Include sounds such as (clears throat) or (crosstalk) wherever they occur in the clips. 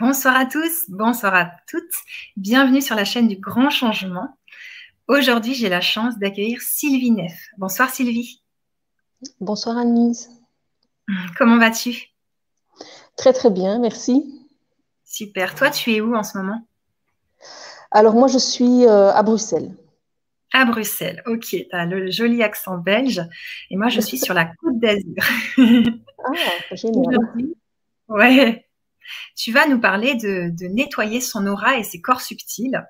Bonsoir à tous, bonsoir à toutes. Bienvenue sur la chaîne du Grand Changement. Aujourd'hui, j'ai la chance d'accueillir Sylvie Neff. Bonsoir Sylvie. Bonsoir Anne-Lise. Comment vas-tu? Très très bien, merci. Super. Toi, tu es où en ce moment? Alors moi, je suis euh, à Bruxelles. À Bruxelles, ok. Tu as le joli accent belge. Et moi, je suis sur la (laughs) côte d'Azur. ah, génial. (laughs) Ouais. Tu vas nous parler de, nettoyer son aura et ses corps subtils.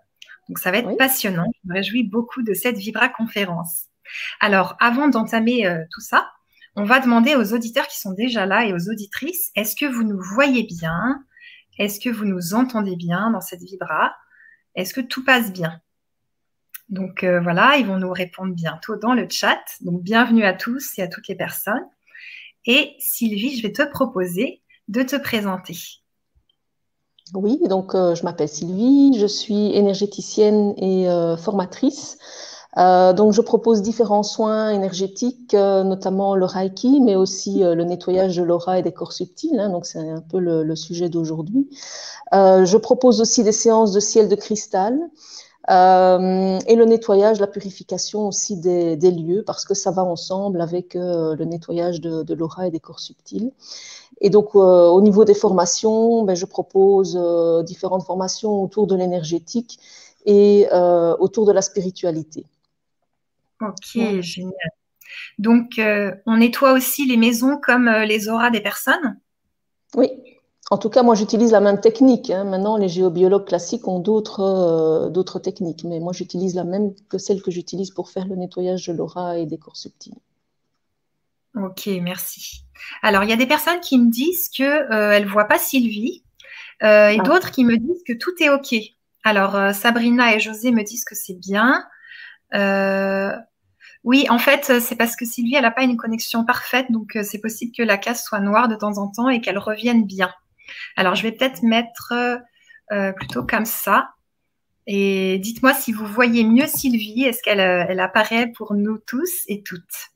Donc, ça va être passionnant. Je me réjouis beaucoup de cette Vibra conférence. Alors, avant d'entamer euh, tout ça, on va demander aux auditeurs qui sont déjà là et aux auditrices, est-ce que vous nous voyez bien? Est-ce que vous nous entendez bien dans cette Vibra? Est-ce que tout passe bien? Donc euh, voilà, ils vont nous répondre bientôt dans le chat. Donc bienvenue à tous et à toutes les personnes. Et Sylvie, je vais te proposer de te présenter. Oui, donc euh, je m'appelle Sylvie, je suis énergéticienne et euh, formatrice. Euh, donc je propose différents soins énergétiques, notamment le Reiki, mais aussi le nettoyage de l'aura et des corps subtils. Hein, donc c'est un peu le, sujet d'aujourd'hui. je propose aussi des séances de ciel de cristal. et le nettoyage, la purification aussi des, lieux, parce que ça va ensemble avec le nettoyage de, de l'aura et des corps subtils. Et donc, euh, au niveau des formations, ben, je propose euh, différentes formations autour de l'énergétique et euh, autour de la spiritualité. Ok, génial. Donc, on nettoie aussi les maisons comme les auras des personnes? Oui. En tout cas, moi, j'utilise la même technique. Hein. Maintenant, les géobiologues classiques ont d'autres d'autres techniques, mais moi, j'utilise la même que celle que j'utilise pour faire le nettoyage de l'aura et des corps subtils. Ok, merci. Alors, il y a des personnes qui me disent qu'elles euh, ne voient pas Sylvie euh, et ah. d'autres qui me disent que tout est ok. Alors, euh, Sabrina et José me disent que c'est bien. oui, en fait, c'est parce que Sylvie, elle n'a pas une connexion parfaite, donc c'est possible que la case soit noire de temps en temps et qu'elle revienne bien. Alors, je vais peut-être mettre plutôt comme ça. Et dites-moi si vous voyez mieux Sylvie, est-ce qu'elle elle apparaît pour nous tous et toutes?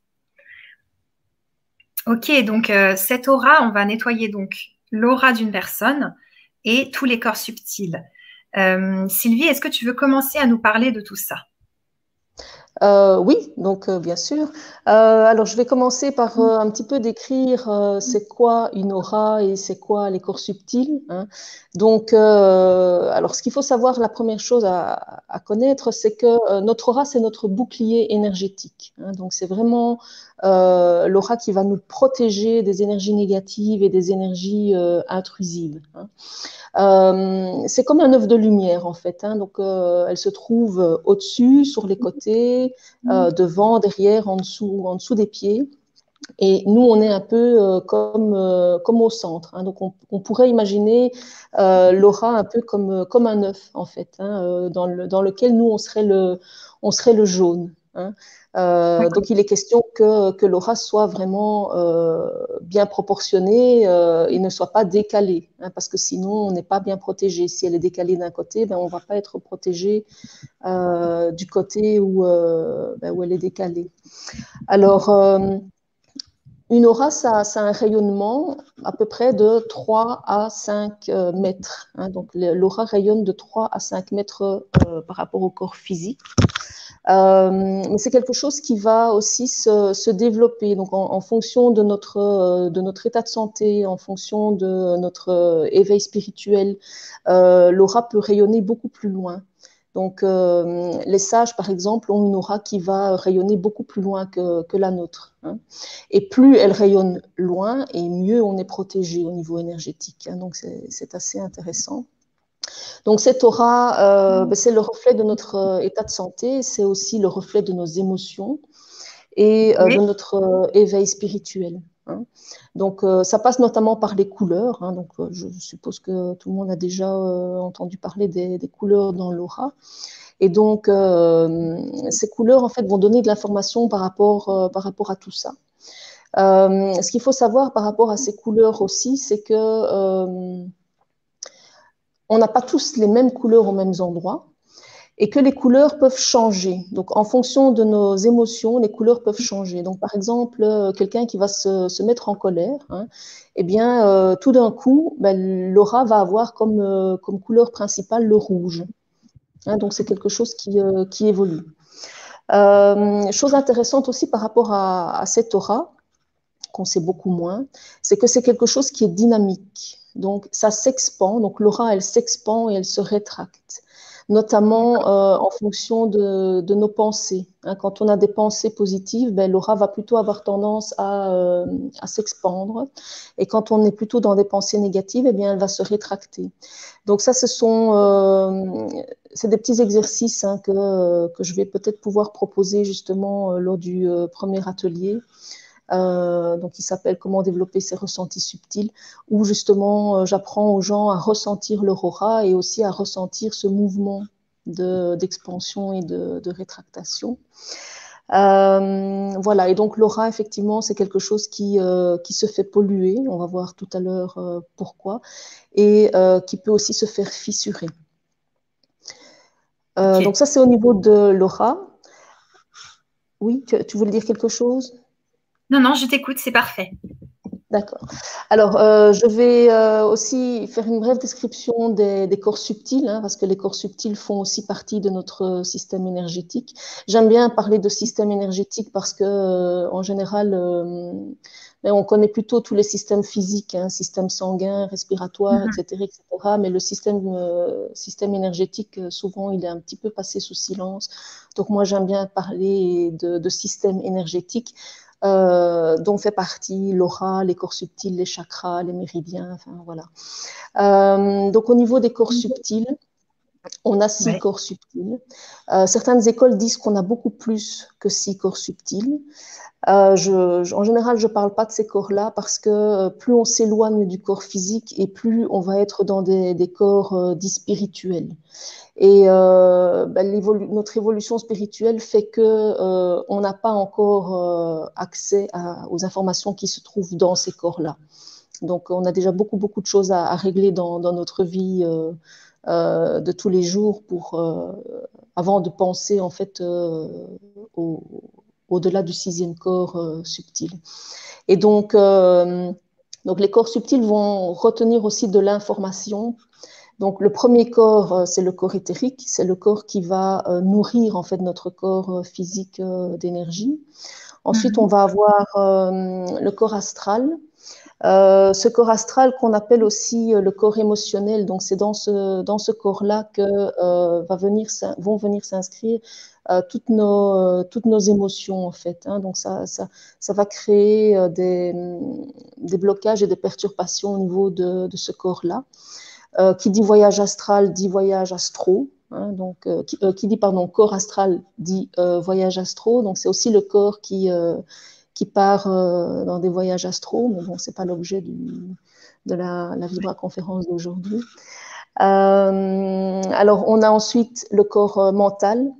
Ok, donc euh, cette aura, on va nettoyer donc l'aura d'une personne et tous les corps subtils. Euh, Sylvie, est-ce que tu veux commencer à nous parler de tout ça? Euh, oui, donc bien sûr. alors je vais commencer par un petit peu décrire c'est quoi une aura et c'est quoi les corps subtils. Hein. Donc, alors ce qu'il faut savoir, la première chose à, connaître, c'est que notre aura c'est notre bouclier énergétique. Hein. donc c'est vraiment euh, l'aura qui va nous protéger des énergies négatives et des énergies euh, intrusives. Hein. Euh, c'est comme un œuf de lumière en fait. Hein. donc, elle se trouve au-dessus, sur les côtés, devant, derrière, en dessous, en dessous des pieds. Et nous, on est un peu comme, comme au centre. Hein. donc, on, pourrait imaginer l'aura un peu comme, comme un œuf, en fait, dans, le, dans lequel nous, on serait le, on serait le jaune. Hein. Euh, donc il est question que, que l'aura soit vraiment euh, bien proportionnée euh, et ne soit pas décalée, hein, parce que sinon on n'est pas bien protégé. Si elle est décalée d'un côté, ben, on ne va pas être protégé du côté où, ben, où elle est décalée. Alors, une aura, ça, ça, a un rayonnement à peu près de 3 à 5 mètres. Hein. donc l'aura rayonne de 3 à 5 mètres par rapport au corps physique. Euh, c'est quelque chose qui va aussi se, se développer. Donc, en, fonction de notre, euh, de notre état de santé, en fonction de notre euh, éveil spirituel, l'aura peut rayonner beaucoup plus loin. Donc, les sages, par exemple, ont une aura qui va rayonner beaucoup plus loin que, que la nôtre. Hein. Et plus elle rayonne loin, et mieux on est protégé au niveau énergétique. Hein. Donc, c'est assez intéressant. Donc cette aura, euh, ben, c'est le reflet de notre euh, état de santé, c'est aussi le reflet de nos émotions et euh, de notre éveil spirituel. Hein. Donc ça passe notamment par les couleurs. Hein. donc je suppose que tout le monde a déjà entendu parler des, couleurs dans l'aura. Et donc ces couleurs en fait vont donner de l'information par rapport par rapport à tout ça. ce qu'il faut savoir par rapport à ces couleurs aussi, c'est que on n'a pas tous les mêmes couleurs aux mêmes endroits. et que les couleurs peuvent changer. Donc, en fonction de nos émotions, les couleurs peuvent changer. Donc, par exemple, euh, quelqu'un qui va se, mettre en colère, hein, eh bien, euh, tout d'un coup, ben, l'aura va avoir comme, euh, comme couleur principale le rouge. Hein, donc, c'est quelque chose qui, évolue. chose intéressante aussi par rapport à cette aura, qu'on sait beaucoup moins, c'est que c'est quelque chose qui est dynamique. Donc, ça s'expand. Donc, l'aura, elle s'expand et elle se rétracte notamment euh, en fonction de, nos pensées. Hein. quand on a des pensées positives, ben, l'aura va plutôt avoir tendance euh, à, s'expandre. Et quand on est plutôt dans des pensées négatives, eh bien, elle va se rétracter. Donc ça, ce sont euh, c'est des petits exercices hein, que, que, je vais peut-être pouvoir proposer justement lors du premier atelier. Euh, donc il s'appelle Comment développer ses ressentis subtils, où justement euh, j'apprends aux gens à ressentir leur aura et aussi à ressentir ce mouvement d'expansion et de, rétractation. Euh, voilà, et donc l'aura, effectivement, c'est quelque chose qui, qui se fait polluer, on va voir tout à l'heure pourquoi, et qui peut aussi se faire fissurer. Donc ça, c'est au niveau de l'aura. Oui, tu voulais dire quelque chose? Non, non, je t'écoute, c'est parfait. D'accord. Alors, euh, je vais euh, aussi faire une brève description des, corps subtils, hein, parce que les corps subtils font aussi partie de notre système énergétique. J'aime bien parler de système énergétique parce que, euh, en général, mais on connaît plutôt tous les systèmes physiques, hein, système sanguin, respiratoire, etc., mhm. etc. Mais le système, système énergétique, souvent, il est un petit peu passé sous silence. Donc, moi, j'aime bien parler de, de système énergétique euh, dont fait partie l'aura, les corps subtils, les chakras, les méridiens, enfin voilà. Euh, donc au niveau des corps subtils, on a six corps subtils. Euh, certaines écoles disent qu'on a beaucoup plus que six corps subtils. Je, en général, je ne parle pas de ces corps-là parce que plus on s'éloigne du corps physique et plus on va être dans des, des corps dits spirituels. Et euh, ben, notre évolution spirituelle fait que euh, on n'a pas encore euh, accès à, aux informations qui se trouvent dans ces corps-là. Donc, on a déjà beaucoup, beaucoup de choses à, à régler dans, dans, notre vie euh, euh, de tous les jours pour, euh, avant de penser en fait au, au-delà du sixième corps subtil. Et donc, donc, les corps subtils vont retenir aussi de l'information donc le premier corps, euh, c'est le corps éthérique, c'est le corps qui va euh, nourrir en fait notre corps euh, physique d'énergie. Ensuite, on mhm. va avoir le corps astral. Ce corps astral qu'on appelle aussi le corps émotionnel, donc c'est dans ce, dans ce corps-là que venir, vont venir s'inscrire toutes, nos, toutes nos émotions en fait. Hein. Donc ça, ça, va créer des, des, blocages et des perturbations au niveau de, ce corps-là. Euh, qui dit voyage astral dit voyage astro. Hein, donc, euh, euh, qui, dit pardon corps astral dit voyage astro. Donc c'est aussi le corps qui qui part dans des voyages astro, mais bon c'est pas l'objet de la, la Vibra conférence d'aujourd'hui. alors on a ensuite le corps mental.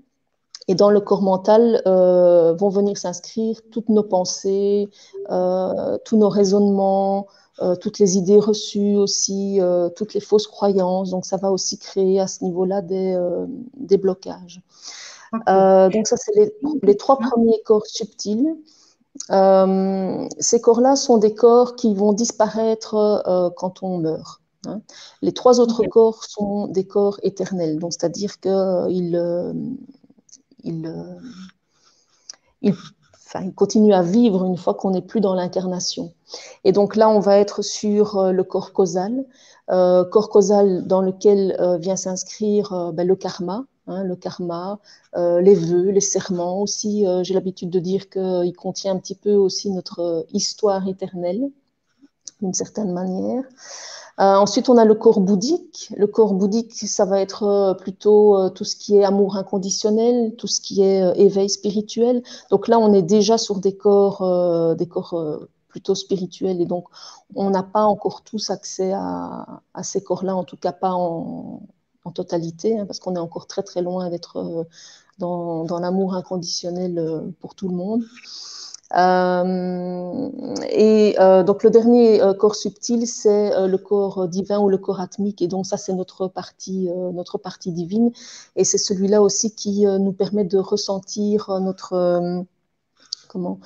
Et dans le corps mental vont venir s'inscrire toutes nos pensées, tous nos raisonnements, euh, toutes les idées reçues aussi, euh, toutes les fausses croyances. Donc, ça va aussi créer à ce niveau-là des, euh, des, blocages. donc, ça, c'est les, les, trois premiers corps subtils. Ces corps-là sont des corps qui vont disparaître quand on meurt. Hein. Les trois autres corps sont des corps éternels, donc c'est-à-dire qu'ils ils, ils, il continue à vivre une fois qu'on n'est plus dans l'incarnation. Et donc là, on va être sur euh, le corps causal, euh, corps causal dans lequel euh, vient s'inscrire ben, le karma, hein, le karma, les vœux, les serments aussi. J'ai l'habitude de dire qu'il contient un petit peu aussi notre histoire éternelle, d'une certaine manière. Euh, ensuite, on a le corps bouddhique. Le corps bouddhique, ça va être euh, plutôt euh, tout ce qui est amour inconditionnel, tout ce qui est éveil spirituel. Donc là, on est déjà sur des corps, des corps plutôt spirituels, et donc on n'a pas encore tous accès à, ces corps-là, en tout cas pas en, totalité, hein, parce qu'on est encore très très loin d'être dans, dans l'amour inconditionnel pour tout le monde. et donc le dernier corps subtil, c'est le corps divin ou le corps atmique. Et donc ça, c'est notre partie, notre partie divine. Et c'est celui-là aussi qui nous permet de ressentir notre comment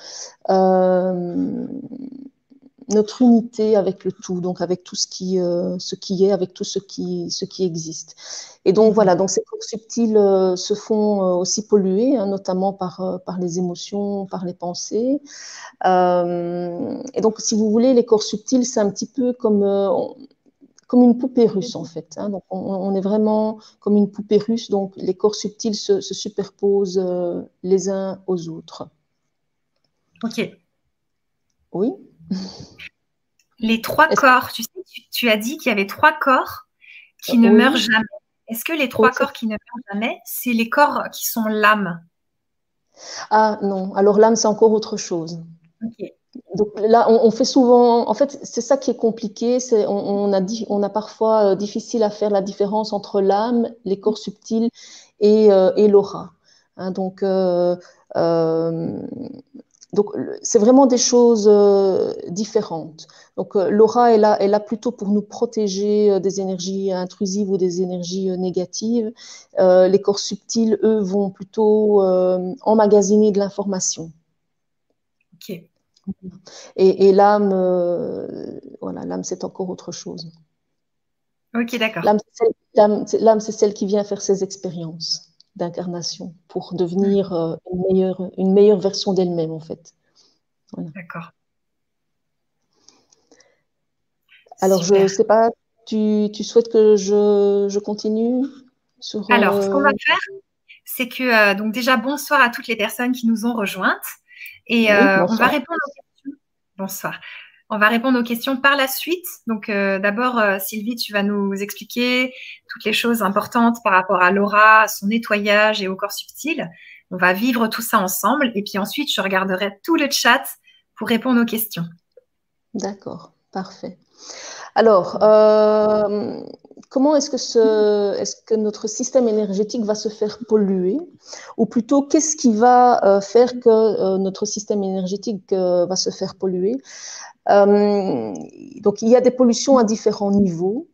notre unité avec le tout, donc avec tout ce qui, euh, ce qui est, avec tout ce qui, ce qui existe. Et donc voilà, donc ces corps subtils euh, se font euh, aussi polluer, hein, notamment par, par les émotions, par les pensées. et donc, si vous voulez, les corps subtils, c'est un petit peu comme comme une poupée russe en fait. Hein. Donc on, est vraiment comme une poupée russe, donc les corps subtils se, se superposent les uns aux autres. Ok. Oui? Les trois corps, tu sais, tu, as dit qu'il y avait trois corps qui ne meurent jamais. Est-ce que les trois corps qui ne meurent jamais, c'est les corps qui sont l'âme? Ah non, alors l'âme, c'est encore autre chose. Donc là, on, fait souvent, en fait, c'est ça qui est compliqué. C'est, on, a dit, on a parfois euh, difficile à faire la différence entre l'âme, les corps subtils et, euh, l'aura. Hein, donc, euh, donc, c'est vraiment des choses euh, différentes. Donc, euh, l'aura est là, est là plutôt pour nous protéger euh, des énergies intrusives ou des énergies négatives. les corps subtils, eux, vont plutôt emmagasiner de l'information. Ok. Et, l'âme, voilà, l'âme, c'est encore autre chose. Ok, d'accord. L'âme, c'est celle qui vient faire ses expériences d'incarnation pour devenir euh, une, meilleure, une meilleure version d'elle-même, en fait. D'accord. Alors, je ne sais pas, tu, tu, souhaites que je, je continue sur, Alors, ce qu'on va euh, faire, c'est que, euh, donc déjà, bonsoir à toutes les personnes qui nous ont rejointes. Et on va répondre aux questions. Bonsoir. On va répondre aux questions par la suite. Donc, euh, d'abord, euh, Sylvie, tu vas nous expliquer toutes les choses importantes par rapport à l'aura, son nettoyage et au corps subtil. On va vivre tout ça ensemble. Et puis ensuite, je regarderai tout le chat pour répondre aux questions. D'accord, parfait. Alors, euh, comment est-ce que, notre système énergétique va se faire polluer? Ou plutôt, qu'est-ce qui va faire que notre système énergétique va se faire polluer? Euh, donc, il y a des pollutions à différents niveaux.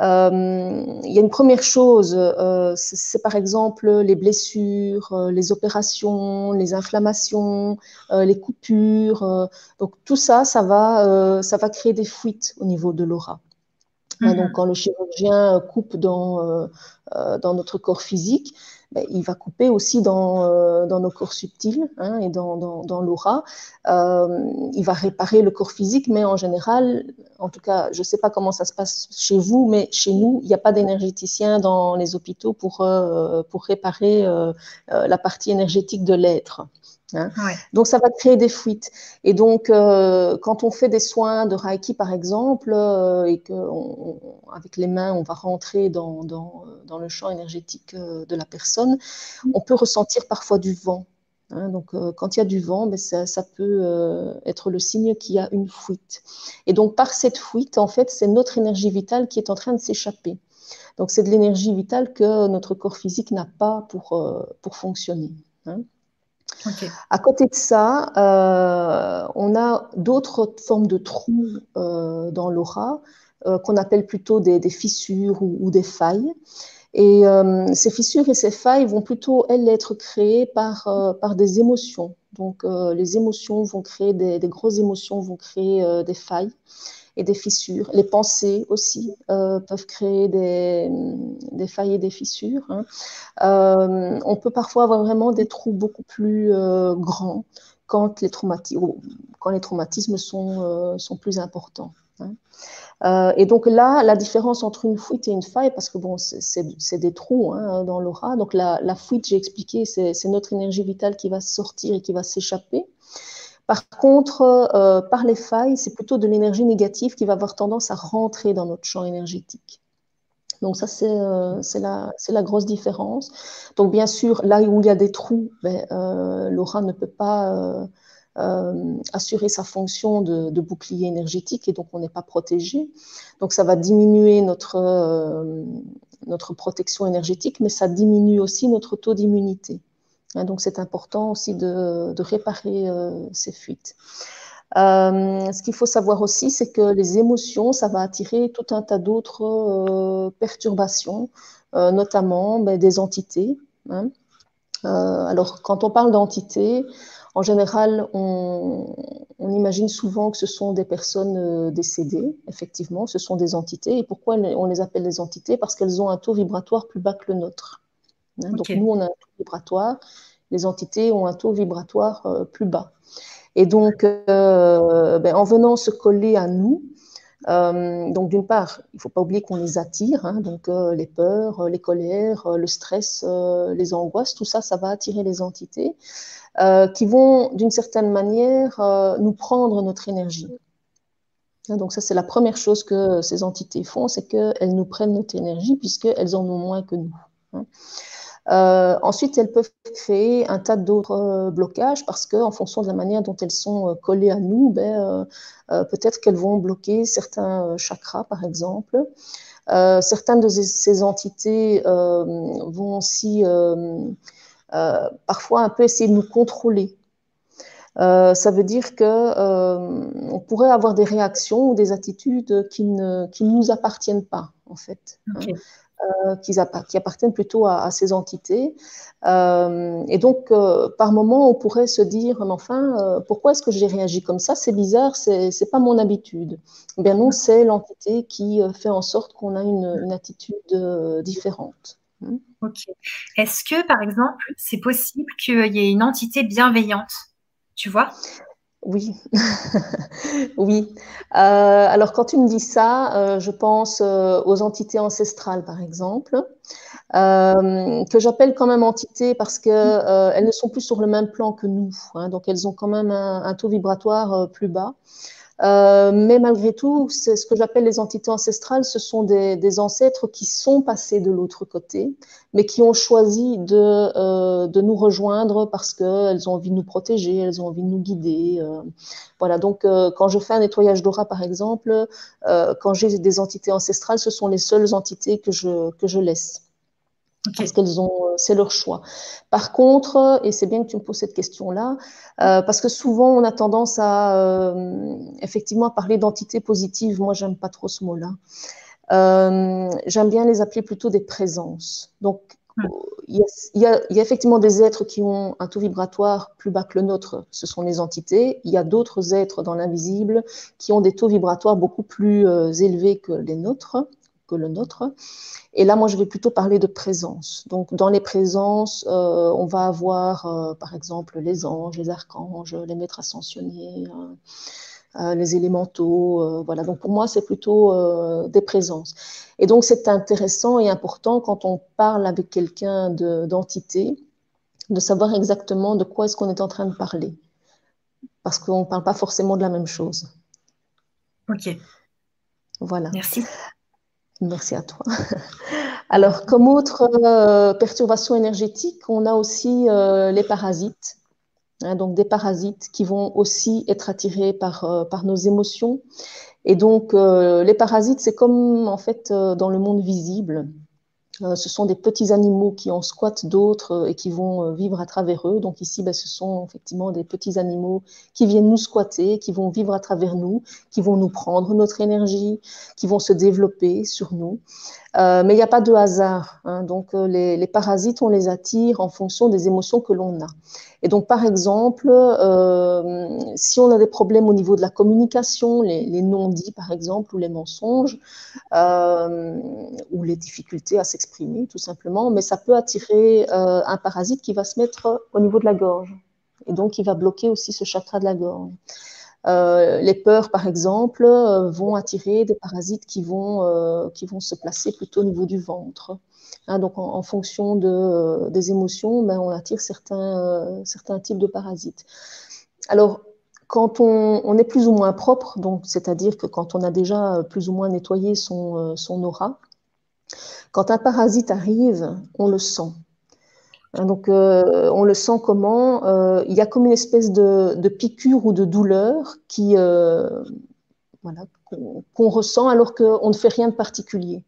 Euh, il y a une première chose, euh, c'est par exemple les blessures, les opérations, les inflammations, les coupures. donc tout ça, ça va, ça va créer des fuites au niveau de l'aura. Hein, donc mhm. quand le chirurgien coupe dans, dans notre corps physique, ben, il va couper aussi dans, euh, nos corps subtils hein, et dans, l'aura. Euh, il va réparer le corps physique, mais en général, en tout cas, je ne sais pas comment ça se passe chez vous, mais chez nous, il n'y a pas d'énergéticien dans les hôpitaux pour, euh, pour réparer la partie énergétique de l'être. Hein. Donc, ça va créer des fuites. Et donc, euh, quand on fait des soins de Reiki, par exemple, euh, et qu'avec les mains, on va rentrer dans, dans, dans le champ énergétique euh, de la personne, on peut ressentir parfois du vent. Hein. donc, quand il y a du vent, ben, ça, ça, peut être le signe qu'il y a une fuite. Et donc, par cette fuite, en fait, c'est notre énergie vitale qui est en train de s'échapper. Donc, c'est de l'énergie vitale que notre corps physique n'a pas pour, pour fonctionner. Hein. À côté de ça, euh, on a d'autres formes de trous euh, dans l'aura euh, qu'on appelle plutôt des, fissures ou, des failles. Et ces fissures et ces failles vont plutôt, elles, être créées par, par des émotions. Donc, les émotions vont créer des, des, grosses émotions, vont créer des failles et des fissures. Les pensées aussi euh, peuvent créer des, failles et des fissures. Hein. Euh, on peut parfois avoir vraiment des trous beaucoup plus euh, grands quand les, traumatismes, sont, plus importants. Hein. et donc là, la différence entre une fuite et une faille, parce que bon, c'est des trous hein, dans l'aura. Donc la fuite, j'ai expliqué, c'est notre énergie vitale qui va sortir et qui va s'échapper. Par contre, euh, par les failles, c'est plutôt de l'énergie négative qui va avoir tendance à rentrer dans notre champ énergétique. Donc ça, c'est euh, la, grosse différence. Donc bien sûr, là où il y a des trous, ben, euh, l'aura ne peut pas assurer sa fonction de, de, bouclier énergétique et donc on n'est pas protégé. Donc ça va diminuer notre, notre protection énergétique, mais ça diminue aussi notre taux d'immunité. Hein, donc c'est important aussi de, réparer ces fuites. ce qu'il faut savoir aussi, c'est que les émotions, ça va attirer tout un tas d'autres perturbations, notamment ben, des entités. Hein. alors, quand on parle d'entités, en général, on, imagine souvent que ce sont des personnes euh, décédées, effectivement, ce sont des entités. Et pourquoi on les appelle des entités? Parce qu'elles ont un taux vibratoire plus bas que le nôtre. Hein, donc nous, on a un taux vibratoire, les entités ont un taux vibratoire euh, plus bas. Et donc, euh, ben, en venant se coller à nous, donc d'une part, il ne faut pas oublier qu'on les attire, hein, donc les peurs, les colères, le stress, les angoisses, tout ça, ça va attirer les entités. Euh, qui vont d'une certaine manière euh, nous prendre notre énergie. Hein, donc ça, c'est la première chose que ces entités font, c'est qu'elles nous prennent notre énergie puisqu'elles en ont moins que nous. Hein. Euh, ensuite, elles peuvent créer un tas d'autres blocages parce qu'en fonction de la manière dont elles sont collées à nous, ben, peut-être qu'elles vont bloquer certains chakras, par exemple. certaines de ces entités vont aussi euh, parfois un peu essayer de nous contrôler. Euh, ça veut dire que euh, on pourrait avoir des réactions ou des attitudes qui ne, nous appartiennent pas, en fait. Hein. qui, appartiennent plutôt à, ces entités. et donc, par moment, on pourrait se dire, mais enfin, pourquoi est-ce que j'ai réagi comme ça? C'est bizarre, c'est pas mon habitude. Eh bien non, c'est l'entité qui fait en sorte qu'on a une, une attitude différente. Hein. Ok. Est-ce que, par exemple, c'est possible qu'il y ait une entité bienveillante? Tu vois? Oui, (laughs) oui. Euh, alors quand tu me dis ça, euh, je pense euh, aux entités ancestrales, par exemple, que j'appelle quand même entités parce que elles ne sont plus sur le même plan que nous, hein. donc elles ont quand même un taux vibratoire plus bas. Euh, mais malgré tout, c'est ce que j'appelle les entités ancestrales, ce sont des, ancêtres qui sont passés de l'autre côté, mais qui ont choisi de, euh, de nous rejoindre parce qu'elles ont envie de nous protéger, elles ont envie de nous guider. Euh. voilà, donc quand je fais un nettoyage d'aura, par exemple, quand j'ai des entités ancestrales, ce sont les seules entités que je, que je laisse. Parce qu'elles ont, euh, c'est leur choix. Par contre, et c'est bien que tu me poses cette question-là, euh, parce que souvent on a tendance à euh, effectivement parler d'entités positives. Moi, j'aime pas trop ce mot-là. j'aime bien les appeler plutôt des présences. Donc, il y, a, effectivement des êtres qui ont un taux vibratoire plus bas que le nôtre, ce sont les entités. Il y a d'autres êtres dans l'invisible qui ont des taux vibratoires beaucoup plus élevés que les nôtres, que le nôtre. Et là, moi, je vais plutôt parler de présence. Donc, dans les présences, euh, on va avoir, euh, par exemple, les anges, les archanges, les maîtres ascensionnés, euh, les élémentaux. voilà. Donc, pour moi, c'est plutôt des présences. Et donc, c'est intéressant et important quand on parle avec quelqu'un d'entité, de, savoir exactement de quoi est-ce qu'on est en train de parler. Parce qu'on ne parle pas forcément de la même chose. Ok. Voilà. Merci. Merci à toi. (laughs) Alors, comme autre euh, perturbation énergétique, on a aussi euh, les parasites. Hein, donc, des parasites qui vont aussi être attirés par, euh, par nos émotions. Et donc, les parasites, c'est comme en fait dans le monde visible. Euh, ce sont des petits animaux qui en squattent d'autres euh, et qui vont euh, vivre à travers eux. Donc ici, ben, ce sont effectivement des petits animaux qui viennent nous squatter, qui vont vivre à travers nous, qui vont nous prendre notre énergie, qui vont se développer sur nous. mais il n'y a pas de hasard. Hein. Donc les, parasites, on les attire en fonction des émotions que l'on a. Et donc, par exemple, si on a des problèmes au niveau de la communication, les, non-dits, par exemple, ou les mensonges, ou les difficultés à s'exprimer, tout simplement, mais ça peut attirer euh, un parasite qui va se mettre au niveau de la gorge. Et donc, il va bloquer aussi ce chakra de la gorge. les peurs, par exemple, vont attirer des parasites qui vont, qui vont se placer plutôt au niveau du ventre. Hein, donc, en, fonction de, euh, des émotions, ben, on attire certains, euh, certains types de parasites. Alors, quand on, est plus ou moins propre, c'est-à-dire que quand on a déjà plus ou moins nettoyé son, euh, son aura, quand un parasite arrive, on le sent. Hein, donc, on le sent comment Il y a comme une espèce de, piqûre ou de douleur qui, voilà, qu'on ressent alors qu'on ne fait rien de particulier.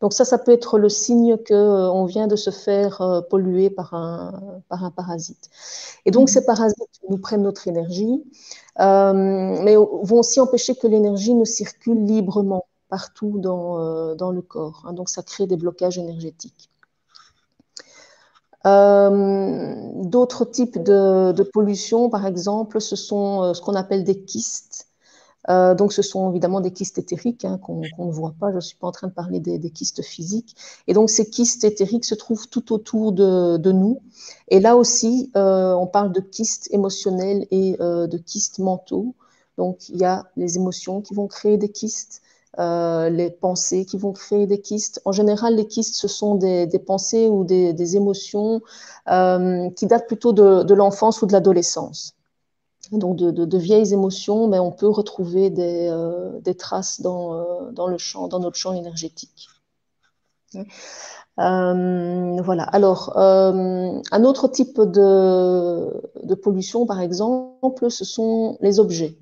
Donc ça, ça peut être le signe qu'on vient de se faire polluer par un, par un parasite. Et donc ces parasites nous prennent notre énergie, mais vont aussi empêcher que l'énergie ne circule librement partout dans, dans le corps. Hein. donc ça crée des blocages énergétiques. Euh, d'autres types de, pollution, par exemple, ce sont euh, ce qu'on appelle des kystes. Euh, donc, ce sont évidemment des kystes éthériques hein, qu'on ne voit pas. Je ne suis pas en train de parler des, kystes physiques. Et donc, ces kystes éthériques se trouvent tout autour de, nous. Et là aussi, euh, on parle de kystes émotionnels et euh, de kystes mentaux. Donc, il y a les émotions qui vont créer des kystes. Euh, les pensées qui vont créer des kystes. En général, les kystes, ce sont des, pensées ou des, émotions euh, qui datent plutôt de, l'enfance ou de l'adolescence. Donc, de, vieilles émotions, mais on peut retrouver des, euh, traces dans, le champ, dans notre champ énergétique. voilà. Alors, un autre type de pollution, par exemple, ce sont les objets.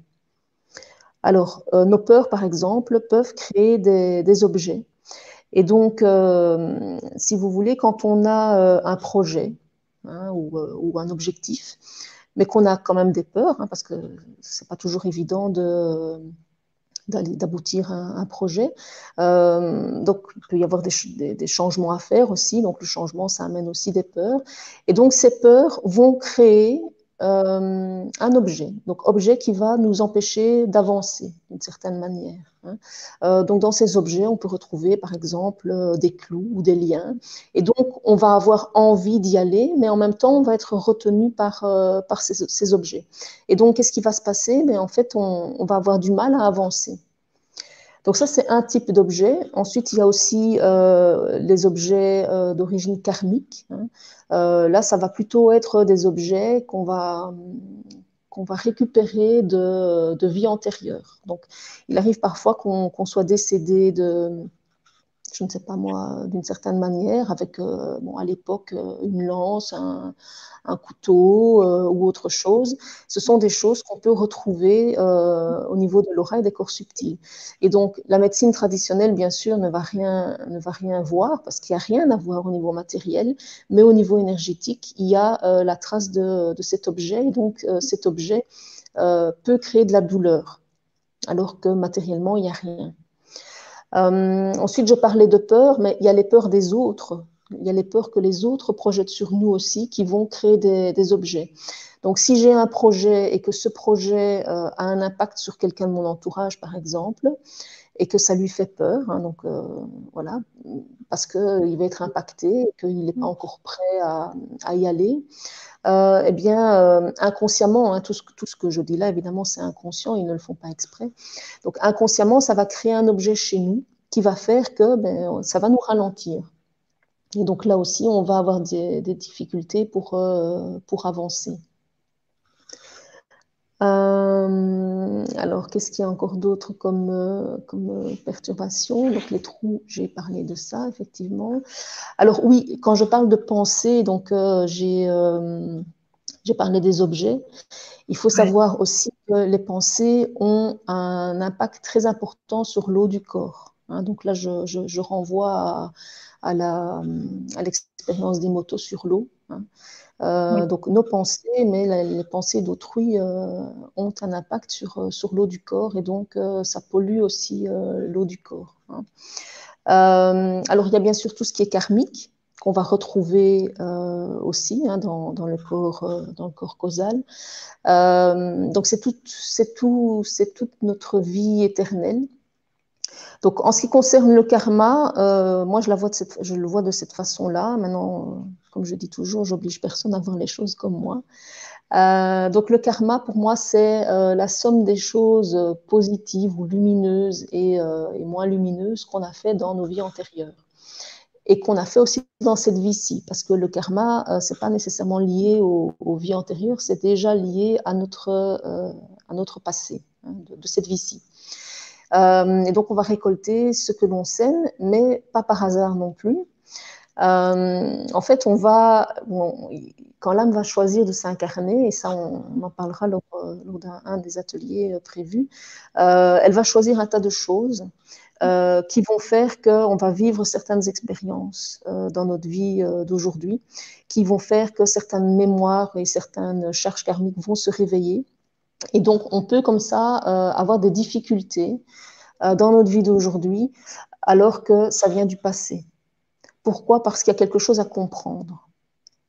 Alors, euh, nos peurs, par exemple, peuvent créer des, objets. Et donc, euh, si vous voulez, quand on a euh, un projet hein, ou, un objectif, mais qu'on a quand même des peurs, hein, parce que c'est pas toujours évident d'aboutir à un, projet. donc, il peut y avoir des, des, changements à faire aussi. Donc, le changement, ça amène aussi des peurs. Et donc, ces peurs vont créer euh, un objet, donc objet qui va nous empêcher d'avancer d'une certaine manière. Hein. Euh, donc dans ces objets, on peut retrouver par exemple euh, des clous ou des liens, et donc on va avoir envie d'y aller, mais en même temps on va être retenu par, par ces, objets. Et donc qu'est-ce qui va se passer? Mais en fait, on, va avoir du mal à avancer. Donc ça, c'est un type d'objet. Ensuite, il y a aussi les objets d'origine karmique. Hein. Euh, là, ça va plutôt être des objets qu'on va, qu'on va récupérer de, de, vie antérieure. Donc, il arrive parfois qu'on soit décédé de, je ne sais pas moi, d'une certaine manière, avec euh, bon, à l'époque euh, une lance, un, couteau euh, ou autre chose. Ce sont des choses qu'on peut retrouver au niveau de et des corps subtils. Et donc, la médecine traditionnelle, bien sûr, ne va rien, ne va rien voir parce qu'il n'y a rien à voir au niveau matériel, mais au niveau énergétique, il y a la trace de, de, cet objet. Et donc, cet objet peut créer de la douleur, alors que matériellement, il n'y a rien. Euh, ensuite, je parlais de peur, mais il y a les peurs des autres il y a les peurs que les autres projettent sur nous aussi qui vont créer des, objets. Donc, si j'ai un projet et que ce projet euh, a un impact sur quelqu'un de mon entourage, par exemple, et que ça lui fait peur, hein, donc euh, voilà, parce qu'il va être impacté qu'il n'est pas encore prêt à, y aller, euh, eh bien, inconsciemment, hein, tout, ce, tout, ce, que je dis là, évidemment, c'est inconscient, ils ne le font pas exprès. Donc, inconsciemment, ça va créer un objet chez nous qui va faire que ben, ça va nous ralentir. Et donc là aussi, on va avoir des, difficultés pour, euh, pour avancer. Euh, alors, qu'est-ce qu'il y a encore d'autre comme, euh, comme perturbation? Donc, les trous, j'ai parlé de ça, effectivement. Alors, oui, quand je parle de pensée, donc j'ai j'ai parlé des objets. Il faut savoir aussi que les pensées ont un impact très important sur l'eau du corps. Hein. donc là, je, je, je renvoie à, à l'expérience des motos sur l'eau. Hein. Euh, donc nos pensées, mais les pensées d'autrui euh, ont un impact sur, euh, sur l'eau du corps et donc ça pollue aussi l'eau du corps. Hein. alors il y a bien sûr tout ce qui est karmique qu'on va retrouver aussi hein, dans, dans, le corps, dans le corps causal. donc c'est tout, tout, toute notre vie éternelle donc, en ce qui concerne le karma, moi, je, la vois de cette, je le vois de cette façon-là. Maintenant, comme je dis toujours, j'oblige personne à voir les choses comme moi. Euh, donc, le karma, pour moi, c'est euh, la somme des choses positives ou lumineuses et, et moins lumineuses qu'on a fait dans nos vies antérieures et qu'on a fait aussi dans cette vie-ci, parce que le karma, euh, c'est pas nécessairement lié aux, vies antérieures, c'est déjà lié à notre, à notre passé hein, de, cette vie-ci. Euh, et donc, on va récolter ce que l'on sème, mais pas par hasard non plus. Euh, en fait, on va, quand l'âme va choisir de s'incarner, et ça, on, en parlera lors, d'un des ateliers prévus, euh, elle va choisir un tas de choses. euh, qui vont faire qu'on va vivre certaines expériences euh, dans notre vie euh, d'aujourd'hui, qui vont faire que certaines mémoires et certaines charges karmiques vont se réveiller. Et donc, on peut comme ça avoir des difficultés dans notre vie d'aujourd'hui, alors que ça vient du passé. Pourquoi? Parce qu'il y a quelque chose à comprendre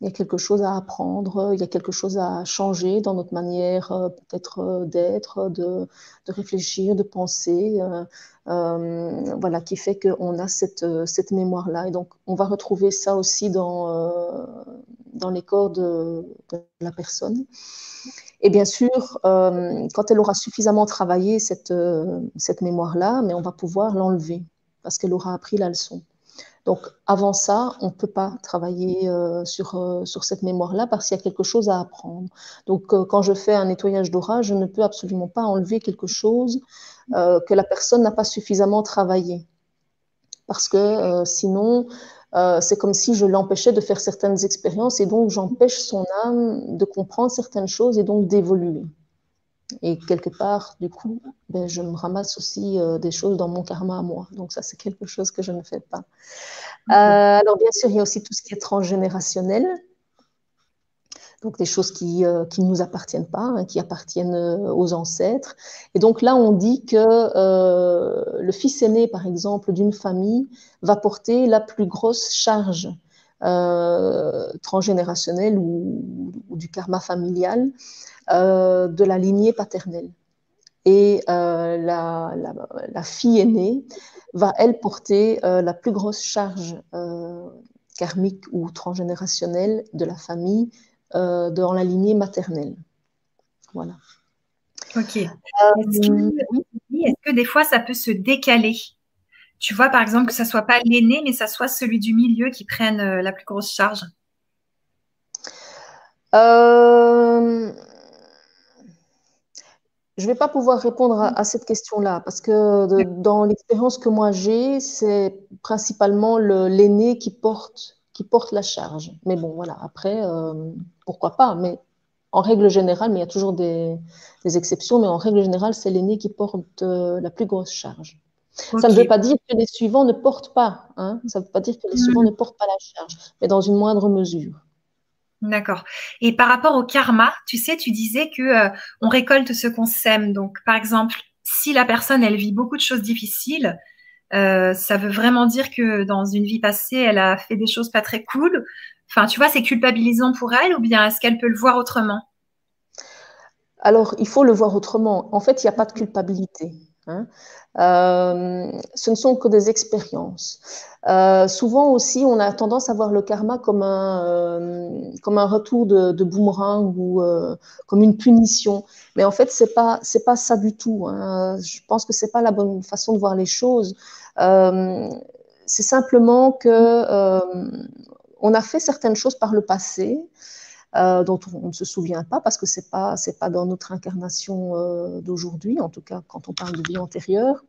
il y a quelque chose à apprendre, il y a quelque chose à changer dans notre manière euh, peut-être euh, d'être, de, réfléchir, de penser, euh, voilà, qui fait qu'on a cette, cette mémoire-là. Et donc, on va retrouver ça aussi dans, dans les corps de, la personne. Et bien sûr, quand elle aura suffisamment travaillé cette, cette mémoire-là, mais on va pouvoir l'enlever parce qu'elle aura appris la leçon. Donc, avant ça, on ne peut pas travailler euh, sur, euh, sur cette mémoire-là parce qu'il y a quelque chose à apprendre. Donc, euh, quand je fais un nettoyage d'aura, je ne peux absolument pas enlever quelque chose que la personne n'a pas suffisamment travaillé. Parce que sinon, c'est comme si je l'empêchais de faire certaines expériences et donc j'empêche son âme de comprendre certaines choses et donc d'évoluer. Et quelque part, du coup, ben, je me ramasse aussi euh, des choses dans mon karma à moi. Donc ça, c'est quelque chose que je ne fais pas. Euh, alors bien sûr, il y a aussi tout ce qui est transgénérationnel. Donc des choses qui ne euh, nous appartiennent pas, hein, qui appartiennent aux ancêtres. Et donc là, on dit que le fils aîné, par exemple, d'une famille, va porter la plus grosse charge transgénérationnelle ou, du karma familial euh, de la lignée paternelle. Et euh, la, fille aînée va, elle, porter euh, la plus grosse charge karmique ou transgénérationnelle de la famille dans la lignée maternelle. Voilà. Ok. Est-ce que, des fois ça peut se décaler? Tu vois, par exemple, que ça soit pas l'aîné, mais ça soit celui du milieu qui prenne la plus grosse charge je ne vais pas pouvoir répondre à, cette question-là parce que dans l'expérience que moi j'ai, c'est principalement l'aîné qui porte, qui porte la charge. Mais bon, voilà, après, euh, pourquoi pas Mais en règle générale, mais il y a toujours des, exceptions, mais en règle générale, c'est l'aîné qui porte euh, la plus grosse charge. Ça ne veut pas dire que les suivants ne portent pas. Hein. Ça ne veut pas dire que les suivants hmm. ne portent pas la charge, mais dans une moindre mesure. D'accord. Et par rapport au karma, tu sais, tu disais que euh, on récolte ce qu'on sème. Donc, par exemple, si la personne elle vit beaucoup de choses difficiles, euh, ça veut vraiment dire que dans une vie passée, elle a fait des choses pas très cool. Enfin, tu vois, c'est culpabilisant pour elle, ou bien est-ce qu'elle peut le voir autrement? Alors, il faut le voir autrement. En fait, il n'y a pas de culpabilité. Hein. Euh, ce ne sont que des expériences. Euh, souvent aussi, on a tendance à voir le karma comme un, euh, comme un retour de, boomerang ou comme une punition. Mais en fait, c'est pas c'est pas ça du tout. Hein. Je pense que c'est pas la bonne façon de voir les choses. c'est simplement que on a fait certaines choses par le passé euh, dont on ne se souvient pas parce que c'est pas c'est pas dans notre incarnation euh, d'aujourd'hui, en tout cas quand on parle de vie antérieure.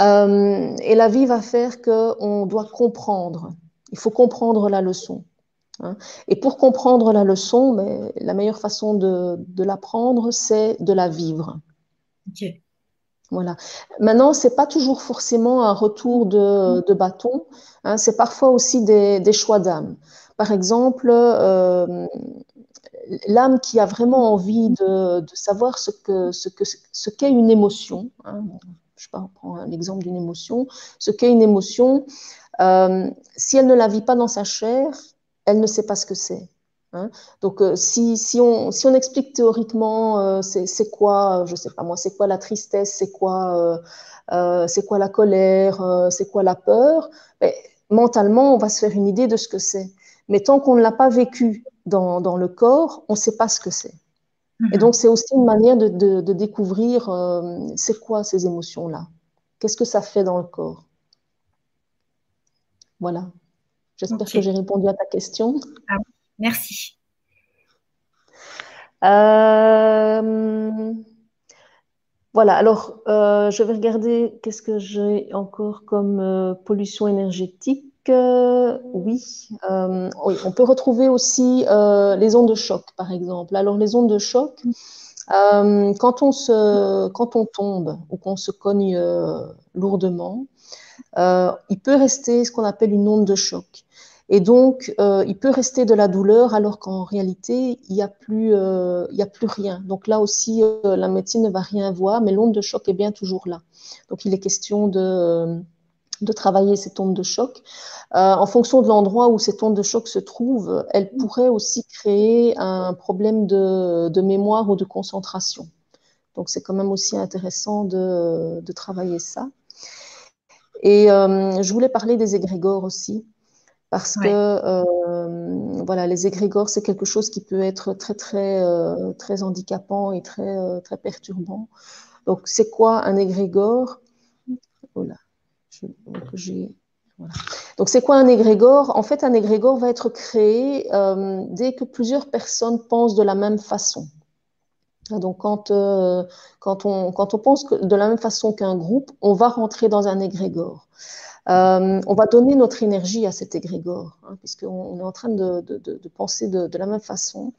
Euh, et la vie va faire qu'on doit comprendre. Il faut comprendre la leçon. Hein. Et pour comprendre la leçon, mais la meilleure façon de, de l'apprendre, c'est de la vivre. Voilà. Maintenant, c'est pas toujours forcément un retour de, de bâton. Hein. c'est parfois aussi des, des choix d'âme. Par exemple, euh, l'âme qui a vraiment envie de, savoir ce qu'est ce que, ce qu'est une émotion, hein, je prends un exemple d'une émotion, ce qu'est une émotion, euh, si elle ne la vit pas dans sa chair, elle ne sait pas ce que c'est. Hein. Donc, euh, si, si, on, si on explique théoriquement c'est quoi, je sais pas moi, c'est quoi la tristesse, c'est quoi, c'est quoi la colère, c'est quoi la peur, ben, mentalement, on va se faire une idée de ce que c'est. Mais tant qu'on ne l'a pas vécu dans, dans, le corps, on ne sait pas ce que c'est. Et mhm. donc, c'est aussi une manière de, de, découvrir euh, c'est quoi ces émotions-là? Qu'est-ce que ça fait dans le corps? Voilà. J'espère que j'ai répondu à ta question. Ah, merci. Euh, voilà, alors euh, je vais regarder qu'est-ce que j'ai encore comme pollution énergétique oui, oui, on peut retrouver aussi euh, les ondes de choc, par exemple. Alors, les ondes de choc, quand, on se, quand on tombe ou qu'on se cogne lourdement, il peut rester ce qu'on appelle une onde de choc. Et donc, euh, il peut rester de la douleur alors qu'en réalité, il n'y a, plus, euh, a plus rien. Donc là aussi, euh, la médecine ne va rien voir, mais l'onde de choc est bien toujours là. Donc il est question de, de travailler cette onde de choc. en fonction de l'endroit où cette onde de choc se trouve, elle pourrait aussi créer un problème de, de mémoire ou de concentration. Donc c'est quand même aussi intéressant de, de travailler ça. Et je voulais parler des égrégores aussi parce que euh, voilà, les égrégores, c'est quelque chose qui peut être très, très, euh, très handicapant et très, euh, très perturbant. Donc, c'est quoi un égrégore? Donc, c'est quoi un égrégore? En fait, un égrégore va être créé dès que plusieurs personnes pensent de la même façon. Donc, quand, quand, on, quand on pense de la même façon qu'un groupe, on va rentrer dans un égrégore. Euh, on va donner notre énergie à cet égrégore, hein, puisqu'on est en train de, penser de, la même façon,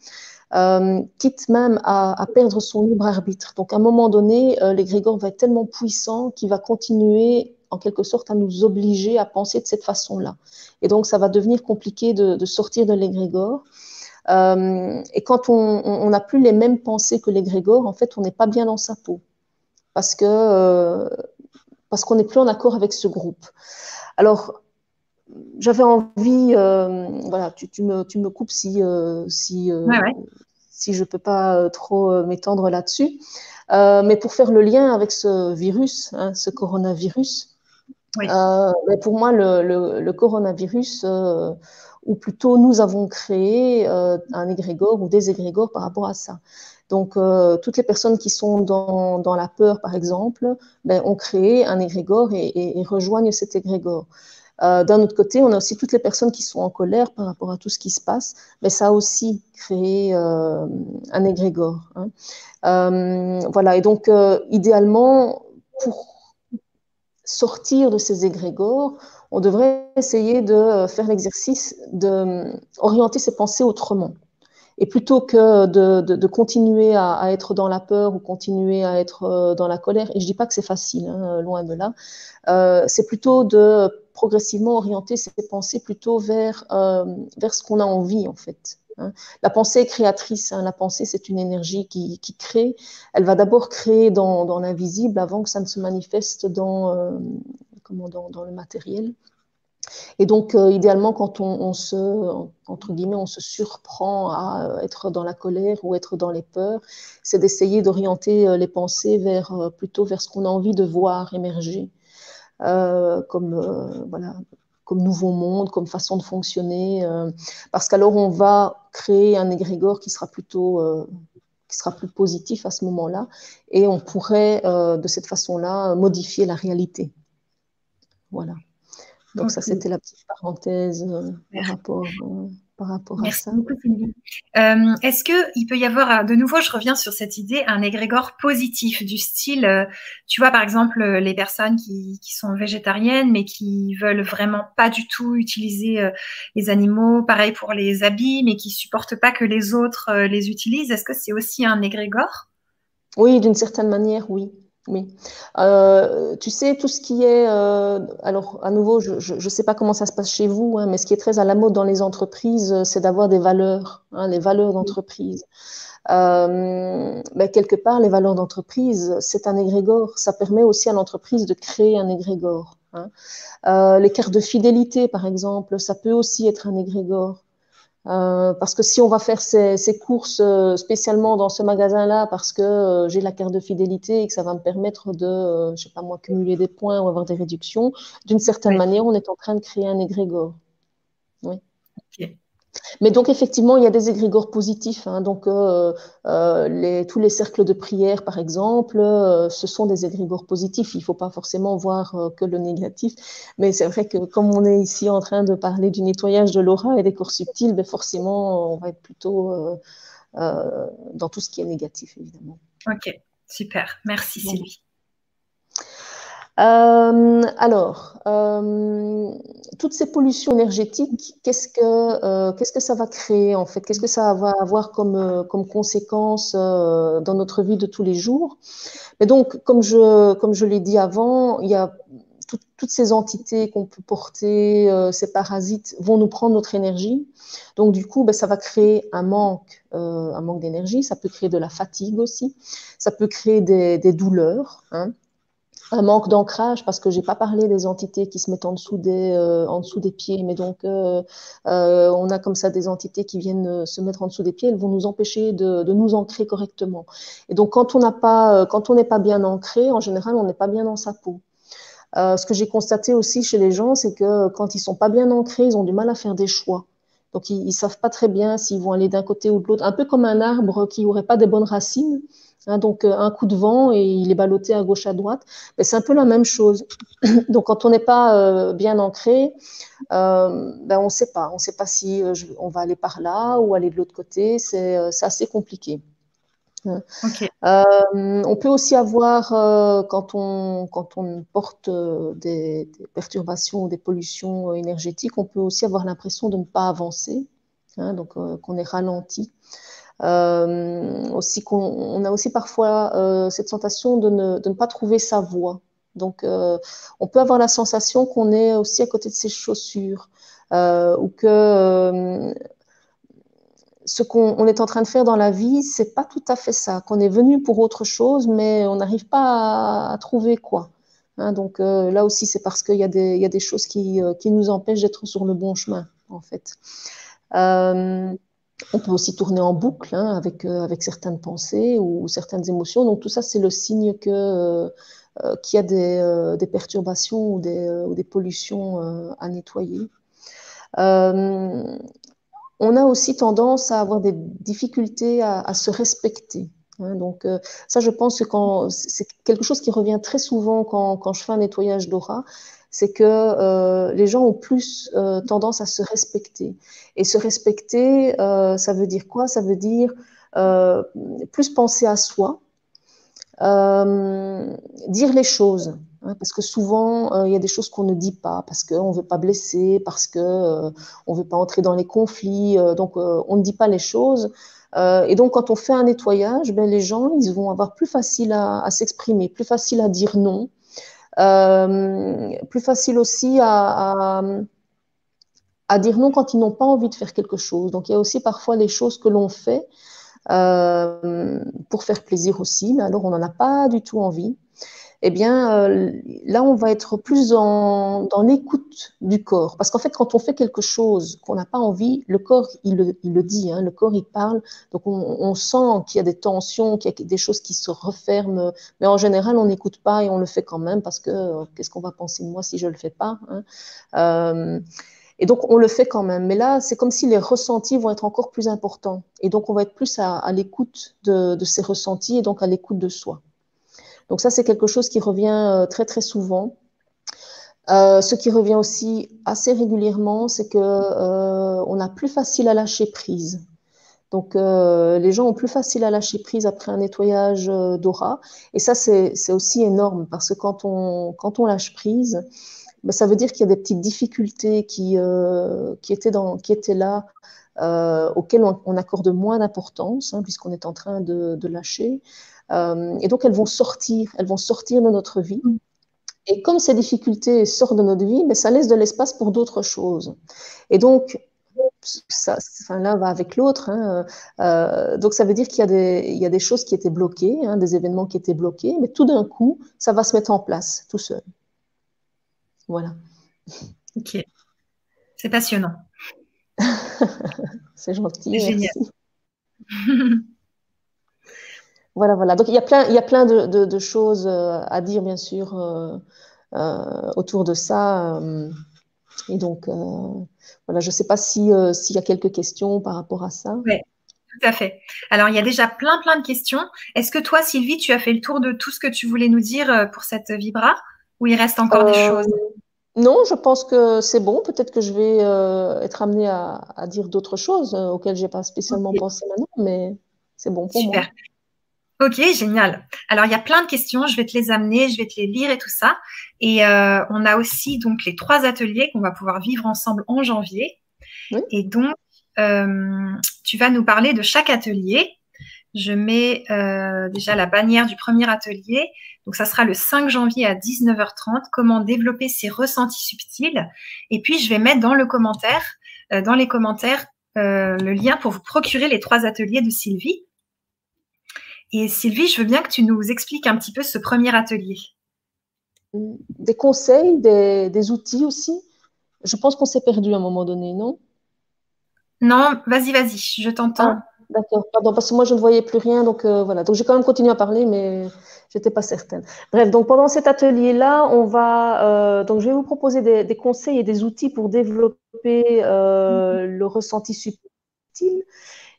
euh, quitte même à, perdre son libre arbitre. Donc à un moment donné, euh, l'égrégore va être tellement puissant qu'il va continuer en quelque sorte à nous obliger à penser de cette façon-là. Et donc ça va devenir compliqué de, sortir de l'égrégore. et quand on n'a plus les mêmes pensées que l'égrégore, en fait, on n'est pas bien dans sa peau. Parce que parce qu'on n'est plus en accord avec ce groupe. Alors, j'avais envie, euh, voilà, tu, me, tu, me, coupes si, euh, si, euh, si je ne peux pas trop m'étendre là-dessus. mais pour faire le lien avec ce virus, hein, ce coronavirus, mais pour moi, le, coronavirus, ou plutôt nous avons créé un égrégore ou des égrégores par rapport à ça. Donc, euh, toutes les personnes qui sont dans, la peur, par exemple, ben, ont créé un égrégore et, rejoignent cet égrégore. Euh, D'un autre côté, on a aussi toutes les personnes qui sont en colère par rapport à tout ce qui se passe, mais ça a aussi créé euh, un égrégore. Hein. Euh, voilà, et donc, euh, idéalement, pour sortir de ces égrégores, on devrait essayer de faire l'exercice d'orienter ses pensées autrement. Et plutôt que de, de, continuer à, à, être dans la peur ou continuer à être euh, dans la colère, et je dis pas que c'est facile, hein, loin de là, euh, c'est plutôt de progressivement orienter ses pensées plutôt vers, euh, vers ce qu'on a envie en fait. Hein. La pensée est créatrice, hein. la pensée c'est une énergie qui, crée. Elle va d'abord créer dans, l'invisible avant que ça ne se manifeste dans, euh, comment, dans, le matériel. Et donc, euh, idéalement, quand on, se, entre guillemets, on se surprend à être dans la colère ou être dans les peurs, c'est d'essayer d'orienter euh, les pensées vers, euh, plutôt vers ce qu'on a envie de voir émerger, comme, voilà, comme nouveau monde, comme façon de fonctionner, parce qu'alors on va créer un égrégore qui sera plutôt qui sera plus positif à ce moment-là, et on pourrait de cette façon-là modifier la réalité. Voilà. Donc ça, c'était la petite parenthèse euh, par rapport, euh, par rapport à ça. Beaucoup, euh, Est-ce qu'il peut y avoir, de nouveau, je reviens sur cette idée, un égrégore positif du style, tu vois, par exemple, les personnes qui, qui, sont végétariennes, mais qui veulent vraiment pas du tout utiliser les animaux, pareil pour les habits, mais qui supportent pas que les autres les utilisent. Est-ce que c'est aussi un égrégore? Oui, d'une certaine manière, oui. Oui. Euh, tu sais, tout ce qui est... Euh, alors, à nouveau, je ne sais pas comment ça se passe chez vous, hein, mais ce qui est très à la mode dans les entreprises, euh, c'est d'avoir des valeurs, hein, les valeurs d'entreprise. Euh, ben, quelque part, les valeurs d'entreprise, c'est un égrégore. Ça permet aussi à l'entreprise de créer un égrégore. Hein. Euh, les cartes de fidélité, par exemple, ça peut aussi être un égrégore. Euh, parce que si on va faire ces, ces courses euh, spécialement dans ce magasin-là parce que euh, j'ai la carte de fidélité et que ça va me permettre de, euh, je sais pas moi, cumuler des points ou avoir des réductions, d'une certaine manière, on est en train de créer un égrégore. Oui. Okay. Mais donc effectivement, il y a des égrégores positifs. Hein. donc euh, euh, les, tous les cercles de prière, par exemple, euh, ce sont des égrégores positifs. Il ne faut pas forcément voir que le négatif. Mais c'est vrai que comme on est ici en train de parler du nettoyage de l'aura et des corps subtils, ben forcément, on va être plutôt dans tout ce qui est négatif, évidemment. Ok, super. Merci Sylvie. Euh, alors, euh, toutes ces pollutions énergétiques, qu'est-ce que, euh, qu'est-ce que ça va créer en fait? Qu'est-ce que ça va avoir comme, comme conséquence dans notre vie de tous les jours? Mais donc, comme je, comme je l'ai dit avant, il y a toutes ces entités qu'on peut porter, ces parasites, vont nous prendre notre énergie. Donc, du coup, ben, ça va créer un manque, un manque d'énergie. Ça peut créer de la fatigue aussi. Ça peut créer des, des douleurs. Hein un manque d'ancrage parce que j'ai pas parlé des entités qui se mettent en dessous des, euh, en dessous des pieds, mais donc euh, euh, on a comme ça des entités qui viennent se mettre en dessous des pieds, elles vont nous empêcher de, de nous ancrer correctement. Et donc quand on n'a pas, quand on n'est pas bien ancré, en général on n'est pas bien dans sa peau. ce que j'ai constaté aussi chez les gens, c'est que quand ils sont pas bien ancrés, ils ont du mal à faire des choix. Donc ils, ils savent pas très bien s'ils vont aller d'un côté ou de l'autre, un peu comme un arbre qui n'aurait pas des bonnes racines. Hein, donc euh, un coup de vent et il est ballotté à gauche à droite. Mais c'est un peu la même chose. (coughs) donc quand on n'est pas euh, bien ancré, euh, ben, on ne sait pas. On ne sait pas si on va aller par là ou aller de l'autre côté. C'est assez compliqué. Hein. on peut aussi avoir, quand, on, quand on porte des, perturbations ou des pollutions énergétiques, on peut aussi avoir l'impression de ne pas avancer, hein, donc qu'on est ralenti. Euh, aussi qu'on a aussi parfois euh, cette sensation de ne, de ne, pas trouver sa voie. Donc, euh, on peut avoir la sensation qu'on est aussi à côté de ses chaussures ou que ce qu'on est en train de faire dans la vie, c'est pas tout à fait ça. Qu'on est venu pour autre chose, mais on n'arrive pas à, trouver quoi. Hein, donc là aussi, c'est parce qu'il y, y, a des choses qui, qui nous empêchent d'être sur le bon chemin, en fait. On peut aussi tourner en boucle hein, avec, euh, avec certaines pensées ou, certaines émotions. Donc tout ça, c'est le signe euh, euh, qu'il y a des, perturbations ou des, pollutions à nettoyer. on a aussi tendance à avoir des difficultés à, se respecter. Hein. donc ça, je pense que c'est quelque chose qui revient très souvent quand je fais un nettoyage d'aura, c'est que euh, les gens ont plus euh, tendance à se respecter. Et se respecter, euh, ça veut dire quoi? Ça veut dire plus penser à soi, dire les choses. Hein, parce que souvent, il y a des choses qu'on ne dit pas, parce qu'on ne veut pas blesser, parce qu'on ne veut pas entrer dans les conflits, donc on ne dit pas les choses. et donc, quand on fait un nettoyage, ben, les gens, ils vont avoir plus facile à, s'exprimer, plus facile à dire non, plus facile aussi à, dire non quand ils n'ont pas envie de faire quelque chose. Donc il y a aussi parfois des choses que l'on fait euh, pour faire plaisir aussi, mais alors on n'en a pas du tout envie eh bien, euh, là, on va être plus dans, l'écoute du corps. Parce qu'en fait, quand on fait quelque chose qu'on n'a pas envie, le corps, il le, dit, hein, le corps, il parle. Donc, on, sent qu'il y a des tensions, qu'il y a des choses qui se referment. Mais en général, on n'écoute pas et on le fait quand même parce que euh, qu'est-ce qu'on va penser de moi si je ne le fais pas hein. euh, et donc, on le fait quand même. Mais là, c'est comme si les ressentis vont être encore plus importants. Et donc, on va être plus à, l'écoute de, ces ressentis et donc à l'écoute de soi. Donc ça, c'est quelque chose qui revient euh, très très souvent. Euh, ce qui revient aussi assez régulièrement, c'est que euh, on a plus facile à lâcher prise. Donc les gens ont plus facile à lâcher prise après un nettoyage d'aura. Et ça, c'est aussi énorme parce que quand on, quand on lâche prise, ben, ça veut dire qu'il y a des petites difficultés qui, qui, étaient, dans, qui étaient là, auxquelles on, accorde moins d'importance, hein, puisqu'on est en train de lâcher. Euh, et donc, elles vont sortir, elles vont sortir de notre vie. Mm. Et comme ces difficultés sortent de notre vie, mais ben, ça laisse de l'espace pour d'autres choses. Et donc, ça, enfin, l'un va avec l'autre. Hein, euh, donc, ça veut dire qu'il y, a des, il y a des choses qui étaient bloquées, hein, des événements qui étaient bloqués, mais tout d'un coup, ça va se mettre en place tout seul. Voilà. Ok. C'est passionnant. (laughs) C'est gentil. C'est génial. (laughs) Voilà, voilà. Donc il y a plein, il y a plein de, choses euh, à dire, bien sûr, euh, euh, autour de ça. et donc, voilà, je ne sais pas s'il y a quelques questions par rapport à ça. Oui, tout à fait. Alors, il y a déjà plein, plein de questions. Est-ce que toi, Sylvie, tu as fait le tour de tout ce que tu voulais nous dire pour cette Vibra ou il reste encore des choses? non, je pense que c'est bon. Peut-être que je vais être amenée à, dire d'autres choses auxquelles je n'ai pas spécialement pensé maintenant, mais c'est bon pour Super. moi. Ok, génial. Alors, il y a plein de questions, je vais te les amener, je vais te les lire et tout ça. Et euh, on a aussi donc les trois ateliers qu'on va pouvoir vivre ensemble en janvier. Et donc, euh, tu vas nous parler de chaque atelier. Je mets euh, déjà la bannière du premier atelier. Donc, ça sera le 5 janvier à 19h30, comment développer ses ressentis subtils. Et puis, je vais mettre dans le commentaire, dans les commentaires, le lien pour vous procurer les trois ateliers de Sylvie. Et Sylvie, je veux bien que tu nous expliques un petit peu ce premier atelier. Des conseils, des, outils aussi. Je pense qu'on s'est perdu à un moment donné, non? Non, vas-y, vas-y, je t'entends. Ah, d'accord, pardon, parce que moi je ne voyais plus rien, donc euh, voilà. Donc j'ai quand même continué à parler, mais je n'étais pas certaine. Bref, donc pendant cet atelier-là, on va, euh, donc je vais vous proposer des, conseils et des outils pour développer euh, le ressenti subtil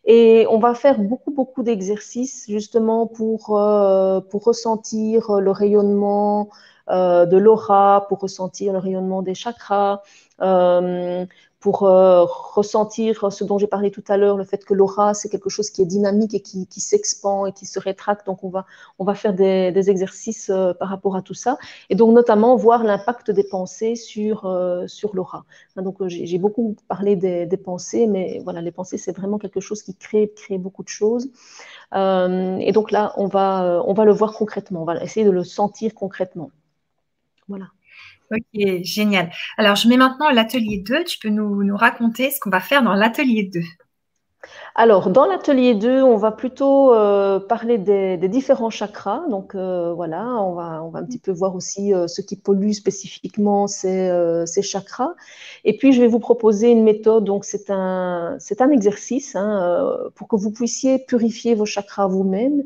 et on va faire beaucoup, beaucoup d'exercices justement pour, euh, pour ressentir le rayonnement euh, de l'aura, pour ressentir le rayonnement des chakras, euh, pour euh, ressentir ce dont j'ai parlé tout à l'heure, le fait que l'aura, c'est quelque chose qui est dynamique et qui, s'expand et qui se rétracte. Donc, on va, on va faire des, des exercices euh, par rapport à tout ça. Et donc, notamment, voir l'impact des pensées sur, euh, sur l'aura. Hein, donc, j'ai beaucoup parlé des, des, pensées, mais voilà, les pensées, c'est vraiment quelque chose qui crée, crée beaucoup de choses. et donc là, on va, on va le voir concrètement. On va essayer de le sentir concrètement. Voilà. Ok, génial. Alors, je mets maintenant l'atelier 2. Tu peux nous, raconter ce qu'on va faire dans l'atelier 2 alors, dans l'atelier 2, on va plutôt euh, parler des, différents chakras. Donc, euh, voilà, on va, un petit peu voir aussi euh, ce qui pollue spécifiquement ces, chakras. Et puis, je vais vous proposer une méthode. Donc, c'est un, c'est un exercice hein, pour que vous puissiez purifier vos chakras vous-même,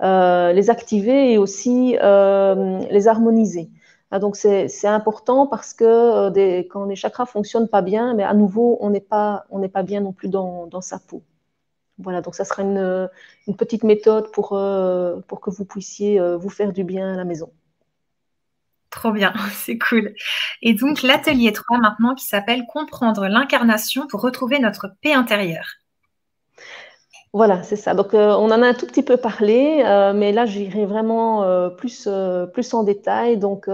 les activer et aussi les harmoniser. Ah, donc c'est important parce que euh, quand les chakras fonctionnent pas bien, mais à nouveau on n'est pas pas bien non plus dans, sa peau. Voilà, donc ça sera une, une petite méthode pour euh, pour que vous puissiez euh, vous faire du bien à la maison. Trop bien, (laughs) c'est cool. Et donc l'atelier 3 maintenant qui s'appelle Comprendre l'incarnation pour retrouver notre paix intérieure. Voilà, c'est ça. Donc, euh, on en a un tout petit peu parlé, euh, mais là, j'irai vraiment euh, plus, en détail. Donc,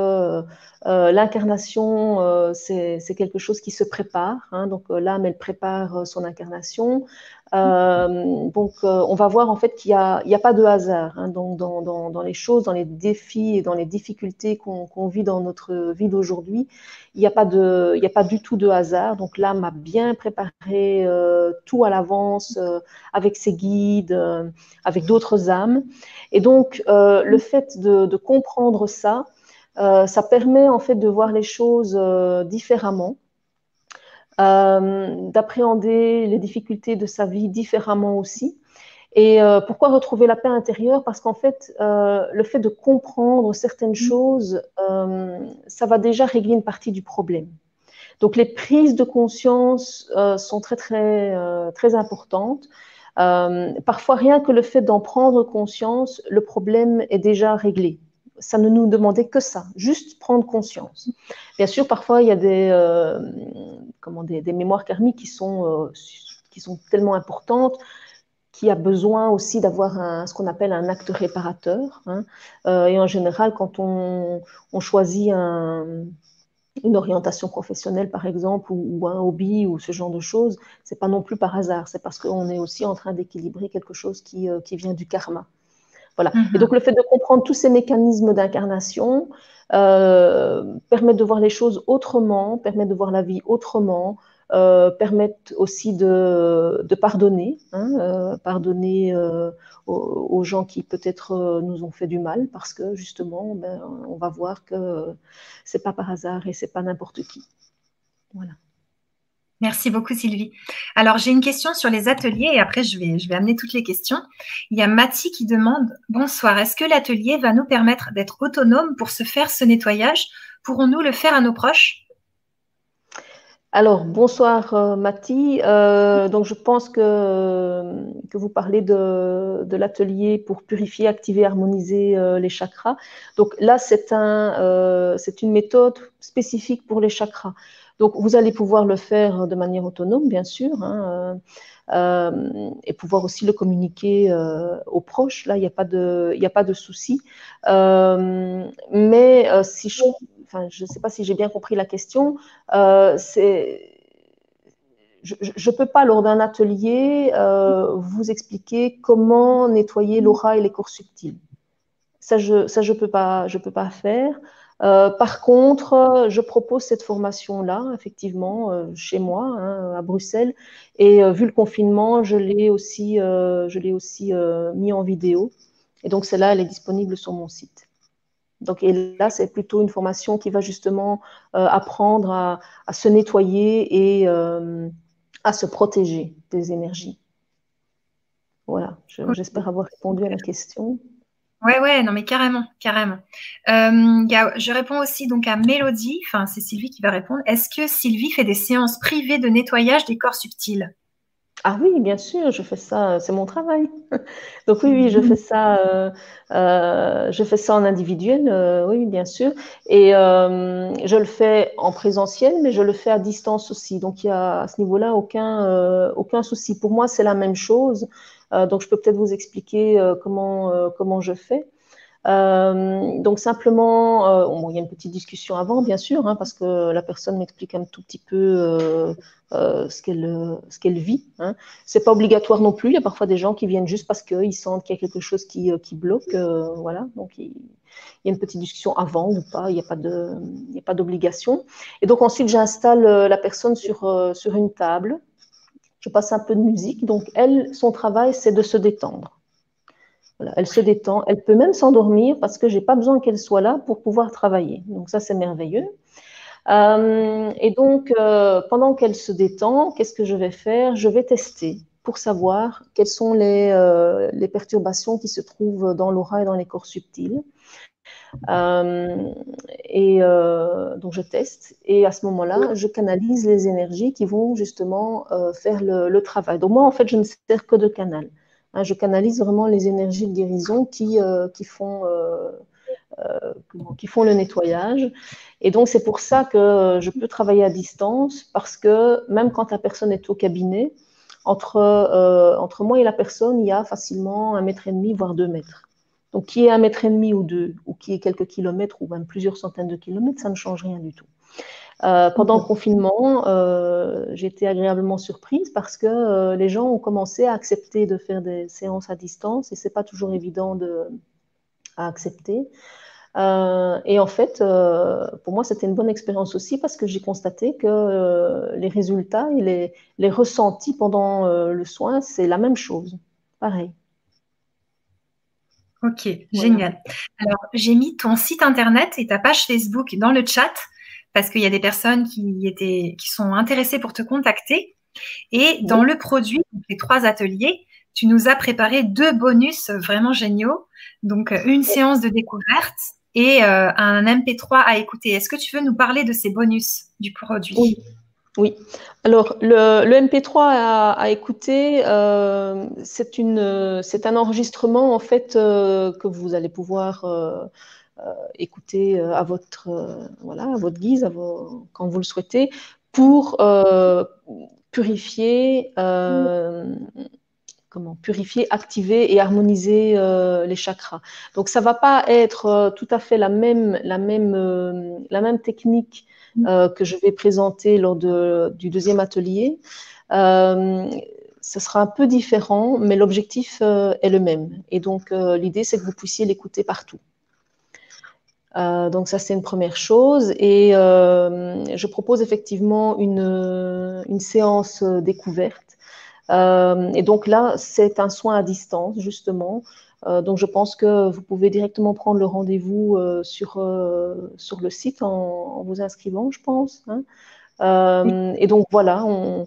l'incarnation, c'est quelque chose qui se prépare. Hein. donc, l'âme, elle prépare son incarnation. Euh, donc, euh, on va voir en fait qu'il n'y a, pas de hasard hein, dans, les choses, dans les défis et dans les difficultés qu'on vit dans notre vie d'aujourd'hui. Il n'y a, pas il a pas du tout de hasard. Donc, l'âme a bien préparé euh, tout à l'avance avec ses guides, avec d'autres âmes. Et donc, le fait de, de comprendre ça, ça permet en fait de voir les choses différemment. Euh, d'appréhender les difficultés de sa vie différemment aussi. Et euh, pourquoi retrouver la paix intérieure? Parce qu'en fait, euh, le fait de comprendre certaines mmh. choses, ça va déjà régler une partie du problème. Donc les prises de conscience sont très très très importantes. parfois rien que le fait d'en prendre conscience, le problème est déjà réglé ça ne nous demandait que ça, juste prendre conscience. Bien sûr, parfois, il y a des, euh, comment, des, mémoires karmiques qui sont, euh, qui sont tellement importantes qu'il y a besoin aussi d'avoir ce qu'on appelle un acte réparateur. Hein. Euh, et en général, quand on, on choisit une orientation professionnelle, par exemple, ou, un hobby, ou ce genre de choses, c'est pas non plus par hasard, c'est parce qu'on est aussi en train d'équilibrer quelque chose qui, qui vient du karma. Voilà. Et mhm. donc le fait de comprendre tous ces mécanismes d'incarnation euh, permet de voir les choses autrement, permet de voir la vie autrement, euh, permettent aussi de, pardonner, hein, euh, pardonner euh, aux, gens qui peut-être nous ont fait du mal, parce que justement, ben, on va voir que c'est pas par hasard et c'est pas n'importe qui. Voilà. Merci beaucoup Sylvie. Alors j'ai une question sur les ateliers et après je vais, je vais amener toutes les questions. Il y a Mathie qui demande Bonsoir, est-ce que l'atelier va nous permettre d'être autonome pour se faire ce nettoyage? Pourrons-nous le faire à nos proches? Alors, bonsoir euh, Mathie. Euh, donc, je pense que, vous parlez de, l'atelier pour purifier, activer, harmoniser euh, les chakras. Donc là, c'est une méthode spécifique pour les chakras. Donc, vous allez pouvoir le faire de manière autonome, bien sûr, hein, et pouvoir aussi le communiquer aux proches. Là, il n'y a pas de, de souci. mais si je, enfin, je ne sais pas si j'ai bien compris la question, c'est je ne peux pas, lors d'un atelier, euh, vous expliquer comment nettoyer l'aura et les corps subtils. Ça, je ne ça, je peux, peux pas faire. Euh, par contre, je propose cette formation-là, effectivement, euh, chez moi, hein, à Bruxelles. Et vu le confinement, je l'ai aussi, je l'ai aussi mis en vidéo. Et donc, celle-là, elle est disponible sur mon site. Donc, et là, c'est plutôt une formation qui va justement apprendre à, à, se nettoyer et à se protéger des énergies. Voilà, j'espère avoir répondu à la question. Ouais, ouais, non, mais carrément, carrément. Euh, je réponds aussi donc à Mélodie, enfin c'est Sylvie qui va répondre. Est-ce que Sylvie fait des séances privées de nettoyage des corps subtils? Ah oui, bien sûr, je fais ça, c'est mon travail. (laughs) Donc oui, oui, je fais ça, euh, euh, je fais ça en individuel, oui, bien sûr. Et je le fais en présentiel, mais je le fais à distance aussi. Donc il y a à ce niveau-là aucun, aucun souci. Pour moi, c'est la même chose. Donc je peux peut-être vous expliquer comment, comment je fais. Euh, donc simplement, euh, il y a une petite discussion avant, bien sûr, hein, parce que la personne m'explique un tout petit peu euh, ce qu'elle ce vit. Hein. C'est pas obligatoire non plus. Il y a parfois des gens qui viennent juste parce qu'ils sentent qu'il y a quelque chose qui, qui bloque. voilà, donc il, y a une petite discussion avant ou pas. Il n'y a pas d'obligation. Et donc ensuite, j'installe la personne sur sur une table. Je passe un peu de musique. Donc elle, son travail, c'est de se détendre elle se détend, elle peut même s'endormir parce que j'ai pas besoin qu'elle soit là pour pouvoir travailler. Donc ça, c'est merveilleux. Euh, et donc, euh, pendant qu'elle se détend, qu'est-ce que je vais faire? Je vais tester pour savoir quelles sont les, euh, les, perturbations qui se trouvent dans l'aura et dans les corps subtils. et donc, je teste. Et à ce moment-là, je canalise les énergies qui vont justement faire le, travail. Donc, moi, en fait, je ne sers que de canal. Hein, je canalise vraiment les énergies de guérison qui, euh, qui, font, euh, euh, qui font le nettoyage. Et donc, c'est pour ça que je peux travailler à distance, parce que même quand la personne est au cabinet, entre, entre moi et la personne, il y a facilement un mètre et demi, voire deux mètres. Donc, qui est un mètre et demi ou deux, ou qui est quelques kilomètres, ou même plusieurs centaines de kilomètres, ça ne change rien du tout. Euh, pendant le confinement, euh, été agréablement surprise parce que euh, les gens ont commencé à accepter de faire des séances à distance et c'est pas toujours évident de, à accepter. Et en fait, pour moi, c'était une bonne expérience aussi parce que j'ai constaté que les résultats et les, les ressentis pendant le soin, c'est la même chose. Pareil. Ok, génial. Alors, j'ai mis ton site internet et ta page Facebook dans le chat parce qu'il y a des personnes qui, étaient, qui sont intéressées pour te contacter. Et dans le produit, les trois ateliers, tu nous as préparé deux bonus vraiment géniaux. Donc, une séance de découverte et euh, un MP3 à écouter. Est-ce que tu veux nous parler de ces bonus du produit? Oui. Oui. Alors, le, MP3 à, écouter, euh, c'est un enregistrement en fait euh, que vous allez pouvoir écouter à votre, voilà, à votre guise, à quand vous le souhaitez, pour purifier comment purifier, activer et harmoniser les chakras. Donc ça va pas être tout à fait la même la même la même technique que je vais présenter lors de, du deuxième atelier. ce sera un peu différent, mais l'objectif est le même. Et donc l'idée c'est que vous puissiez l'écouter partout. Euh, donc ça, c'est une première chose. Et euh, je propose effectivement une, une séance découverte. Euh, et donc là, c'est un soin à distance, justement. donc je pense que vous pouvez directement prendre le rendez-vous sur, sur le site en, vous inscrivant, je pense. Hein. Et donc voilà, on,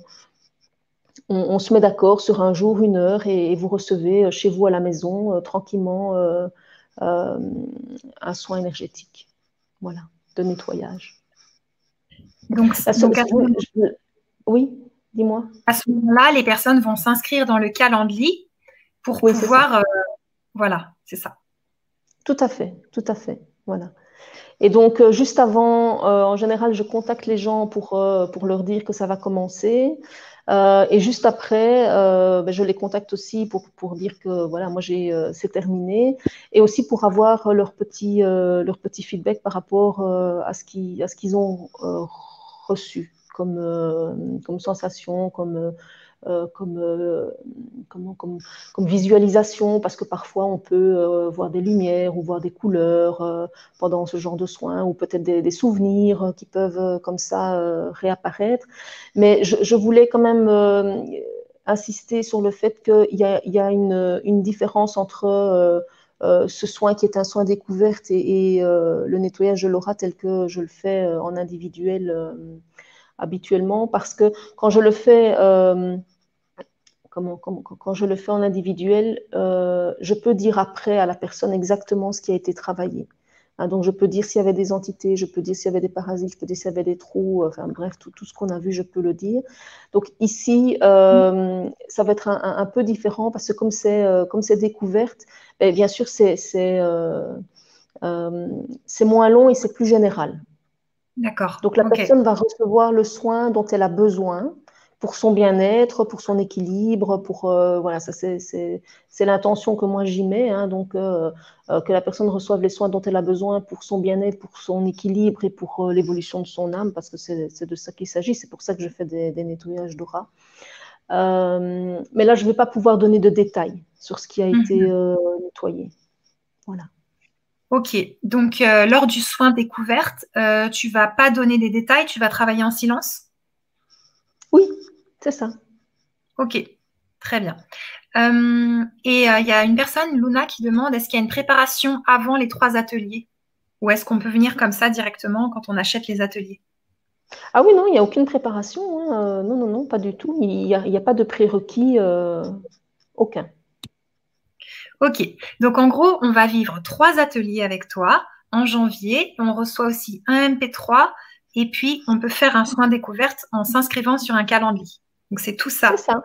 on, se met d'accord sur un jour, une heure, et, vous recevez chez vous à la maison, tranquillement, euh, un soin énergétique, voilà, de nettoyage. Donc, oui, dis-moi. À ce moment-là, les personnes vont s'inscrire dans le calendrier pour pouvoir, euh, voilà, c'est ça. Tout à fait, tout à fait, voilà. Et donc, euh, juste avant, euh, en général, je contacte les gens pour, pour leur dire que ça va commencer. et juste après, ben, je les contacte aussi pour, pour dire que voilà, moi j'ai c'est terminé, et aussi pour avoir leur petit leur petit feedback par rapport à ce qui à ce qu'ils ont reçu comme comme sensation, comme euh, euh, comme, comme, visualisation, parce que parfois on peut euh, voir des lumières ou voir des couleurs pendant ce genre de soins, ou peut-être des, souvenirs qui peuvent comme ça réapparaître. Mais je, voulais quand même insister sur le fait qu'il y a, y a une, une, différence entre ce soin qui est un soin découverte et le nettoyage de l'aura tel que je le fais en individuel habituellement, parce que quand je le fais quand je le fais en individuel, euh, je peux dire après à la personne exactement ce qui a été travaillé. Hein, donc, je peux dire s'il y avait des entités, je peux dire s'il y avait des parasites, je peux dire s'il y avait des trous, enfin bref, tout, ce qu'on a vu, je peux le dire. Donc, ici, euh, ça va être un, peu différent parce que comme c'est euh, comme c'est découverte, ben, bien sûr, c'est moins long et c'est plus général. D'accord. Donc, la personne va recevoir le soin dont elle a besoin pour son bien-être, pour son équilibre, pour euh, voilà, ça c'est l'intention que moi j'y mets, hein, donc euh, euh, que la personne reçoive les soins dont elle a besoin pour son bien-être, pour son équilibre et pour l'évolution de son âme, parce que c'est de ça qu'il s'agit. C'est pour ça que je fais des, nettoyages d'aura. mais là, je ne vais pas pouvoir donner de détails sur ce qui a été mhm. nettoyé. Voilà. Ok, donc lors du soin découverte, tu vas pas donner des détails, tu vas travailler en silence? Oui, c'est ça. Ok, très bien. Euh, et euh, il y a une personne, Luna, qui demande est-ce qu'il y a une préparation avant les trois ateliers? Ou est-ce qu'on peut venir comme ça directement quand on achète les ateliers? Ah oui, non, il n'y a aucune préparation. Hein. Euh, non, non, non, pas du tout. Il n'y a, a, pas de prérequis, aucun. Ok, donc en gros, on va vivre trois ateliers avec toi en janvier. On reçoit aussi un MP3 et puis on peut faire un soin découverte en s'inscrivant sur un calendrier. Donc c'est tout ça. C'est ça.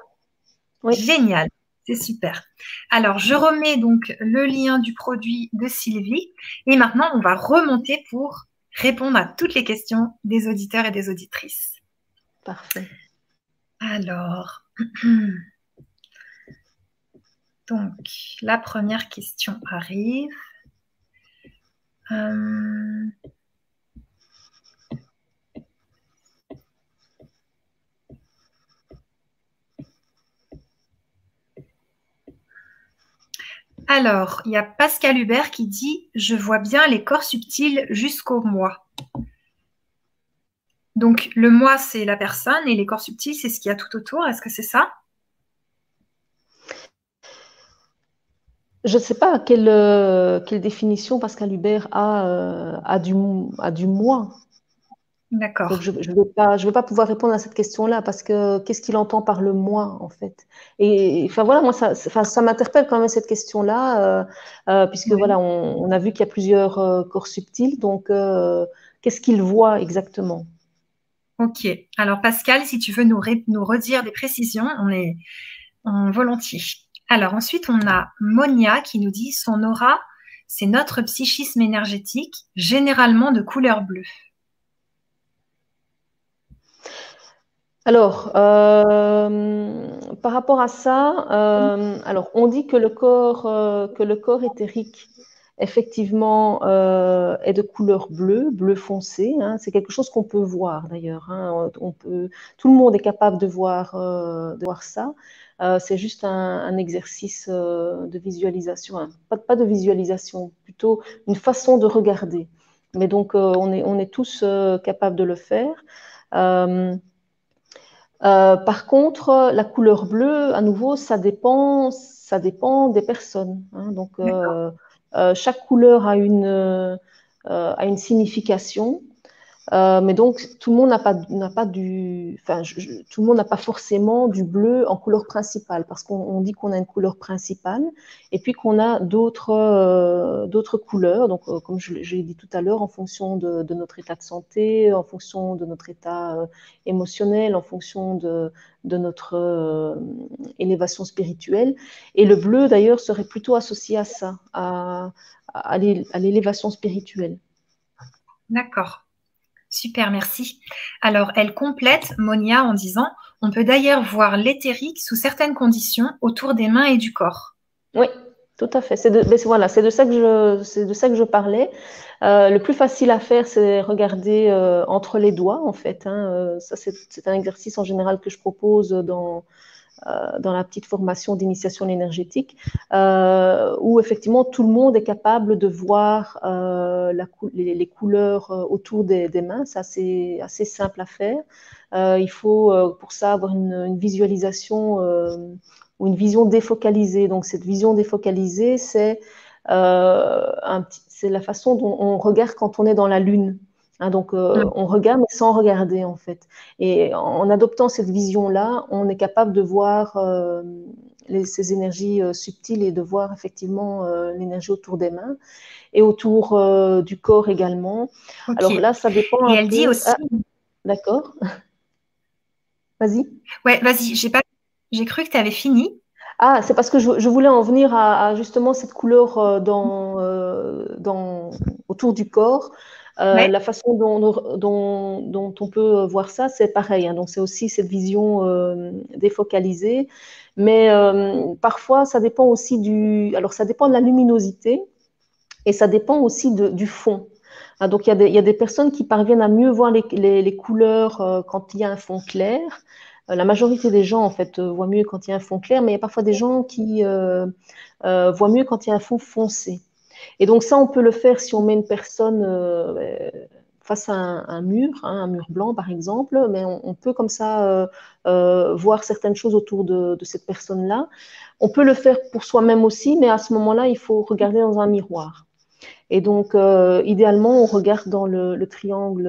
Génial. C'est super. Alors, je remets donc le lien du produit de Sylvie. Et maintenant, on va remonter pour répondre à toutes les questions des auditeurs et des auditrices. Parfait. Alors, (clears throat) donc, la première question arrive. Euh, Alors, il y a Pascal Hubert qui dit Je vois bien les corps subtils jusqu'au moi. Donc, le moi, c'est la personne et les corps subtils, c'est ce qu'il y a tout autour. Est-ce que c'est ça? Je ne sais pas quelle, euh, quelle, définition Pascal Hubert a, euh, du, a du moi. D'accord. je ne vais, pas, pouvoir répondre à cette question-là parce que qu'est-ce qu'il entend par le moi, en fait? Et enfin, voilà, moi, ça, ça m'interpelle quand même cette question-là, euh, puisque voilà, on, a vu qu'il y a plusieurs corps subtils. Donc, qu'est-ce qu'il voit exactement? Ok. Alors, Pascal, si tu veux nous, nous redire des précisions, on est en volontiers. Alors, ensuite, on a Monia qui nous dit son aura, c'est notre psychisme énergétique, généralement de couleur bleue. Alors, euh, par rapport à ça, euh, alors on dit que le corps, euh, éthérique, effectivement, est de couleur bleue, bleu foncé. Hein. c'est quelque chose qu'on peut voir d'ailleurs. Hein. tout le monde est capable de voir, de voir ça. C'est juste un, exercice de visualisation, hein. pas, pas, de visualisation, plutôt une façon de regarder. Mais donc, on est, on est tous capables de le faire. Euh, par contre, la couleur bleue, à nouveau, ça dépend, ça dépend des personnes. Hein. donc, euh, euh, chaque couleur a une, a une signification. Euh, mais donc, tout le monde n'a pas, du, enfin, tout le monde n'a pas forcément du bleu en couleur principale, parce qu'on dit qu'on a une couleur principale, et puis qu'on a d'autres, euh, d'autres couleurs. Donc, euh, comme je, l'ai dit tout à l'heure, en fonction de, notre état de santé, en fonction de notre état émotionnel, en fonction de, notre élévation spirituelle. Et le bleu, d'ailleurs, serait plutôt associé à ça, à l'élévation spirituelle. D'accord. Super, merci. Alors, elle complète Monia en disant On peut d'ailleurs voir l'éthérique sous certaines conditions autour des mains et du corps. Oui, tout à fait. C'est de, voilà, de ça que je, de ça que je parlais. Euh, le plus facile à faire, c'est regarder euh, entre les doigts, en fait. Hein. Euh, ça, c'est un exercice en général que je propose dans, dans la petite formation d'initiation énergétique, euh, où effectivement tout le monde est capable de voir euh, les, couleurs autour des, mains. C'est assez simple à faire. il faut pour ça avoir une, visualisation ou une vision défocalisée. Donc cette vision défocalisée, c'est la façon dont on regarde quand on est dans la lune. Hein, donc, euh, on regarde, mais sans regarder, en fait. Et en adoptant cette vision-là, on est capable de voir euh, ces énergies euh, subtiles et de voir effectivement l'énergie autour des mains et autour du corps également. Alors là, ça dépend. Et elle dit aussi. Ah, d'accord. vas-y. Ouais, vas-y. J'ai pas. J'ai cru que tu avais fini. Ah, c'est parce que je, voulais en venir à, justement cette couleur dans, dans, autour du corps. Euh, la façon dont, on peut voir ça, c'est pareil. Hein. donc, c'est aussi cette vision euh, défocalisée. Mais euh, parfois, ça dépend aussi du. Alors, ça dépend de la luminosité et ça dépend aussi du fond. Ah, donc, il y, a des personnes qui parviennent à mieux voir les, couleurs quand il y a un fond clair. La majorité des gens, en fait, voient mieux quand il y a un fond clair, mais il y a parfois des gens qui voient mieux quand il y a un fond foncé. Et donc ça, on peut le faire si on met une personne euh, face à un, mur, hein, un mur blanc par exemple, mais on, peut comme ça euh, euh, voir certaines choses autour de, cette personne-là. On peut le faire pour soi-même aussi, mais à ce moment-là, il faut regarder dans un miroir. Et donc, euh, idéalement, on regarde dans le, triangle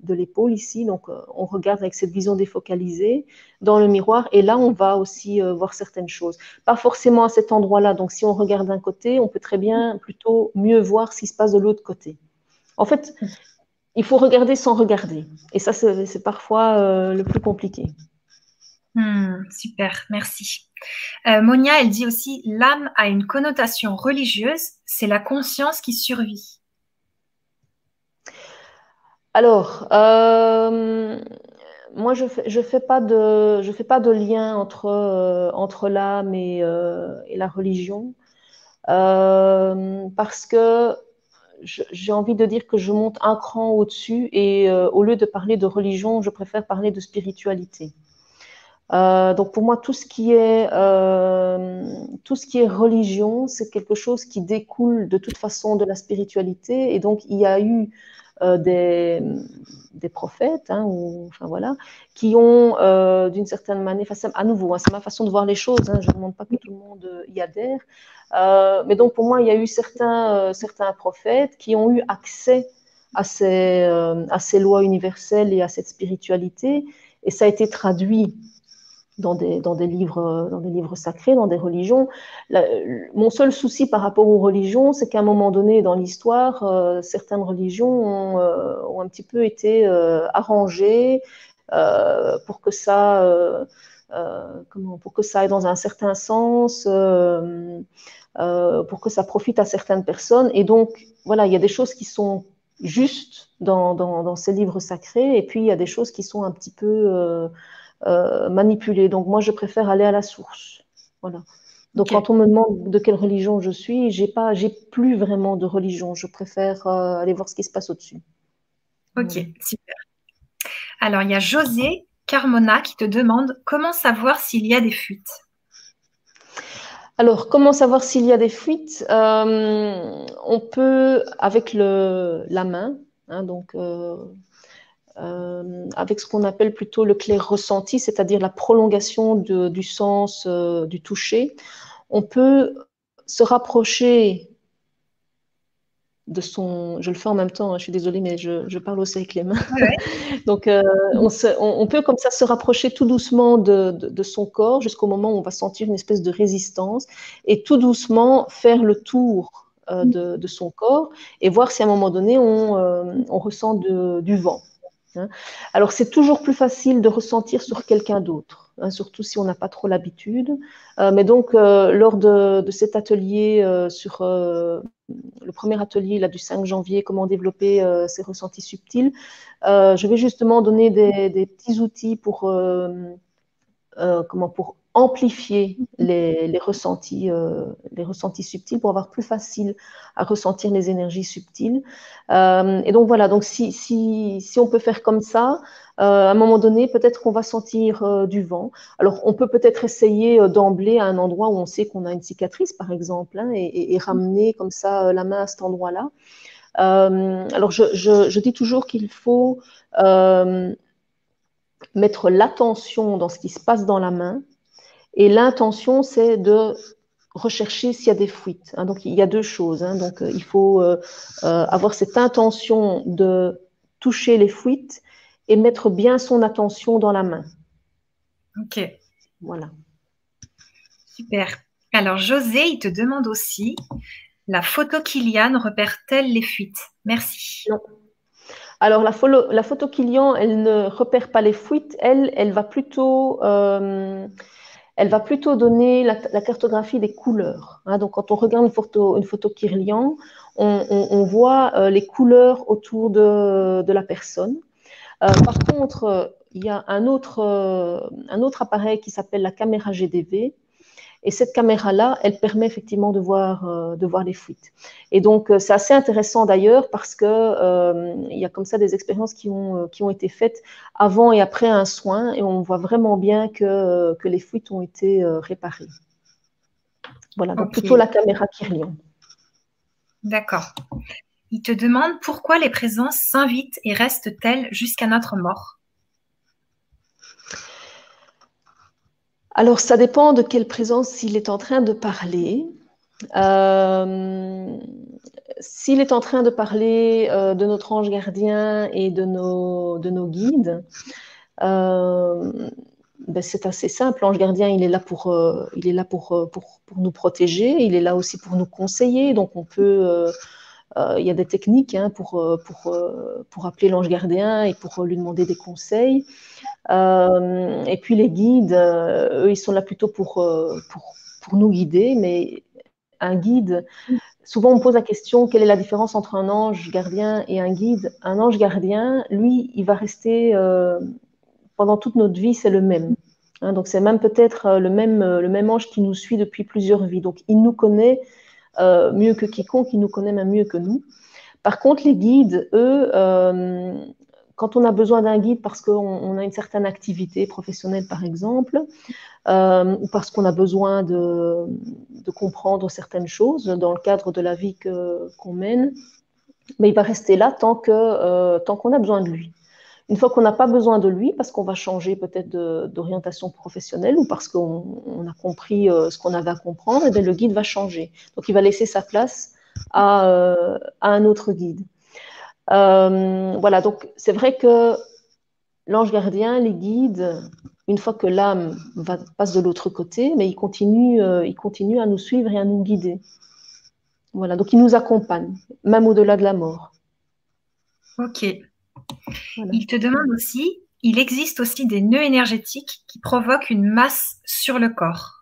de l'épaule ici. Donc, euh, on regarde avec cette vision défocalisée dans le miroir. Et là, on va aussi euh, voir certaines choses. Pas forcément à cet endroit-là. Donc, si on regarde d'un côté, on peut très bien plutôt mieux voir ce qui se passe de l'autre côté. En fait, il faut regarder sans regarder. Et ça, c'est parfois le plus compliqué. Hmm, super, merci. Euh, Monia, elle dit aussi l'âme a une connotation religieuse, c'est la conscience qui survit. Alors, euh, moi, je je fais pas de, lien entre euh, l'âme et, la religion, parce que j'ai envie de dire que je monte un cran au-dessus et au lieu de parler de religion, je préfère parler de spiritualité. Euh, donc pour moi, tout ce qui est, euh, tout ce qui est religion, c'est quelque chose qui découle de toute façon de la spiritualité. Et donc il y a eu euh, des, prophètes, hein, ou, enfin voilà, qui ont d'une certaine manière, à nouveau, hein, c'est ma façon de voir les choses. Hein, je ne demande pas que tout le monde y adhère. mais donc pour moi, il y a eu certains, certains prophètes qui ont eu accès à ces, à ces lois universelles et à cette spiritualité. Et ça a été traduit dans des, dans des, livres, dans des livres sacrés, dans des religions. mon seul souci par rapport aux religions, c'est qu'à un moment donné dans l'histoire, euh, certaines religions ont, euh, ont, un petit peu été euh, arrangées pour que ça, pour que ça aille dans un certain sens, pour que ça profite à certaines personnes. Et donc, voilà, il y a des choses qui sont justes dans ces livres sacrés, et puis il y a des choses qui sont un petit peu euh, manipuler. Donc moi, je préfère aller à la source. Voilà. Donc quand on me demande de quelle religion je suis, j'ai pas, j'ai plus vraiment de religion. Je préfère euh, aller voir ce qui se passe au-dessus. Ok, super. Alors il y a José Carmona qui te demande comment savoir s'il y a des fuites. Alors, comment savoir s'il y a des fuites euh, On peut, avec le, la main, hein, donc euh, avec ce qu'on appelle plutôt le clair ressenti, c'est-à-dire la prolongation du sens euh, du toucher. On peut se rapprocher de son. Je le fais en même temps, hein, je suis désolée, mais je, parle aussi avec les mains. Donc, euh, on, peut comme ça se rapprocher tout doucement de, son corps jusqu'au moment où on va sentir une espèce de résistance et tout doucement faire le tour de, son corps et voir si à un moment donné on, ressent du vent. Hein. Alors, c'est toujours plus facile de ressentir sur quelqu'un d'autre, hein, surtout si on n'a pas trop l'habitude. Euh, mais donc, euh, lors de, cet atelier, euh, sur le premier atelier là, du 5 janvier, comment développer ses ressentis subtils, je vais justement donner des, des petits outils pour, comment, pour amplifier les, ressentis, euh, les ressentis subtils pour avoir plus facile à ressentir les énergies subtiles. Euh, et donc voilà, donc si, on peut faire comme ça, euh, à un moment donné, peut-être qu'on va sentir du vent. Alors on peut peut-être essayer d'emblée à un endroit où on sait qu'on a une cicatrice, par exemple, hein, et, ramener comme ça la main à cet endroit-là. alors je, dis toujours qu'il faut mettre l'attention dans ce qui se passe dans la main et l'intention, c'est de rechercher s'il y a des fuites. Hein. donc, il y a deux choses. Hein. donc, euh, il faut euh, euh, avoir cette intention de toucher les fuites et mettre bien son attention dans la main. Ok. Voilà. Super. Alors, José, il te demande aussi, la photo Kilian repère-t-elle les fuites? Merci. Non. Alors, la, la, photo Kilian, elle ne repère pas les fuites. Elle, elle va plutôt elle va plutôt donner la, cartographie des couleurs. Hein. donc, quand on regarde une photo, une photo Kirlian, on, voit euh, les couleurs autour de, la personne. Euh, par contre, il y a un euh, un autre appareil qui s'appelle la caméra GDV et cette caméra-là, elle permet effectivement de voir, euh, de voir les fuites. Et donc, euh, c'est assez intéressant d'ailleurs parce qu'il euh, il y a comme ça des expériences qui ont, qui ont été faites avant et après un soin et on voit vraiment bien que, que les fuites ont été réparées. Voilà, donc plutôt la caméra Kirlian. D'accord. Il te demande pourquoi les présences s'invitent et restent-elles jusqu'à notre mort? Alors, ça dépend de quelle présence il est en train de parler. Euh, s'il est en train de parler euh, de notre ange gardien et de nos, de nos guides, euh, ben, c'est assez simple. L'ange gardien, il est là, pour, nous protéger, il est là aussi pour nous conseiller. Donc, on peut. il y a des techniques hein, pour appeler l'ange gardien et pour lui demander des conseils. Euh, et puis les guides, euh, eux, ils sont là plutôt pour, euh, pour, pour, nous guider, mais un guide, souvent on pose la question, quelle est la différence entre un ange gardien et un guide? Un ange gardien, lui, il va rester pendant toute notre vie, c'est le même. Hein, donc c'est même peut-être le même, le même ange qui nous suit depuis plusieurs vies. Donc il nous connaît mieux que quiconque, il nous connaît même mieux que nous. Par contre, les guides, eux, quand on a besoin d'un guide parce qu'on a une certaine activité professionnelle, par exemple, euh, ou parce qu'on a besoin de, comprendre certaines choses dans le cadre de la vie qu'on mène, mais il va rester là tant euh, qu'on a besoin de lui. Une fois qu'on n'a pas besoin de lui, parce qu'on va changer peut-être d'orientation professionnelle ou parce qu'on a compris euh, ce qu'on avait à comprendre, eh le guide va changer. Donc il va laisser sa place à un autre guide. Euh, voilà, donc c'est vrai que l'ange gardien, les guides, une fois que l'âme passe de l'autre côté, mais il continue, euh, il continue à nous suivre et à nous guider. Voilà, donc il nous accompagne, même au-delà de la mort. Ok. Il te demande aussi, il existe aussi des nœuds énergétiques qui provoquent une masse sur le corps.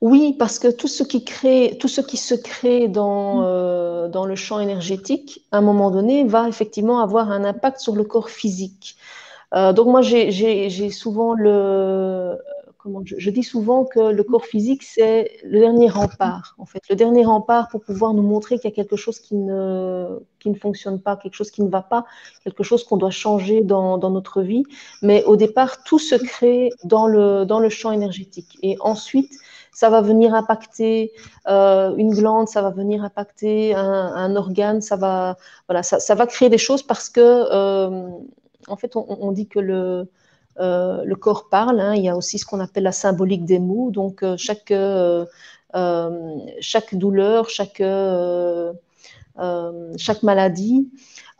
Oui, parce que tout ce qui crée, tout ce qui se crée dans, mm. euh, dans le champ énergétique, à un moment donné, va effectivement avoir un impact sur le corps physique. Euh, donc moi, j'ai souvent le, comment je, dis souvent que le corps physique c'est le dernier rempart, en fait, le dernier rempart pour pouvoir nous montrer qu'il y a quelque chose qui ne qui ne fonctionne pas, quelque chose qui ne va pas, quelque chose qu'on doit changer dans, dans notre vie. Mais au départ, tout se crée dans le dans le champ énergétique, et ensuite ça va venir impacter euh, une glande, ça va venir impacter un, organe, ça va, voilà, ça, va créer des choses parce que, euh, en fait, on, dit que le, euh, le corps parle. Hein. il y a aussi ce qu'on appelle la symbolique des mots. Donc, chaque, chaque douleur, chaque, chaque maladie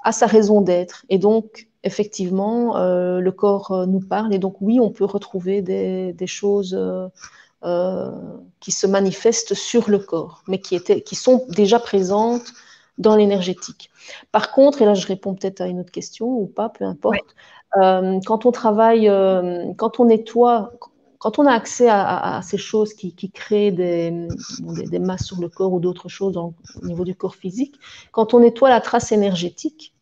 a sa raison d'être. Et donc, effectivement, le corps nous parle. Et donc, oui, on peut retrouver des, des choses euh, qui se manifestent sur le corps, mais qui, étaient, qui sont déjà présentes dans l'énergétique. Par contre, et là je réponds peut-être à une autre question ou pas, peu importe, euh, quand on travaille, euh, quand on nettoie, quand on a accès à, ces choses qui, créent des, des, masses sur le corps ou d'autres choses au niveau du corps physique, quand on nettoie la trace énergétique,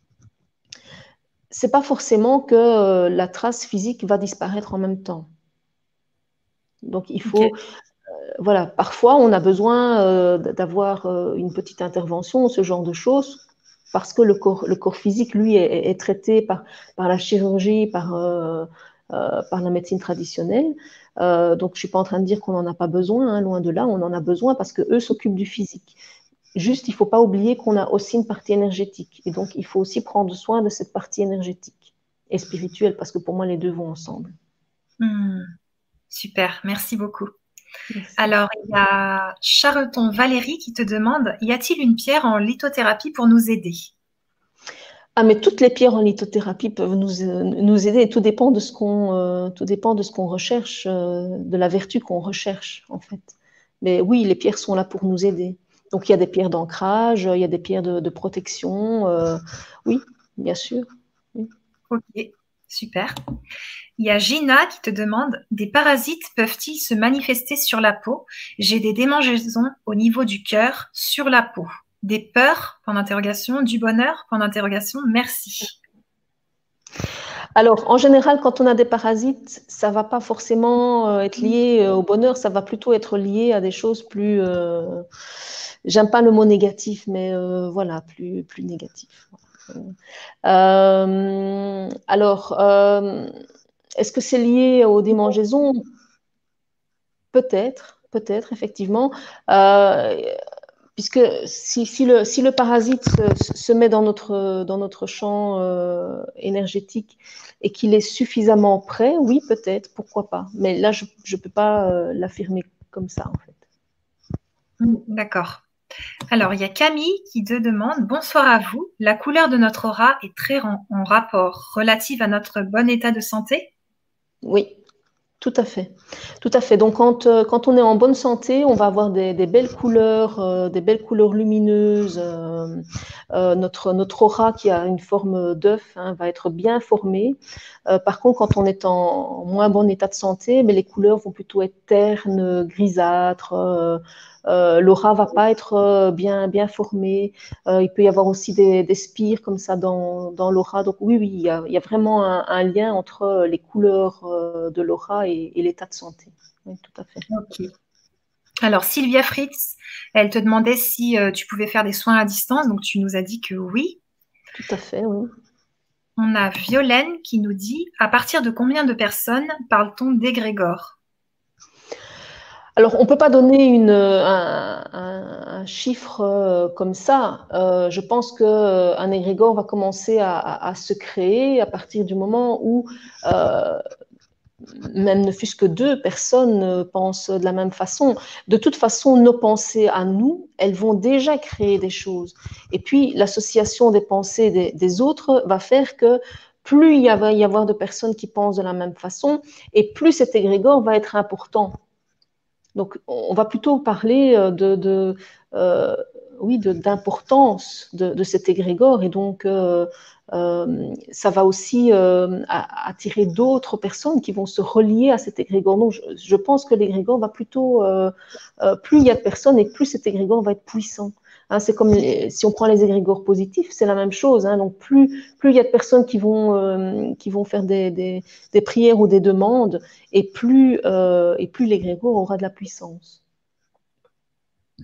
c'est pas forcément que la trace physique va disparaître en même temps. Donc il faut, voilà, parfois on a besoin d'avoir une petite intervention, ce genre de choses, parce que le corps, le corps physique, lui, est, traité par, par la chirurgie, par, euh, euh, par la médecine traditionnelle. Euh, donc, je ne suis pas en train de dire qu'on n'en a pas besoin, hein, loin de là, on en a besoin parce qu'eux s'occupent du physique. Juste, il ne faut pas oublier qu'on a aussi une partie énergétique. Et donc, il faut aussi prendre soin de cette partie énergétique et spirituelle, parce que pour moi, les deux vont ensemble. Hmm. Super, merci beaucoup. Alors, il y a Charleton Valérie qui te demande Y a-t-il une pierre en lithothérapie pour nous aider? Ah, mais toutes les pierres en lithothérapie peuvent nous, nous aider. Tout dépend de ce qu'on, euh, tout dépend de ce qu'on recherche, euh, de la vertu qu'on recherche, en fait. Mais oui, les pierres sont là pour nous aider. Donc, il y a des pierres d'ancrage, il y a des pierres de, protection. Euh, oui, bien sûr. Ok, super. Il y a Gina qui te demande Des parasites peuvent-ils se manifester sur la peau? J'ai des démangeaisons au niveau du cœur, sur la peau. Des peurs? Point d'interrogation. Du bonheur? Point d'interrogation. Merci. Alors, en général, quand on a des parasites, ça va pas forcément euh, être lié euh, au bonheur, ça va plutôt être lié à des choses plus. Euh, j'aime pas le mot négatif, mais voilà, plus, plus négatif. Alors, est-ce que c'est lié aux démangeaisons? Peut-être, peut-être, effectivement. Euh, puisque si, le, parasite se, met dans notre, dans notre champ euh, énergétique et qu'il est suffisamment prêt, oui, peut-être, pourquoi pas. Mais là, je ne peux pas euh, l'affirmer comme ça, en fait. D'accord. Alors, il y a Camille qui te demande Bonsoir à vous. La couleur de notre aura est très en rapport relative à notre bon état de santé? Oui, tout à fait. Tout à fait. Donc, quand, euh, quand on est en bonne santé, on va avoir des, belles couleurs, euh, des belles couleurs lumineuses. Euh, notre, notre aura, qui a une forme d'œuf, hein, va être bien formée. par contre, quand on est en, moins bon état de santé, mais les couleurs vont plutôt être ternes, grisâtres euh, l'aura va pas être euh, bien, bien formée. Euh, il peut y avoir aussi des, spires comme ça dans, dans l'aura. Donc oui, oui, il y a, vraiment un, lien entre les couleurs de l'aura et, l'état de santé. Oui, tout à fait. Alors, Sylvia Fritz, elle te demandait si tu pouvais faire des soins à distance. Donc, tu nous as dit que oui. Tout à fait, oui. On a Violaine qui nous dit à partir de combien de personnes parle-t-on d'égrégore alors, on ne peut pas donner une, un, chiffre euh, comme ça. Euh, je pense qu'un euh, égrégore va commencer à, se créer à partir du moment où, même ne fût-ce que deux personnes pensent de la même façon. De toute façon, nos pensées à nous, elles vont déjà créer des choses. Et puis, l'association des pensées des, des autres va faire que plus il va y avoir de personnes qui pensent de la même façon, et plus cet égrégore va être important donc, on va plutôt parler euh, de, euh, oui, d'importance de, cet égrégore et donc euh, ça va aussi attirer d'autres personnes qui vont se relier à cet égrégore. Donc, je, pense que l'égrégore va plutôt, plus il y a de personnes et plus cet égrégore va être puissant. Hein, c'est comme si on prend les égrégores positifs, c'est la même chose. Hein. donc plus plus il y a de personnes qui vont euh, qui vont faire des, des, prières ou des demandes, et plus euh, et plus l'égrégore aura de la puissance.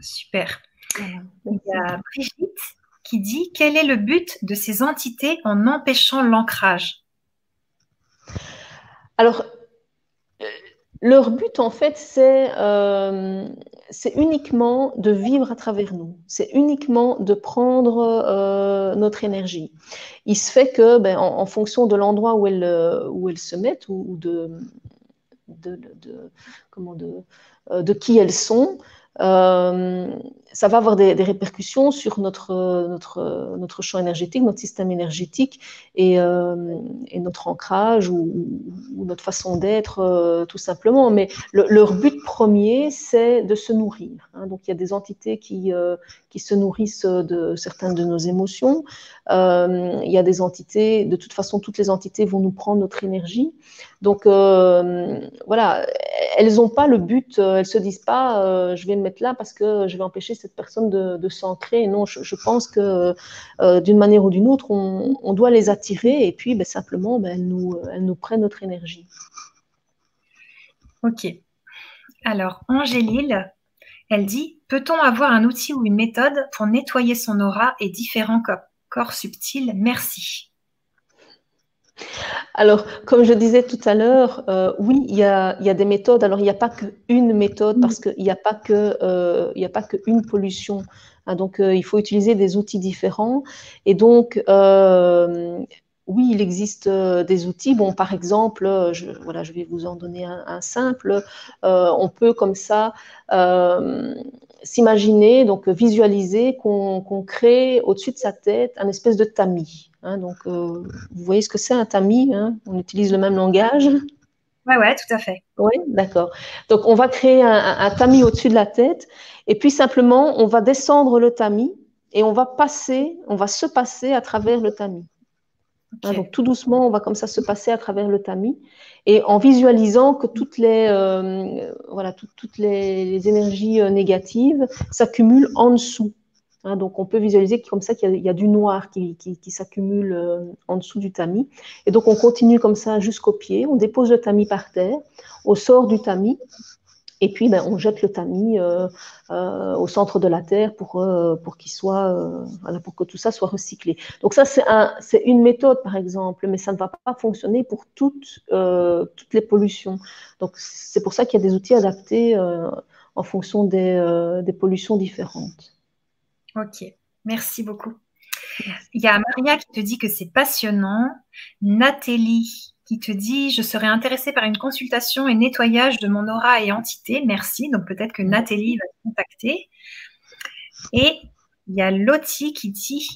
Super. Il y a Brigitte qui dit quel est le but de ces entités en empêchant l'ancrage? Alors leur but, en fait, c'est euh, uniquement de vivre à travers nous. C'est uniquement de prendre euh, notre énergie. Il se fait que, ben, en, fonction de l'endroit où elles, elles se mettent ou, euh, de qui elles sont, ça va avoir des, répercussions sur notre, notre, notre champ énergétique, notre système énergétique et, euh, notre ancrage ou, notre façon d'être, euh, tout simplement. Mais leur but premier, c'est de se nourrir. Hein. Donc, il y a des entités qui, euh, qui se nourrissent de certaines de nos émotions. il y a des entités, de toute façon, toutes les entités vont nous prendre notre énergie. Donc, voilà, elles n'ont pas le but, elles se disent pas, je vais me mettre là parce que je vais empêcher cette personne de, s'ancrer. Non, je, pense que euh, d'une manière ou d'une autre, on, doit les attirer et puis ben, simplement, ben, nous, elles nous prennent notre énergie. Ok. Alors, Angélile, elle dit Peut-on avoir un outil ou une méthode pour nettoyer son aura et différents corps subtils? Merci. Alors, comme je disais tout à l'heure, euh, oui, il y, a, des méthodes. Alors, il n'y a pas qu'une méthode parce qu'il n'y a pas que, euh, qu'une pollution. Hein. donc, euh, il faut utiliser des outils différents. Et donc, oui, il existe des outils. Bon, par exemple, je, voilà, je vais vous en donner un, simple. on peut comme ça s'imaginer, donc visualiser qu'on crée au-dessus de sa tête un espèce de tamis. Hein, donc, euh, vous voyez ce que c'est un tamis hein On utilise le même langage. Oui, ouais, tout à fait. Oui, d'accord. Donc, on va créer un, tamis au-dessus de la tête, et puis simplement, on va descendre le tamis et on va passer, on va se passer à travers le tamis. Hein, donc, tout doucement, on va comme ça se passer à travers le tamis, et en visualisant que toutes les, euh, voilà, toutes les énergies euh, négatives s'accumulent en dessous. Hein, donc, on peut visualiser comme ça qu'il y, a du noir qui, s'accumule euh, en dessous du tamis. Et donc, on continue comme ça jusqu'au pied. On dépose le tamis par terre. On sort du tamis. Et puis, ben, on jette le tamis euh, euh, au centre de la terre pour, qu'il soit, pour que tout ça soit recyclé. Donc ça, c'est un, une méthode, par exemple, mais ça ne va pas fonctionner pour toutes, les pollutions. Donc c'est pour ça qu'il y a des outils adaptés en fonction des pollutions différentes. Ok, merci beaucoup. Il y a Maria qui te dit que c'est passionnant. Nathalie qui te dit je serais intéressée par une consultation et nettoyage de mon aura et entité. Merci. Donc peut-être que Nathalie va te contacter. Et il y a Lottie qui dit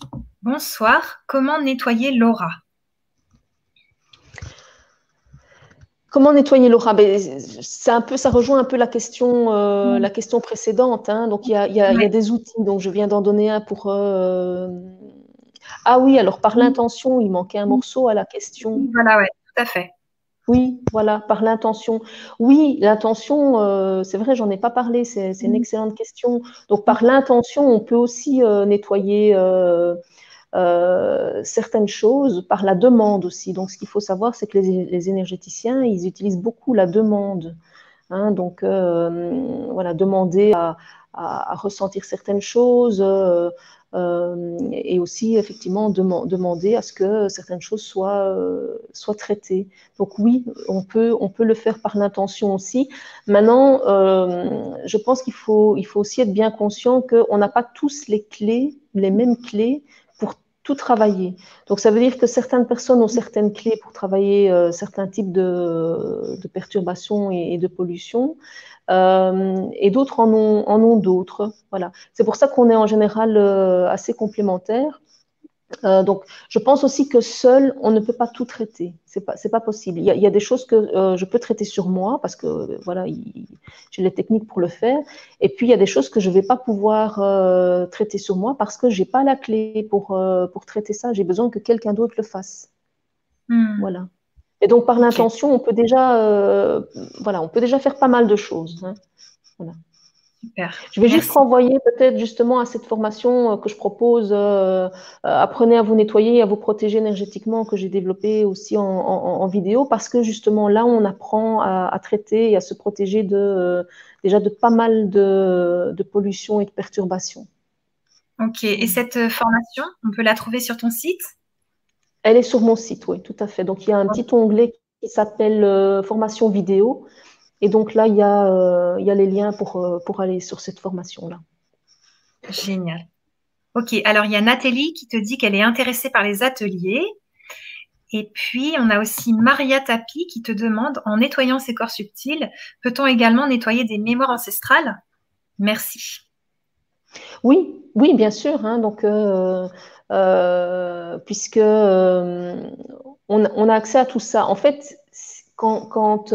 bonsoir. Comment nettoyer l'aura? Comment nettoyer l'aura? Ben, C'est un peu, ça rejoint un peu la question, euh, mm. la question précédente. Hein. Donc il y a, des outils. Donc je viens d'en donner un pour. Euh, ah oui, alors par l'intention, il manquait un morceau à la question. Voilà, oui, tout à fait. Oui, voilà, par l'intention. Oui, l'intention, euh, c'est vrai, j'en ai pas parlé, c'est une mm. excellente question. Donc par l'intention, on peut aussi nettoyer euh, certaines choses par la demande aussi. Donc, ce qu'il faut savoir, c'est que les, énergéticiens, ils utilisent beaucoup la demande. Hein. donc, euh, voilà, demander à, ressentir certaines choses euh, et aussi, effectivement, demander à ce que certaines choses soient, soient traitées. Donc, oui, on peut, on peut le faire par l'intention aussi. Maintenant, je pense qu'il faut, il faut aussi être bien conscient qu'on n'a pas tous les clés, les mêmes clés tout travailler. Donc ça veut dire que certaines personnes ont certaines clés pour travailler euh, certains types de, perturbations et, de pollution, euh, et d'autres en ont, en ont d'autres. Voilà. C'est pour ça qu'on est en général euh, assez complémentaires. Euh, donc, je pense aussi que seul, on ne peut pas tout traiter. C'est pas, c'est pas possible. Il y, a, des choses que euh, je peux traiter sur moi parce que voilà, j'ai les techniques pour le faire. Et puis il y a des choses que je vais pas pouvoir euh, traiter sur moi parce que j'ai pas la clé pour pour traiter ça. J'ai besoin que quelqu'un d'autre le fasse. Hmm. Voilà. Et donc par l'intention, on peut déjà voilà, on peut déjà faire pas mal de choses. Hein. Voilà. Je vais juste renvoyer peut-être justement à cette formation euh, que je propose, euh, euh, apprenez à vous nettoyer et à vous protéger énergétiquement, que j'ai développé aussi en, vidéo, parce que justement là, on apprend à, traiter et à se protéger de déjà de pas mal de, de pollution et de perturbations. Ok, et cette formation, on peut la trouver sur ton site? Elle est sur mon site, oui, tout à fait. Donc il y a un petit onglet qui s'appelle formation vidéo. Et donc là, il y a, euh, il y a les liens pour, euh, pour aller sur cette formation-là. Génial. Ok, alors il y a Nathalie qui te dit qu'elle est intéressée par les ateliers. Et puis, on a aussi Maria Tapi qui te demande, en nettoyant ses corps subtils, peut-on également nettoyer des mémoires ancestrales? Merci. Oui, oui, bien sûr. Hein. donc, puisque on, a accès à tout ça. En fait, quand, quand,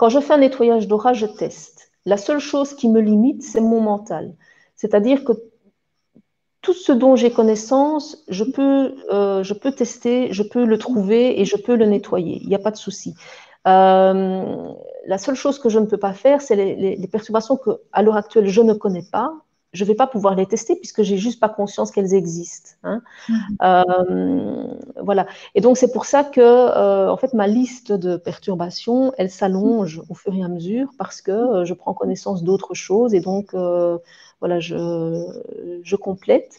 quand je fais un nettoyage d'aura, je teste. La seule chose qui me limite, c'est mon mental. C'est-à-dire que tout ce dont j'ai connaissance, je peux, euh, je peux tester, je peux le trouver et je peux le nettoyer. Il n'y a pas de souci. Euh, la seule chose que je ne peux pas faire, c'est les, les, perturbations que, à l'heure actuelle, je ne connais pas. Je ne vais pas pouvoir les tester puisque j'ai juste pas conscience qu'elles existent. Hein. Mhm. Euh, voilà. Et donc c'est pour ça que, en fait, ma liste de perturbations, elle s'allonge au fur et à mesure parce que je prends connaissance d'autres choses et donc voilà, je, complète.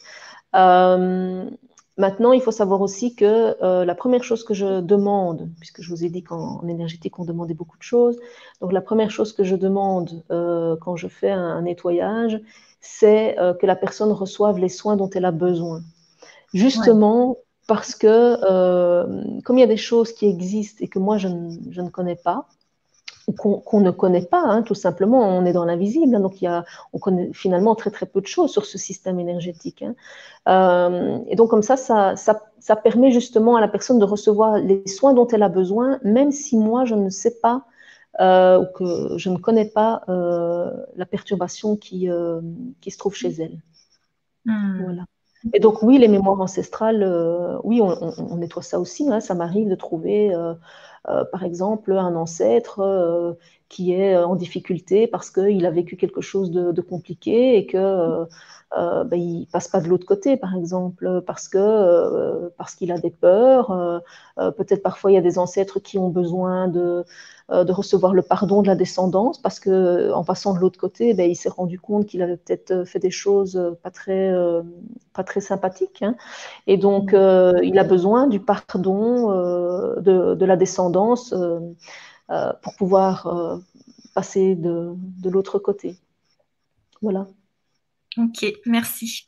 Euh, maintenant, il faut savoir aussi que euh, la première chose que je demande, puisque je vous ai dit qu'en énergétique, on demandait beaucoup de choses, donc la première chose que je demande euh, quand je fais un, nettoyage, c'est que la personne reçoive les soins dont elle a besoin. Justement, parce que comme il y a des choses qui existent et que moi, je ne connais pas, qu'on ne connaît pas, hein, tout simplement, on est dans l'invisible, hein, donc il y a, on connaît finalement très très peu de choses sur ce système énergétique. Hein. Euh, et donc comme ça ça, ça, permet justement à la personne de recevoir les soins dont elle a besoin, même si moi je ne sais pas euh, ou que je ne connais pas euh, la perturbation qui, qui se trouve chez elle. Hmm. Voilà. Et donc oui, les mémoires ancestrales, oui, on, on, nettoie ça aussi. ça m'arrive de trouver euh, par exemple, un ancêtre euh, qui est en difficulté parce qu'il a vécu quelque chose de, compliqué et que euh, ben, il passe pas de l'autre côté, par exemple, parce que parce qu'il a des peurs. Peut-être parfois il y a des ancêtres qui ont besoin de euh, de recevoir le pardon de la descendance parce que en passant de l'autre côté, ben, il s'est rendu compte qu'il avait peut-être euh, fait des choses euh, pas très, pas très sympathiques. Hein. Et donc, mm. il a besoin du pardon de, de, la descendance pour pouvoir passer de, de l'autre côté. Voilà. Ok, merci.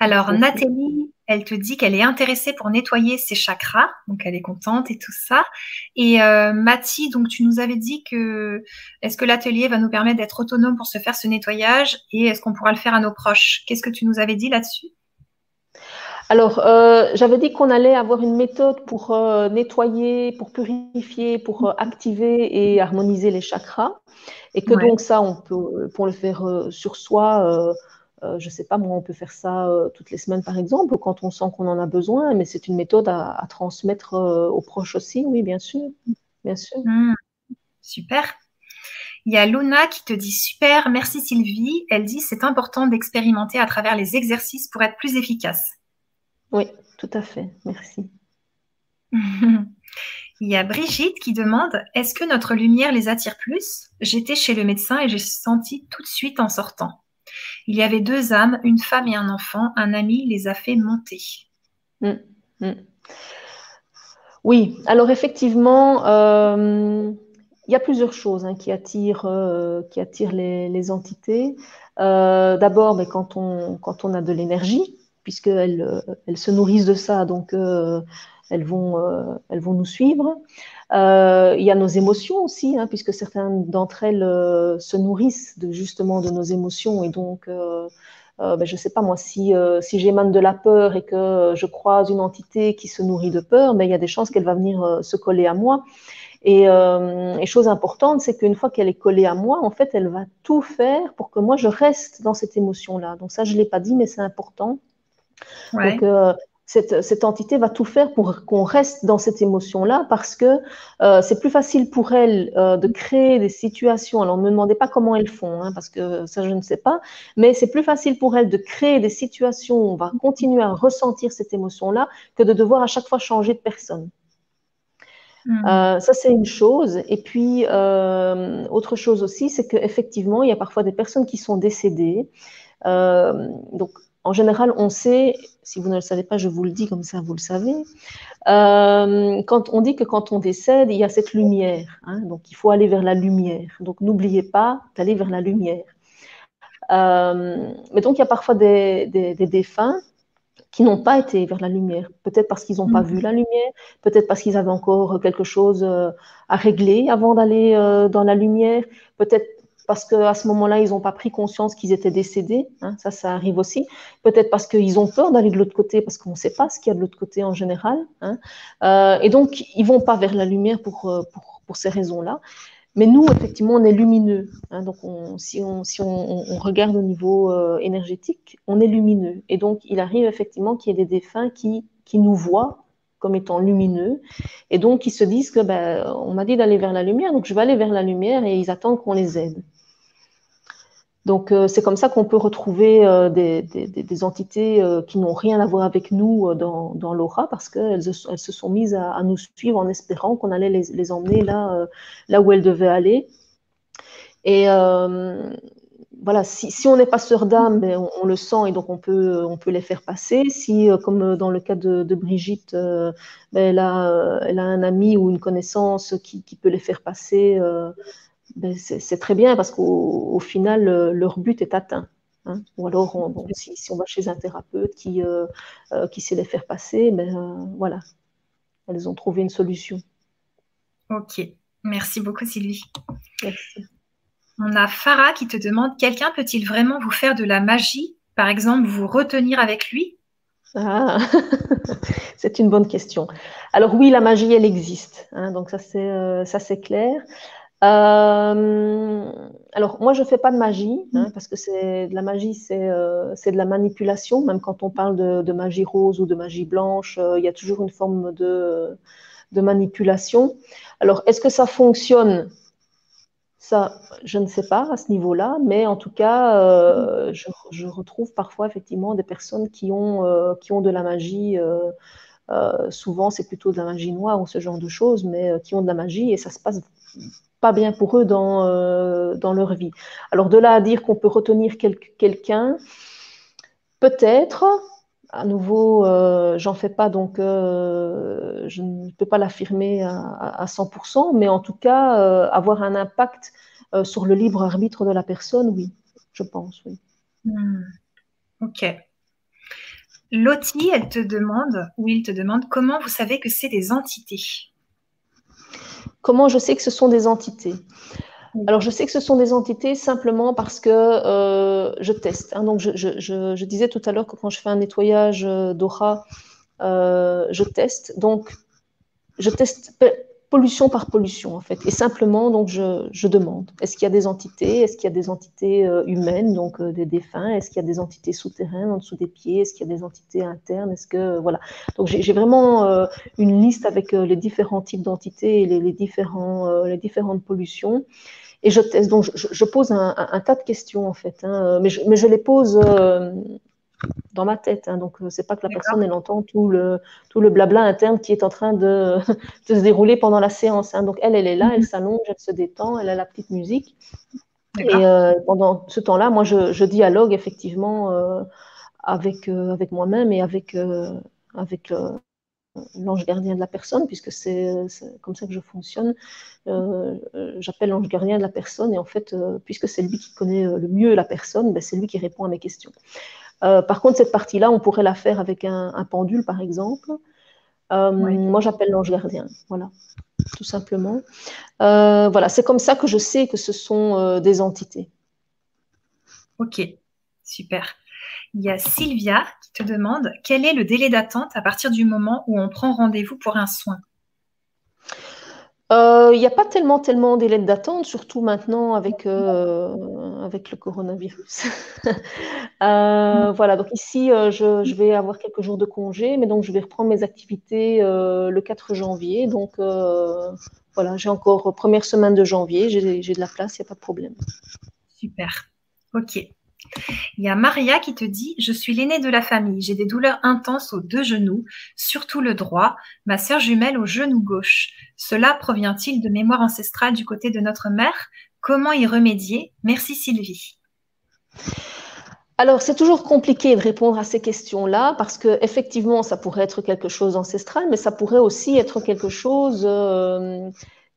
Alors, Nathalie elle te dit qu'elle est intéressée pour nettoyer ses chakras, donc elle est contente et tout ça. Et euh, Mathie, donc tu nous avais dit que est-ce que l'atelier va nous permettre d'être autonome pour se faire ce nettoyage et est-ce qu'on pourra le faire à nos proches? Qu'est-ce que tu nous avais dit là-dessus? Alors, euh, j'avais dit qu'on allait avoir une méthode pour euh, nettoyer, pour purifier, pour euh, activer et harmoniser les chakras. Et que donc ça, on peut, pour le faire sur soi, je ne sais pas, moi, on peut faire ça toutes les semaines, par exemple, quand on sent qu'on en a besoin, mais c'est une méthode à, transmettre aux proches aussi, oui, bien sûr. Bien sûr. Mmh. super. Il y a Luna qui te dit super, merci Sylvie. Elle dit c'est important d'expérimenter à travers les exercices pour être plus efficace. Oui, tout à fait, merci. (laughs) Il y a Brigitte qui demande Est-ce que notre lumière les attire plus? J'étais chez le médecin et j'ai senti tout de suite en sortant. Il y avait deux âmes, une femme et un enfant. Un ami les a fait monter. Mm, mm. Oui, alors effectivement, euh, il y a plusieurs choses hein, qui attirent, euh, qui attirent les, entités. Euh, d'abord, ben, quand, on, quand on a de l'énergie, puisqu'elles elles se nourrissent de ça, donc elles, vont, elles vont nous suivre. Euh, il y a nos émotions aussi, hein, puisque certaines d'entre elles euh, se nourrissent de, justement de nos émotions. Et donc, euh, ben, je ne sais pas moi, si, si j'émane de la peur et que je croise une entité qui se nourrit de peur, ben, il y a des chances qu'elle va venir se coller à moi. Et, et chose importante, c'est qu'une fois qu'elle est collée à moi, en fait, elle va tout faire pour que moi, je reste dans cette émotion-là. Donc ça, je ne l'ai pas dit, mais c'est important. Ouais. Donc, cette, entité va tout faire pour qu'on reste dans cette émotion-là parce que euh, c'est plus facile pour elle euh, de créer des situations. Alors, ne me demandez pas comment elles font, hein, parce que ça, je ne sais pas, mais c'est plus facile pour elle de créer des situations où on va continuer à ressentir cette émotion-là que de devoir à chaque fois changer de personne. Hmm. Euh, ça, c'est une chose. Et puis, autre chose aussi, c'est qu'effectivement, il y a parfois des personnes qui sont décédées. donc, en général, on sait, si vous ne le savez pas, je vous le dis comme ça, vous le savez. Euh, quand on dit que quand on décède, il y a cette lumière. Hein, donc, il faut aller vers la lumière. Donc, n'oubliez pas d'aller vers la lumière. Euh, mais donc, il y a parfois des, défunts qui n'ont pas été vers la lumière. Peut-être parce qu'ils n'ont pas mm. vu la lumière, peut-être parce qu'ils avaient encore quelque chose euh, à régler avant d'aller dans la lumière, peut-être parce qu'à ce moment-là, ils n'ont pas pris conscience qu'ils étaient décédés. Hein, ça, ça arrive aussi. Peut-être parce qu'ils ont peur d'aller de l'autre côté, parce qu'on ne sait pas ce qu'il y a de l'autre côté en général. Hein. Euh, et donc, ils vont pas vers la lumière pour, euh, pour, ces raisons-là. Mais nous, effectivement, on est lumineux. Hein, donc, on, si, on, regarde au niveau euh, énergétique, on est lumineux. Et donc, il arrive effectivement qu'il y ait des défunts qui, qui nous voient comme étant lumineux. Et donc, ils se disent que, ben, on m'a dit d'aller vers la lumière, donc je vais aller vers la lumière et ils attendent qu'on les aide. Donc, euh, c'est comme ça qu'on peut retrouver euh, des, entités euh, qui n'ont rien à voir avec nous dans, l'aura parce qu'elles elles se sont mises à, nous suivre en espérant qu'on allait les, emmener là, où elles devaient aller. Et voilà, si, on n'est pas sœur d'âme, ben, on, le sent et donc on peut, les faire passer. Si, comme dans le cas de, Brigitte, ben, elle, a, un ami ou une connaissance qui peut les faire passer, ben c'est très bien parce qu'au final, leur but est atteint. Hein. Ou alors, on, bon, si, si, on va chez un thérapeute qui, euh, euh, qui sait les faire passer, ben, euh, voilà, elles ont trouvé une solution. Ok, merci beaucoup Sylvie. Merci. On a Farah qui te demande, quelqu'un peut-il vraiment vous faire de la magie? Par exemple, vous retenir avec lui? Ah, (laughs) c'est une bonne question. Alors oui, la magie, elle existe. Hein, donc ça, c'est euh, ça, c'est clair. Euh, alors, moi, je fais pas de magie, hein, parce que c'est de la magie, c'est euh, de la manipulation. Même quand on parle de, de magie rose ou de magie blanche, euh, il y a toujours une forme de, de manipulation. Alors, est-ce que ça fonctionne? Ça, je ne sais pas à ce niveau-là, mais en tout cas, je, je, retrouve parfois effectivement des personnes qui ont, qui ont de la magie. Euh, souvent, c'est plutôt de la magie noire ou ce genre de choses, mais qui ont de la magie et ça se passe pas bien pour eux dans, euh, dans leur vie. Alors de là à dire qu'on peut retenir quel, quelqu'un, peut-être, à nouveau, euh, j'en fais pas, donc euh, je ne peux pas l'affirmer à, à, 100%, mais en tout cas, avoir un impact sur le libre arbitre de la personne, oui, je pense, oui. Hmm. Ok. Lottie, elle te demande, ou il te demande, comment vous savez que c'est des entités? Comment je sais que ce sont des entités alors, je sais que ce sont des entités simplement parce que euh, je teste. Hein. Donc, je, disais tout à l'heure que quand je fais un nettoyage euh, d'aura, euh, je teste. Donc, je teste pollution par pollution, en fait. Et simplement, donc, je, demande est-ce qu'il y a des entités Est-ce qu'il y a des entités euh, humaines, donc euh, des défunts Est-ce qu'il y a des entités souterraines, en dessous des pieds Est-ce qu'il y a des entités internes Est-ce que. Voilà. Donc, j'ai vraiment euh, une liste avec euh, les différents types d'entités et les, différents, euh, différentes pollutions. Et je pose un, tas de questions, en fait. Hein, mais je les pose dans ma tête. Hein, donc, c'est pas que la personne elle entend tout le tout le blabla interne qui est en train de, (laughs) de se dérouler pendant la séance. Hein. Donc, elle, elle est là, elle s'allonge, elle se détend, elle a la petite musique. Et euh, pendant ce temps-là, moi, je, je, dialogue effectivement euh, avec euh, avec moi-même et avec avec l'ange gardien de la personne, puisque c'est comme ça que je fonctionne. Euh, J'appelle l'ange gardien de la personne et en fait, euh, puisque c'est lui qui connaît le mieux la personne, ben, c'est lui qui répond à mes questions. Euh, par contre, cette partie-là, on pourrait la faire avec un, un pendule, par exemple. Euh. Moi, j'appelle l'ange gardien, voilà, tout simplement. Euh, voilà, c'est comme ça que je sais que ce sont des entités. Ok, super. Il y a Sylvia qui te demande quel est le délai d'attente à partir du moment où on prend rendez-vous pour un soin? Il euh, n'y a pas tellement, tellement délai d'attente, surtout maintenant avec, euh, avec le coronavirus. (laughs) euh, voilà, donc ici, je, je, vais avoir quelques jours de congé, mais donc je vais reprendre mes activités le 4 janvier. Donc voilà, j'ai encore première semaine de janvier, j'ai de la place, il n'y a pas de problème. Super, ok. Il y a Maria qui te dit Je suis l'aînée de la famille. J'ai des douleurs intenses aux deux genoux, surtout le droit, ma sœur jumelle au genou gauche. Cela provient-il de mémoire ancestrale du côté de notre mère? Comment y remédier? Merci Sylvie. Alors, c'est toujours compliqué de répondre à ces questions-là parce que effectivement, ça pourrait être quelque chose d'ancestral, mais ça pourrait aussi être quelque chose euh,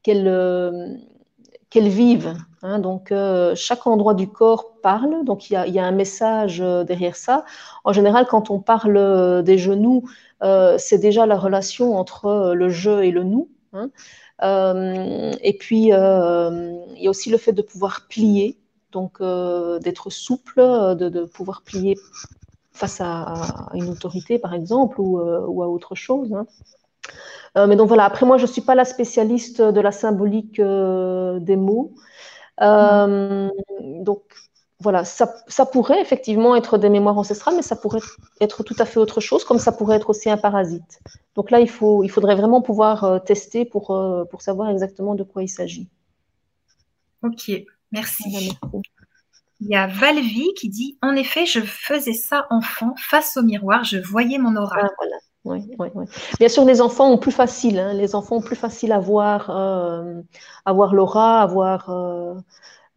qu'elle euh, qu'elles vivent. Hein, donc, euh, chaque endroit du corps parle, donc il y a, un message euh, derrière ça. En général, quand on parle euh, des genoux, c'est déjà la relation entre le je et le nous. Hein. Et puis, il y a aussi le fait de pouvoir plier. donc d'être souple, de, pouvoir plier face à, une autorité, par exemple, ou, à autre chose. Hein. Mais donc voilà, après moi, je ne suis pas la spécialiste de la symbolique des mots. donc voilà, ça, pourrait effectivement être des mémoires ancestrales, mais ça pourrait être tout à fait autre chose, comme ça pourrait être aussi un parasite. Donc là, il, faut, il faudrait vraiment pouvoir euh, tester pour, euh, pour savoir exactement de quoi il s'agit. Ok, merci. Il y a Valvi qui dit En effet, je faisais ça enfant, face au miroir, je voyais mon aura. Ah, voilà. Oui, oui, oui. Bien sûr, les enfants ont plus facile. Hein. les enfants ont plus facile à voir, euh, à voir l'aura, à voir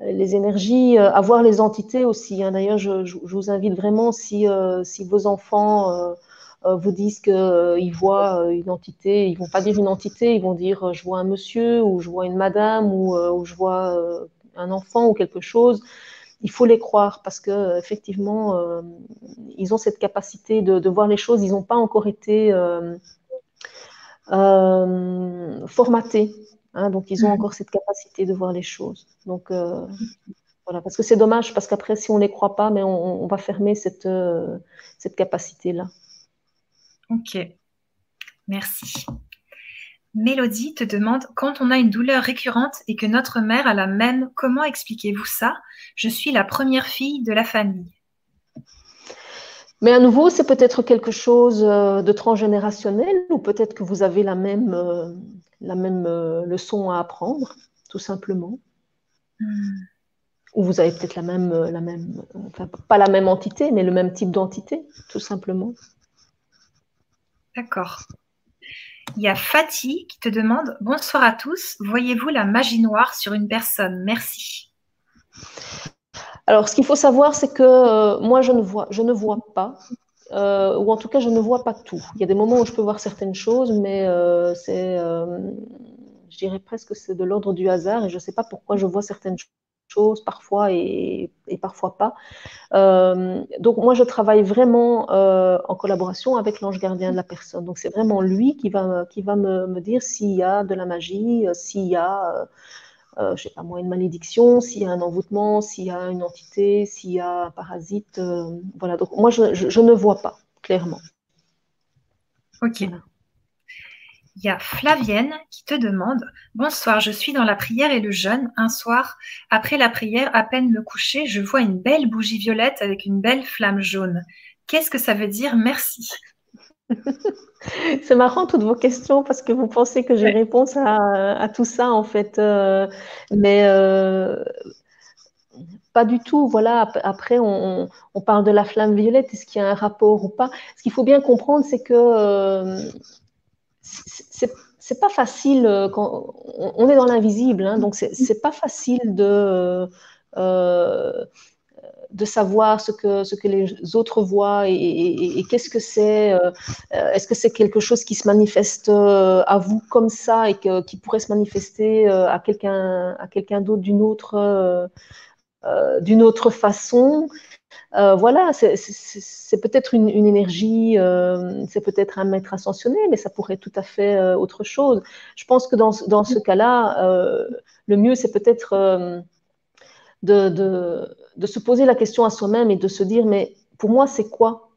les énergies, à euh, voir les entités aussi. Hein. D'ailleurs, je, vous invite vraiment, si, euh, vos enfants euh, vous disent qu'ils voient une entité, ils vont pas dire une entité, ils vont dire je vois un monsieur ou je vois une madame ou, je vois un enfant ou quelque chose. Il faut les croire parce que effectivement, ils ont cette capacité de, voir les choses. Ils n'ont pas encore été formatés Hein, donc, ils ont mhm. encore cette capacité de voir les choses. Donc, euh, voilà, parce que c'est dommage, parce qu'après, si on ne les croit pas, mais on, va fermer cette, euh, cette capacité-là. Ok, merci. Mélodie te demande quand on a une douleur récurrente et que notre mère a la même, comment expliquez-vous ça? Je suis la première fille de la famille. Mais à nouveau, c'est peut-être quelque chose euh, de transgénérationnel ou peut-être que vous avez la même, la même euh, leçon à apprendre, tout simplement? Hmm. Ou vous avez peut-être la même, euh, la même enfin, pas la même entité, mais le même type d'entité, tout simplement? D'accord. Il y a Fatih qui te demande Bonsoir à tous, voyez-vous la magie noire sur une personne? Merci. Alors, ce qu'il faut savoir, c'est que euh, moi, je ne vois, je ne vois pas, euh, ou en tout cas, je ne vois pas tout. Il y a des moments où je peux voir certaines choses, mais euh, c'est, je dirais presque que c'est de l'ordre du hasard, et je ne sais pas pourquoi je vois certaines choses parfois et, parfois pas. donc moi, je travaille vraiment en collaboration avec l'ange gardien de la personne. Donc c'est vraiment lui qui va, qui va me, me dire s'il y a de la magie, s'il y a euh, je sais pas moi, une malédiction, s'il y a un envoûtement, s'il y a une entité, s'il y a un parasite. Euh, voilà, donc moi, je, ne vois pas, clairement. Ok. Il y a Flavienne qui te demande Bonsoir, je suis dans la prière et le jeûne. Un soir, après la prière, à peine me coucher, je vois une belle bougie violette avec une belle flamme jaune. Qu'est-ce que ça veut dire? Merci. (laughs) C'est marrant toutes vos questions parce que vous pensez que j'ai réponse à, tout ça en fait, euh, mais euh, pas du tout. Voilà. Après, on, parle de la flamme violette. Est-ce qu'il y a un rapport ou pas? Ce qu'il faut bien comprendre, c'est que euh, c'est pas facile quand on, est dans l'invisible, hein, donc c'est pas facile de de savoir ce que, ce que les autres voient et, qu'est-ce que c'est. Euh, est-ce que c'est quelque chose qui se manifeste euh, à vous comme ça et qui pourrait se manifester euh, à quelqu'un à quelqu'un d'autre d'une autre, d'une autre façon? Voilà, c'est peut-être une, énergie, c'est peut-être un maître ascensionné, mais ça pourrait être tout à fait autre chose. Je pense que dans, dans ce cas-là, le mieux, c'est peut-être de, de, se poser la question à soi-même et de se dire, mais pour moi, c'est quoi?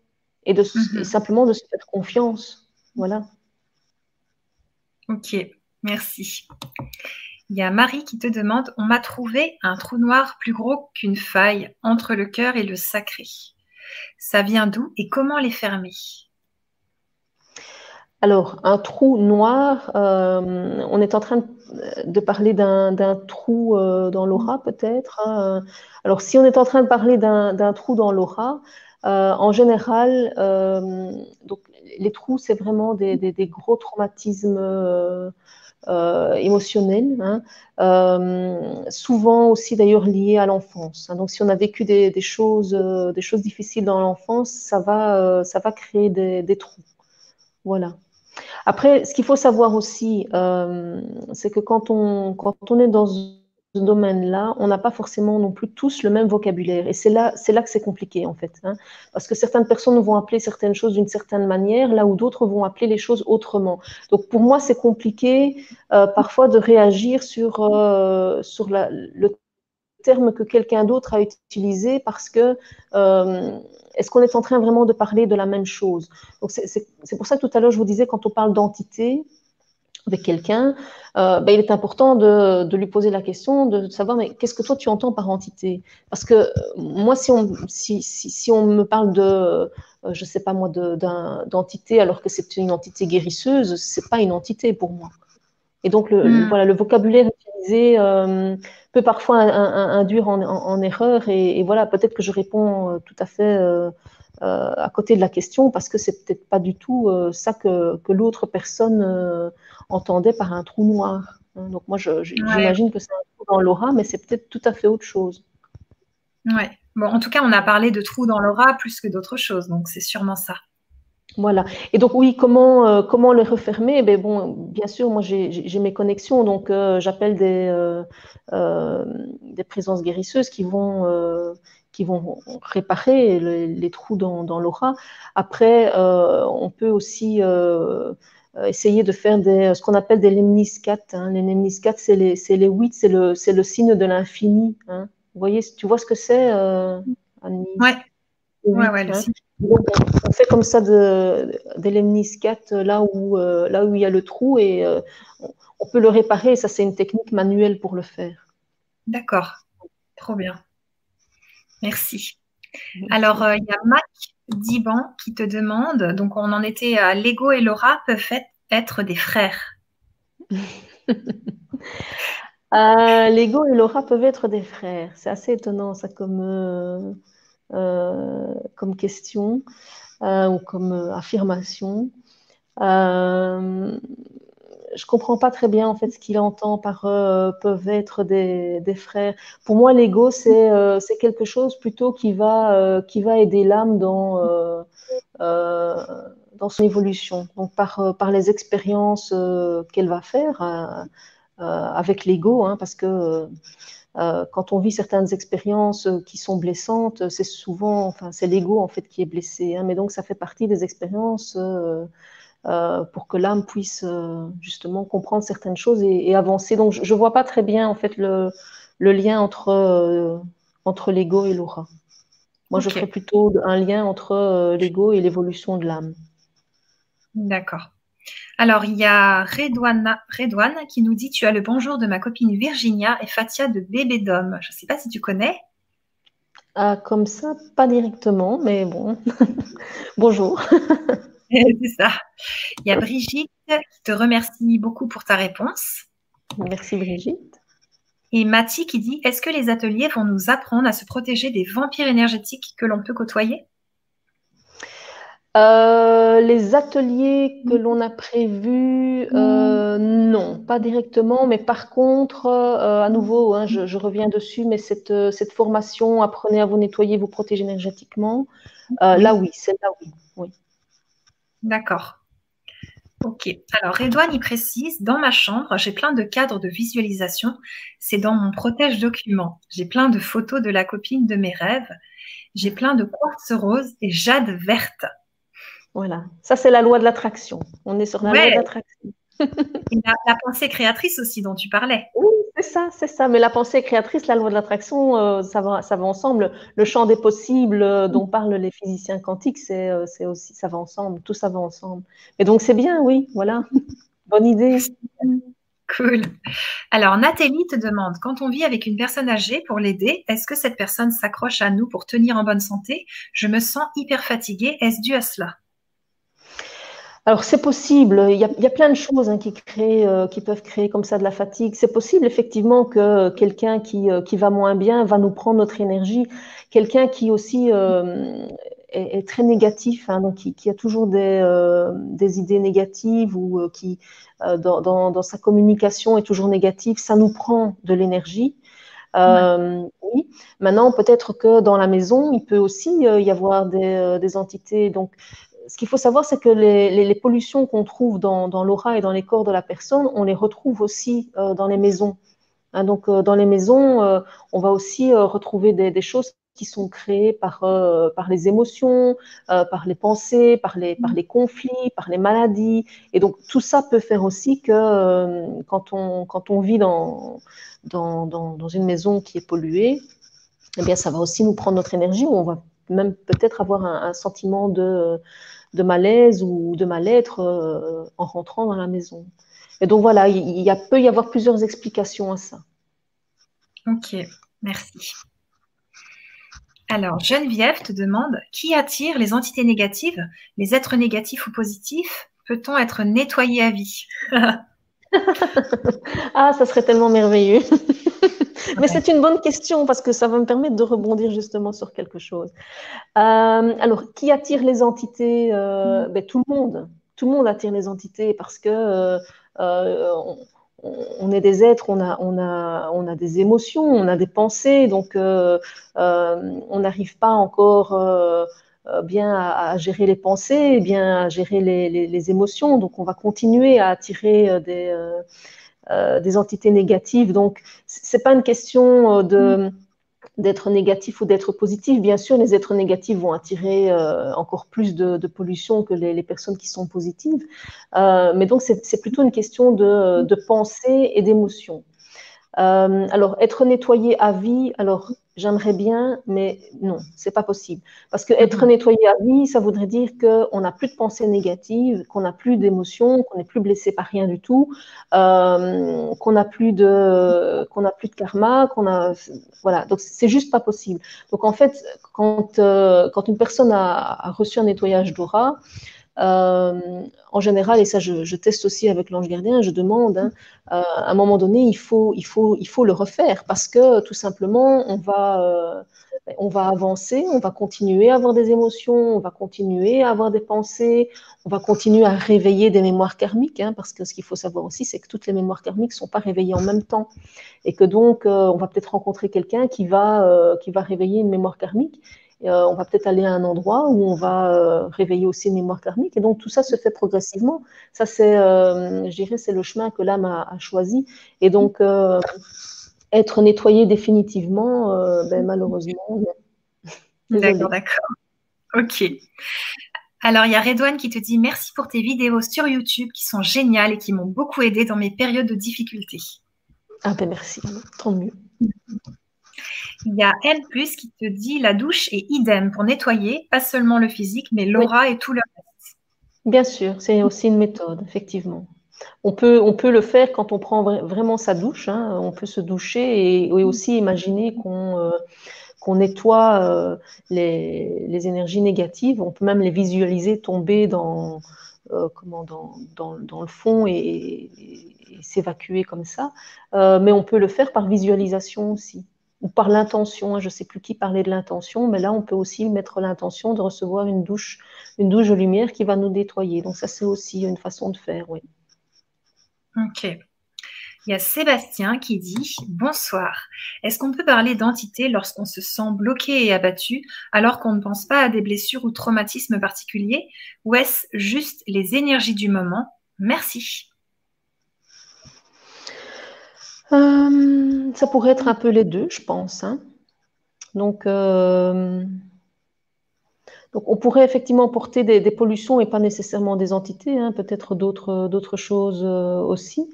Et, de, mhm. simplement de se faire confiance. Voilà. Ok, merci. Il y a Marie qui te demande, on m'a trouvé un trou noir plus gros qu'une faille entre le cœur et le sacré. Ça vient d'où et comment les fermer? Alors, un trou noir, euh, on est en train de parler d'un trou euh, dans l'aura peut-être. Hein. Alors, si on est en train de parler d'un trou dans l'aura, euh, en général, les trous, c'est vraiment des, gros traumatismes émotionnels, hein. souvent aussi d'ailleurs liés à l'enfance. Hein. Donc, si on a vécu des, choses, des choses difficiles dans l'enfance, ça va, ça va créer des trous. Voilà. Après, ce qu'il faut savoir aussi, euh, c'est que quand on, quand on est dans domaine-là, on n'a pas forcément non plus tous le même vocabulaire. Et c'est là, c'est là que c'est compliqué, en fait. Hein. parce que certaines personnes vont appeler certaines choses d'une certaine manière, là où d'autres vont appeler les choses autrement. Donc, pour moi, c'est compliqué euh, parfois de réagir sur, euh, sur le termes que quelqu'un d'autre a utilisés parce que est-ce qu'on est en train vraiment de parler de la même chose? Donc c'est pour ça que tout à l'heure je vous disais quand on parle d'entité, avec quelqu'un, euh, ben, il est important de, de, lui poser la question, de savoir mais qu'est-ce que toi tu entends par entité? Parce que euh, moi, si on, si, si, si on me parle de, euh, je sais pas moi, d'entité alors que c'est une entité guérisseuse, c'est pas une entité pour moi. Et donc le, hmm. voilà, le vocabulaire utilisé euh, peut parfois induire en, en, en erreur et, et voilà, peut-être que je réponds tout à fait à côté de la question parce que c'est peut-être pas du tout euh, ça que, que l'autre personne euh, entendait par un trou noir. Hein. Donc moi, j'imagine que c'est un trou dans l'aura, mais c'est peut-être tout à fait autre chose. Ouais. Bon, en tout cas, on a parlé de trou dans l'aura plus que d'autres choses, donc c'est sûrement ça. Voilà. Et donc oui, comment euh, comment les refermer? Ben bon, bien sûr, moi j'ai mes connexions, donc euh, j'appelle des euh, des présences guérisseuses qui vont qui vont réparer les, trous dans, l'aura. Après, euh, on peut aussi euh, essayer de faire des, ce qu'on appelle des lemniscates. Hein. Les lemniscates, c'est les, les huit, c'est le, le signe de l'infini. Hein. Vous voyez, tu vois ce que c'est, euh, Annie? Ouais. ouais, ouais, hein. on fait comme ça de, des lemniscates là où, là où il y a le trou et on peut le réparer. Ça, c'est une technique manuelle pour le faire. D'accord. Trop bien. Merci. Alors, euh, il y a Mac Diban qui te demande, donc on en était à Lego et Laura peuvent être des frères. (laughs) Euh, Lego et Laura peuvent être des frères. C'est assez étonnant ça comme, euh, comme question ou comme affirmation je comprends pas très bien en fait ce qu'il entend par euh, peuvent être des, des, frères. Pour moi, l'ego c'est euh, quelque chose plutôt qui va euh, qui va aider l'âme dans dans son évolution. Donc par par les expériences qu'elle va faire avec l'ego, hein, parce que quand on vit certaines expériences qui sont blessantes, c'est souvent, enfin, l'ego en fait qui est blessé. Hein, mais donc ça fait partie des expériences euh, pour que l'âme puisse euh, justement comprendre certaines choses et, avancer. Donc, je ne vois pas très bien en fait le, lien entre, euh, entre l'ego et l'aura. Moi, je ferais plutôt un lien entre l'ego et l'évolution de l'âme. D'accord. Alors, il y a Redouane, Redouane qui nous dit Tu as le bonjour de ma copine Virginia et Fatia de Bébé d'Homme. Je ne sais pas si tu connais. Ah, comme ça, pas directement, mais bon. (laughs) bonjour. (laughs) (laughs) c'est ça. Il y a Brigitte qui te remercie beaucoup pour ta réponse. Merci Brigitte. Et Mathie qui dit Est-ce que les ateliers vont nous apprendre à se protéger des vampires énergétiques que l'on peut côtoyer? Euh, les ateliers que l'on a prévus, euh, non, pas directement, mais par contre, euh, à nouveau, hein, je, reviens dessus, mais cette, cette, formation, apprenez à vous nettoyer, vous protéger énergétiquement, là oui, c'est là oui. oui. D'accord. Ok. Alors, Redouane y précise, dans ma chambre, j'ai plein de cadres de visualisation. C'est dans mon protège document. J'ai plein de photos de la copine de mes rêves. J'ai plein de quartz rose et jade verte. Voilà. Ça, c'est la loi de l'attraction. On est sur la loi de l'attraction. La, la, pensée créatrice aussi dont tu parlais. Oui, c'est ça, c'est ça. Mais la pensée créatrice, la loi de l'attraction, euh, ça, va, ça va ensemble. Le champ des possibles euh, dont parlent les physiciens quantiques, c'est euh, aussi, ça va ensemble. Tout ça va ensemble. Et donc, c'est bien, oui, voilà. (laughs) Bonne idée. Cool. Alors, Nathalie te demande, quand on vit avec une personne âgée pour l'aider, est-ce que cette personne s'accroche à nous pour tenir en bonne santé? Je me sens hyper fatiguée. Est-ce dû à cela? Alors c'est possible, il y, a, plein de choses hein, qui, créent, euh, qui peuvent créer comme ça de la fatigue. C'est possible effectivement que quelqu'un qui, euh, qui va moins bien va nous prendre notre énergie. Quelqu'un qui aussi euh, est, très négatif, hein, donc qui, a toujours des, des idées négatives ou qui dans, dans, sa communication est toujours négatif, ça nous prend de l'énergie. Oui. Maintenant, peut-être que dans la maison, il peut aussi y avoir des, des entités. Donc, ce qu'il faut savoir, c'est que les, pollutions qu'on trouve dans, l'aura et dans les corps de la personne, on les retrouve aussi euh, dans les maisons. Hein, donc, euh, dans les maisons, euh, on va aussi retrouver des, choses qui sont créées par, les émotions, par les pensées, par les, conflits, par les maladies. Et donc tout ça peut faire aussi que quand, on, vit dans, une maison qui est polluée, eh bien ça va aussi nous prendre notre énergie, on va même peut-être avoir un, sentiment de, de, malaise ou de mal-être en rentrant dans la maison. Et donc voilà, il, y a, peut y avoir plusieurs explications à ça. Ok, merci. Alors, Geneviève te demande qui attire les entités négatives, les êtres négatifs ou positifs? Peut-on être nettoyé à vie? (laughs) (laughs) Ah, ça serait tellement merveilleux. (laughs) (laughs) Mais c'est une bonne question parce que ça va me permettre de rebondir justement sur quelque chose. Euh, alors, qui attire les entités euh, mm. ben, Tout le monde. Tout le monde attire les entités parce que euh, on, est des êtres, on a, on, a, on a des émotions, on a des pensées, donc on n'arrive pas encore bien à, gérer les pensées, bien à gérer les, émotions, donc on va continuer à attirer des, des entités négatives. Donc c'est pas une question de d'être négatif ou d'être positif. Bien sûr, les êtres négatifs vont attirer euh, encore plus de, pollution que les, personnes qui sont positives. Euh, mais donc, c'est plutôt une question de, pensée et d'émotion. Euh, alors, être nettoyé à vie, alors j'aimerais bien, mais non, c'est pas possible. Parce que être mhm. nettoyé à vie, ça voudrait dire qu'on n'a plus de pensées négatives, qu'on n'a plus d'émotions, qu'on n'est plus blessé par rien du tout, euh, qu'on n'a plus de, qu'on a plus de karma, qu'on a, voilà. Donc c'est juste pas possible. Donc en fait, quand euh, quand une personne a, a reçu un nettoyage d'aura, euh, en général, et ça je, teste aussi avec l'ange gardien, je demande, hein, euh, à un moment donné, il faut, il, faut, il faut le refaire parce que tout simplement, on va, euh, on va avancer, on va continuer à avoir des émotions, on va continuer à avoir des pensées, on va continuer à réveiller des mémoires karmiques, hein, parce que ce qu'il faut savoir aussi, c'est que toutes les mémoires karmiques ne sont pas réveillées en même temps. Et que donc, on va peut-être rencontrer quelqu'un qui, va qui va réveiller une mémoire karmique on va peut-être aller à un endroit où on va euh, réveiller aussi une mémoire karmique. Et donc tout ça se fait progressivement. Ça, c'est, euh, je dirais, c'est le chemin que l'âme a, choisi. Et donc être nettoyé définitivement, ben, malheureusement. (laughs) D'accord, d'accord. Ok. Alors, il y a Redouane qui te dit merci pour tes vidéos sur YouTube qui sont géniales et qui m'ont beaucoup aidé dans mes périodes de difficulté. Ah ben merci, tant mieux. Il y a N+, qui te dit la douche est idem pour nettoyer, pas seulement le physique, mais l'aura et tout le reste. Bien sûr, c'est aussi une méthode, effectivement. On peut, on peut le faire quand on prend vraiment sa douche. Hein. On peut se doucher et, aussi imaginer qu'on euh, nettoie euh, les, énergies négatives. On peut même les visualiser tomber dans, euh, comment, dans, dans, le fond et s'évacuer comme ça. mais on peut le faire par visualisation aussi ou par l'intention. Hein, je ne sais plus qui parlait de l'intention, mais là, on peut aussi mettre l'intention de recevoir une douche, une douche de lumière qui va nous nettoyer. Donc ça, c'est aussi une façon de faire, oui. Ok. Il y a Sébastien qui dit Bonsoir. Est-ce qu'on peut parler d'entité lorsqu'on se sent bloqué et abattu alors qu'on ne pense pas à des blessures ou traumatismes particuliers? Ou est-ce juste les énergies du moment? Merci. Euh, ça pourrait être un peu les deux, je pense. Hein. Donc, euh, donc, on pourrait effectivement porter des, pollutions et pas nécessairement des entités, hein, peut-être d'autres choses euh, aussi,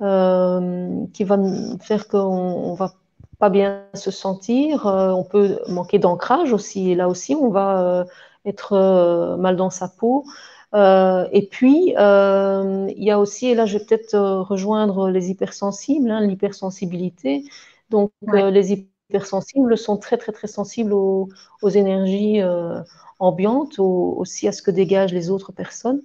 qui vont faire qu'on ne va pas bien se sentir. on peut manquer d'ancrage aussi, et là aussi, on va être mal dans sa peau. Euh, et puis, euh, il y a aussi, et là je vais peut-être euh, rejoindre les hypersensibles, hein, l'hypersensibilité. Donc, les hypersensibles sont très, très, très sensibles aux, énergies ambiantes, aussi à ce que dégagent les autres personnes.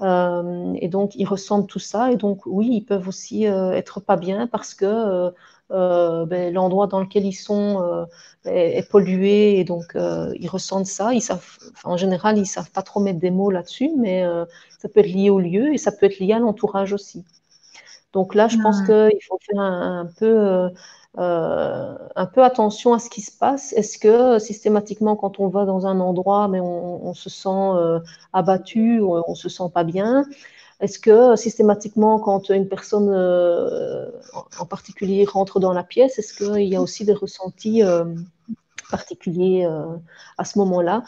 et donc, ils ressentent tout ça. Et donc, oui, ils peuvent aussi être pas bien parce que euh, ben, l'endroit dans lequel ils sont euh, est, pollué et donc euh, ils ressentent ça. Ils savent, en général, ils savent pas trop mettre des mots là-dessus, mais ça peut être lié au lieu et ça peut être lié à l'entourage aussi. Donc là, je pense qu'il faut faire un, peu, un peu attention à ce qui se passe. Est-ce que systématiquement, quand on va dans un endroit, mais on, on se sent abattu, on, on se sent pas bien, est-ce que systématiquement, quand une personne euh, en particulier rentre dans la pièce, est-ce qu'il y a aussi des ressentis euh, particulier à ce moment-là?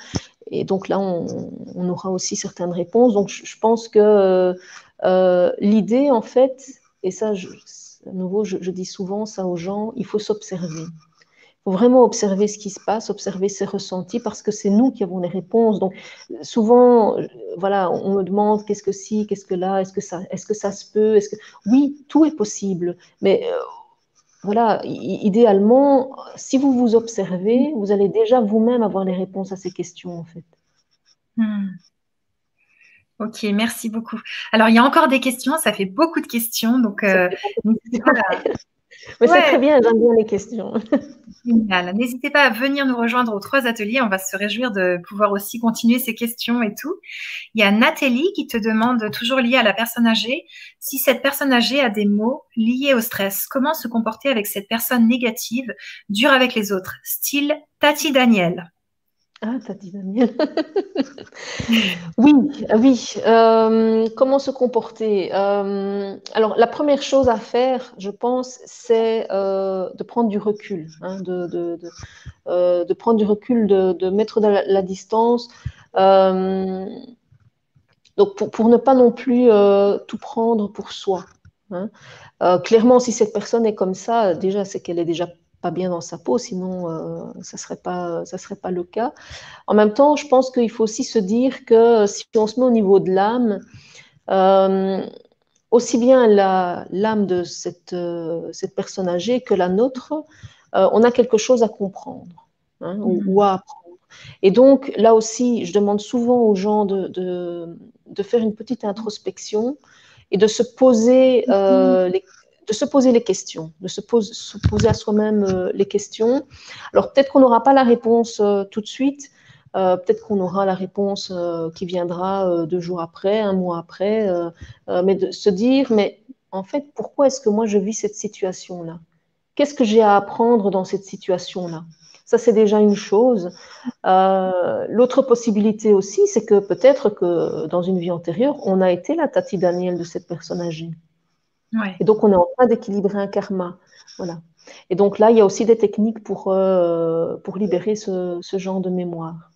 Et donc là, on, aura aussi certaines réponses. Donc je, pense que l'idée, en fait, et ça, à nouveau, je, dis souvent ça aux gens, il faut s'observer. Il faut vraiment observer ce qui se passe, observer ses ressentis, parce que c'est nous qui avons les réponses. Donc, souvent, voilà, on me demande qu'est-ce que si, qu'est-ce que là, est-ce que ça, est-ce que ça se peut, est-ce que oui, tout est possible, mais euh, voilà, idéalement, si vous vous observez, vous allez déjà vous-même avoir les réponses à ces questions, en fait. Hmm. Ok, merci beaucoup. Alors, il y a encore des questions, ça fait beaucoup de questions, donc euh, c'est très bien, j'aime bien les questions. (laughs) Génial. N'hésitez pas à venir nous rejoindre aux trois ateliers, on va se réjouir de pouvoir aussi continuer ces questions et tout. Il y a Nathalie qui te demande, toujours lié à la personne âgée, si cette personne âgée a des mots liés au stress, comment se comporter avec cette personne négative, dure avec les autres, style Tati Daniel ah, t'as dit Daniel. (laughs) oui, oui. Euh, comment se comporter euh, Alors, la première chose à faire, je pense, c'est euh, de prendre du recul, de, prendre du recul, de, mettre de la, distance. donc, pour, pour, ne pas non plus tout prendre pour soi. Hein. clairement, si cette personne est comme ça, déjà, c'est qu'elle est déjà bien dans sa peau, sinon euh, ça ne serait, pas, ça serait pas le cas. En même temps, je pense qu'il faut aussi se dire que si on se met au niveau de l'âme, euh, aussi bien l'âme de cette, euh, cette personne âgée que la nôtre, on a quelque chose à comprendre hein, ou, à apprendre. Et donc, là aussi, je demande souvent aux gens de, de, faire une petite introspection et de se poser les, de se poser les questions, de se, poser à soi-même euh, les questions. Alors peut-être qu'on n'aura pas la réponse euh, tout de suite, euh, peut-être qu'on aura la réponse qui viendra deux jours après, un mois après, mais de se dire, mais en fait, pourquoi est-ce que moi je vis cette situation-là? Qu'est-ce que j'ai à apprendre dans cette situation-là? Ça, c'est déjà une chose. L'autre possibilité aussi, c'est que peut-être que dans une vie antérieure, on a été la Tati Daniel de cette personne âgée. Et donc, on est en train d'équilibrer un karma. Voilà. Et donc là, il y a aussi des techniques pour, euh, pour libérer ce, ce, genre de mémoire.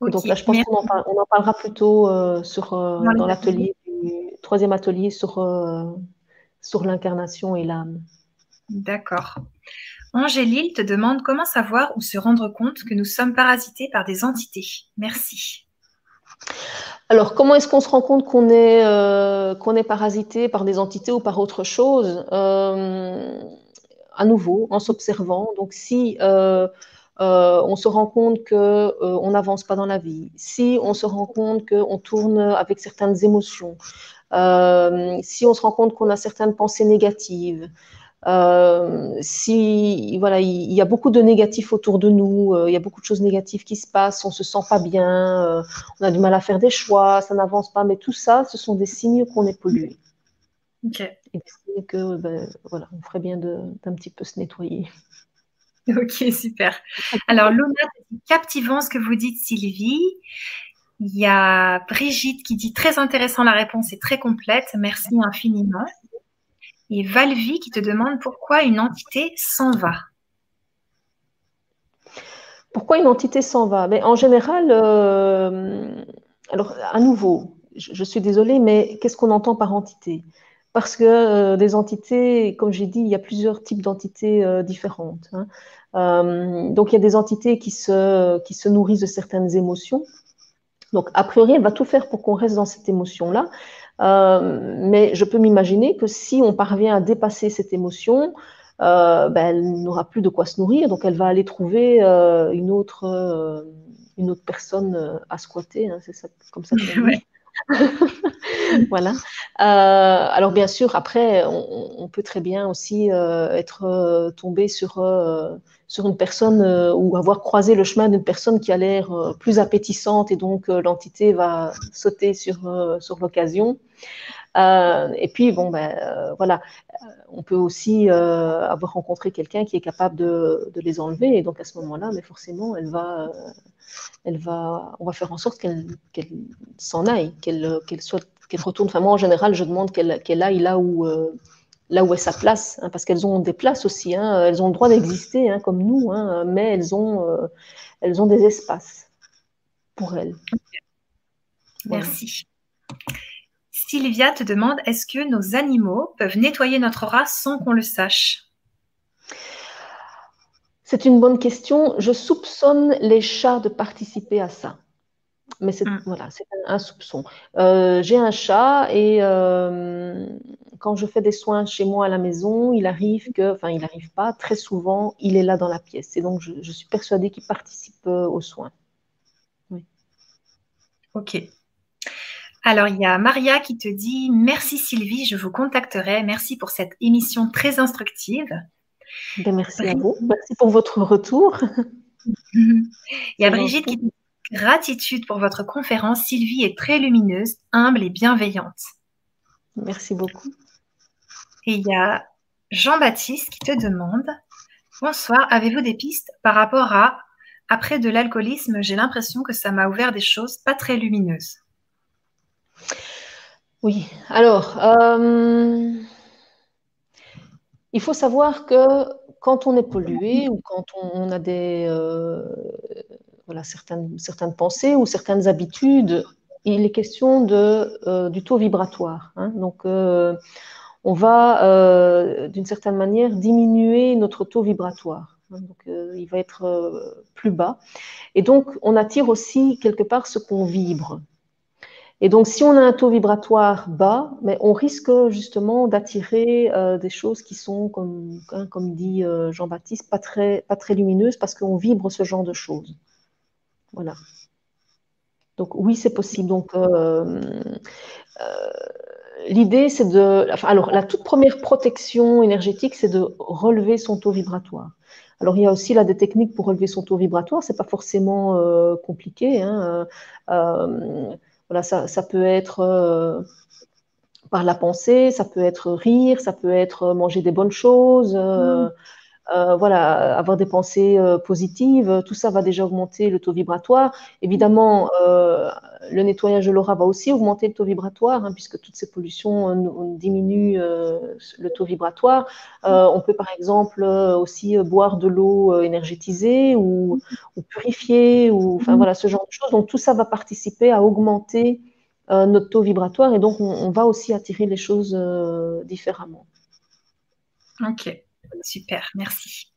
donc là, je pense qu'on en, on en, parlera plutôt euh, sur, euh, dans, l'atelier, troisième atelier sur, sur l'incarnation et l'âme. D'accord. Angélil te demande comment savoir ou se rendre compte que nous sommes parasités par des entités. Merci. Alors, comment est-ce qu'on se rend compte qu'on est, euh, qu'on est parasité par des entités ou par autre chose euh, À nouveau, en s'observant? Donc, si euh, on se rend compte qu'on n'avance pas dans la vie, si on se rend compte qu'on tourne avec certaines émotions, si on se rend compte qu'on a certaines pensées négatives, euh, si voilà, il, y a beaucoup de négatifs autour de nous, euh, il y a beaucoup de choses négatives qui se passent, on se sent pas bien, euh, on a du mal à faire des choix, ça n'avance pas, mais tout ça, ce sont des signes qu'on est pollué. Ok. Et que ben, voilà, on ferait bien d'un petit peu se nettoyer. Ok, super. Alors, Luna, c'est captivant ce que vous dites, Sylvie. Il y a Brigitte qui dit très intéressant, la réponse est très complète. Merci infiniment et Valvi qui te demande pourquoi une entité s'en va. Pourquoi une entité s'en va? Mais En général, euh, alors à nouveau, je, suis désolée, mais qu'est-ce qu'on entend par entité? Parce que euh, des entités, comme j'ai dit, il y a plusieurs types d'entités euh, différentes. Hein. donc il y a des entités qui se, qui se nourrissent de certaines émotions. Donc, a priori, elle va tout faire pour qu'on reste dans cette émotion-là. Euh, mais je peux m'imaginer que si on parvient à dépasser cette émotion, euh, ben, elle n'aura plus de quoi se nourrir, donc elle va aller trouver euh, une, autre, une autre personne à squatter, hein, c'est ça, comme ça (laughs) (laughs) voilà. alors bien sûr, après, on, peut très bien aussi être tombé sur une personne ou avoir croisé le chemin d'une personne qui a l'air plus appétissante et donc l'entité va sauter sur l'occasion. Euh, et puis, bon, ben, euh, voilà, euh, on peut aussi avoir rencontré quelqu'un qui est capable de, les enlever. Et donc, à ce moment-là, mais forcément, elle va, elle va, on va faire en sorte qu'elle s'en aille, qu'elle soit qu'elle retourne. Enfin, moi, en général, je demande qu'elle aille là où, là où est sa place, hein, parce qu'elles ont des places aussi, hein, elles ont le droit d'exister hein, comme nous, mais elles ont, euh, elles ont des espaces pour elles. Merci. Sylvia te demande, est-ce que nos animaux peuvent nettoyer notre aura sans qu'on le sache? C'est une bonne question. Je soupçonne les chats de participer à ça. Mais c'est hmm. voilà, c'est un, soupçon. Euh, j'ai un chat et euh, quand je fais des soins chez moi à la maison, il arrive que, enfin, il n'arrive pas très souvent, il est là dans la pièce. Et donc, je, suis persuadée qu'il participe euh, aux soins. Oui. Ok. Alors, il y a Maria qui te dit Merci Sylvie, je vous contacterai. Merci pour cette émission très instructive. Ben, merci à vous. Merci pour votre retour. (laughs) il y a Brigitte qui dit Gratitude pour votre conférence. Sylvie est très lumineuse, humble et bienveillante. Merci beaucoup. Et il y a Jean-Baptiste qui te demande Bonsoir, avez-vous des pistes par rapport à après de l'alcoolisme J'ai l'impression que ça m'a ouvert des choses pas très lumineuses. Oui, alors, euh, il faut savoir que quand on est pollué ou quand on, a des, euh, voilà, certaines, certaines pensées ou certaines habitudes, il est question de, euh, du taux vibratoire. Hein. Donc, on va, d'une certaine manière, diminuer notre taux vibratoire. Hein. Donc, il va être plus bas. Et donc, on attire aussi quelque part ce qu'on vibre. Et donc, si on a un taux vibratoire bas, mais on risque justement d'attirer des choses qui sont, comme, hein, dit Jean-Baptiste, pas très, pas très lumineuses parce qu'on vibre ce genre de choses. Voilà. Donc oui, c'est possible. Donc euh, euh, l'idée, c'est de. alors la toute première protection énergétique, c'est de relever son taux vibratoire. Alors il y a aussi là des techniques pour relever son taux vibratoire. C'est pas forcément euh, compliqué. Hein. Voilà, ça, peut être par la pensée, ça peut être rire, ça peut être manger des bonnes choses. Mmh. Euh, voilà, avoir des pensées euh, positives, tout ça va déjà augmenter le taux vibratoire. Évidemment, euh, le nettoyage de l'aura va aussi augmenter le taux vibratoire, hein, puisque toutes ces pollutions diminuent le taux vibratoire. on peut par exemple aussi boire de l'eau énergétisée ou, purifier, ou enfin voilà ce genre de choses. Donc tout ça va participer à augmenter notre taux vibratoire et donc on va aussi attirer les choses différemment. Ok. Super, merci.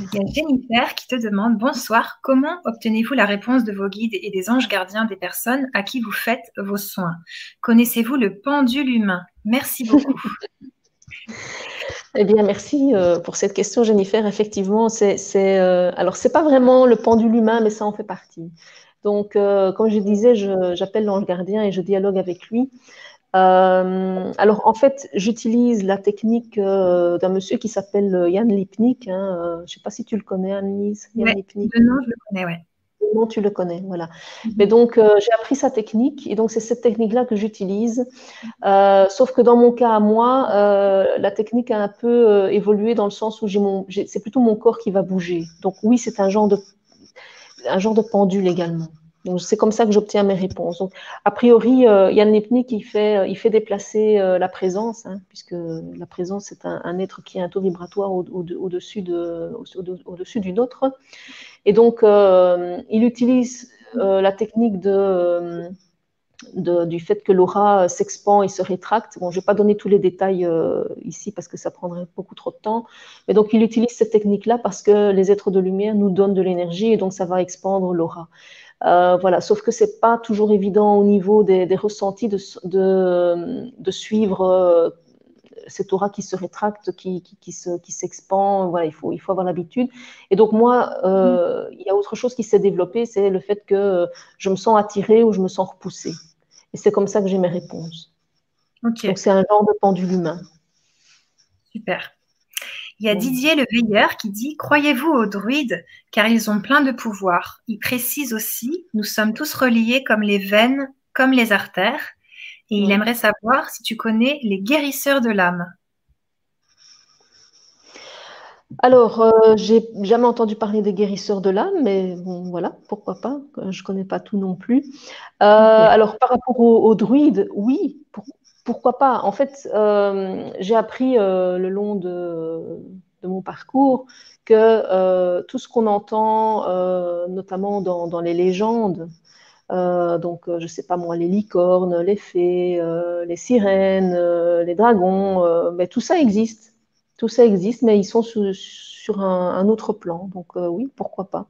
Il y a Jennifer qui te demande Bonsoir, comment obtenez-vous la réponse de vos guides et des anges gardiens des personnes à qui vous faites vos soins? Connaissez-vous le pendule humain? Merci beaucoup. (laughs) eh bien, merci euh, pour cette question, Jennifer. Effectivement, c'est, euh, alors c'est pas vraiment le pendule humain, mais ça en fait partie. Donc, euh, comme je disais, j'appelle l'ange gardien et je dialogue avec lui. Euh, alors, en fait, j'utilise la technique euh, d'un monsieur qui s'appelle Yann Lipnik. Hein, euh, je ne sais pas si tu le connais, Anne-Lise. Yann Lipnik. je le connais, ouais. Non, tu le connais, voilà. Mhm. Mais donc, j'ai appris sa technique et donc c'est cette technique-là que j'utilise. sauf que dans mon cas à moi, la technique a un peu évolué dans le sens où c'est plutôt mon corps qui va bouger. Donc oui, c'est un genre de, un genre de pendule également c'est comme ça que j'obtiens mes réponses. A priori, euh, Yann Lipnik, il fait, euh, il fait déplacer euh, la présence, hein, puisque la présence c'est un, être qui a un taux vibratoire au-dessus de, au-dessus d'une autre. Et donc, il utilise la technique du fait que l'aura s'expand et se rétracte. Bon, je ne vais pas donner tous les détails ici parce que ça prendrait beaucoup trop de temps. Mais donc, il utilise cette technique-là parce que les êtres de lumière nous donnent de l'énergie et donc ça va expandre l'aura. Euh, voilà, sauf que c'est pas toujours évident au niveau des, ressentis de, de, suivre euh, cette aura qui se rétracte, qui, qui, qui s'expand. Voilà, il faut, il faut avoir l'habitude. Et donc moi, euh, il y a autre chose qui s'est développé, c'est le fait que je me sens attirée ou je me sens repoussée. Et c'est comme ça que j'ai mes réponses. Donc c'est un genre de pendule humain. Super. Il y a Didier le veilleur qui dit Croyez-vous aux druides car ils ont plein de pouvoir. Il précise aussi Nous sommes tous reliés comme les veines, comme les artères. Et il aimerait savoir si tu connais les guérisseurs de l'âme. Alors, euh, j'ai jamais entendu parler des guérisseurs de l'âme, mais bon, voilà, pourquoi pas. Je connais pas tout non plus. Euh, alors, par rapport aux, druides, oui, pourquoi pas En fait, j'ai appris le long de, mon parcours que tout ce qu'on entend, notamment dans, les légendes, donc je sais pas moi, les licornes, les fées, les sirènes, les dragons, mais tout ça existe. Tout ça existe, mais ils sont sur, un, autre plan. Donc oui, pourquoi pas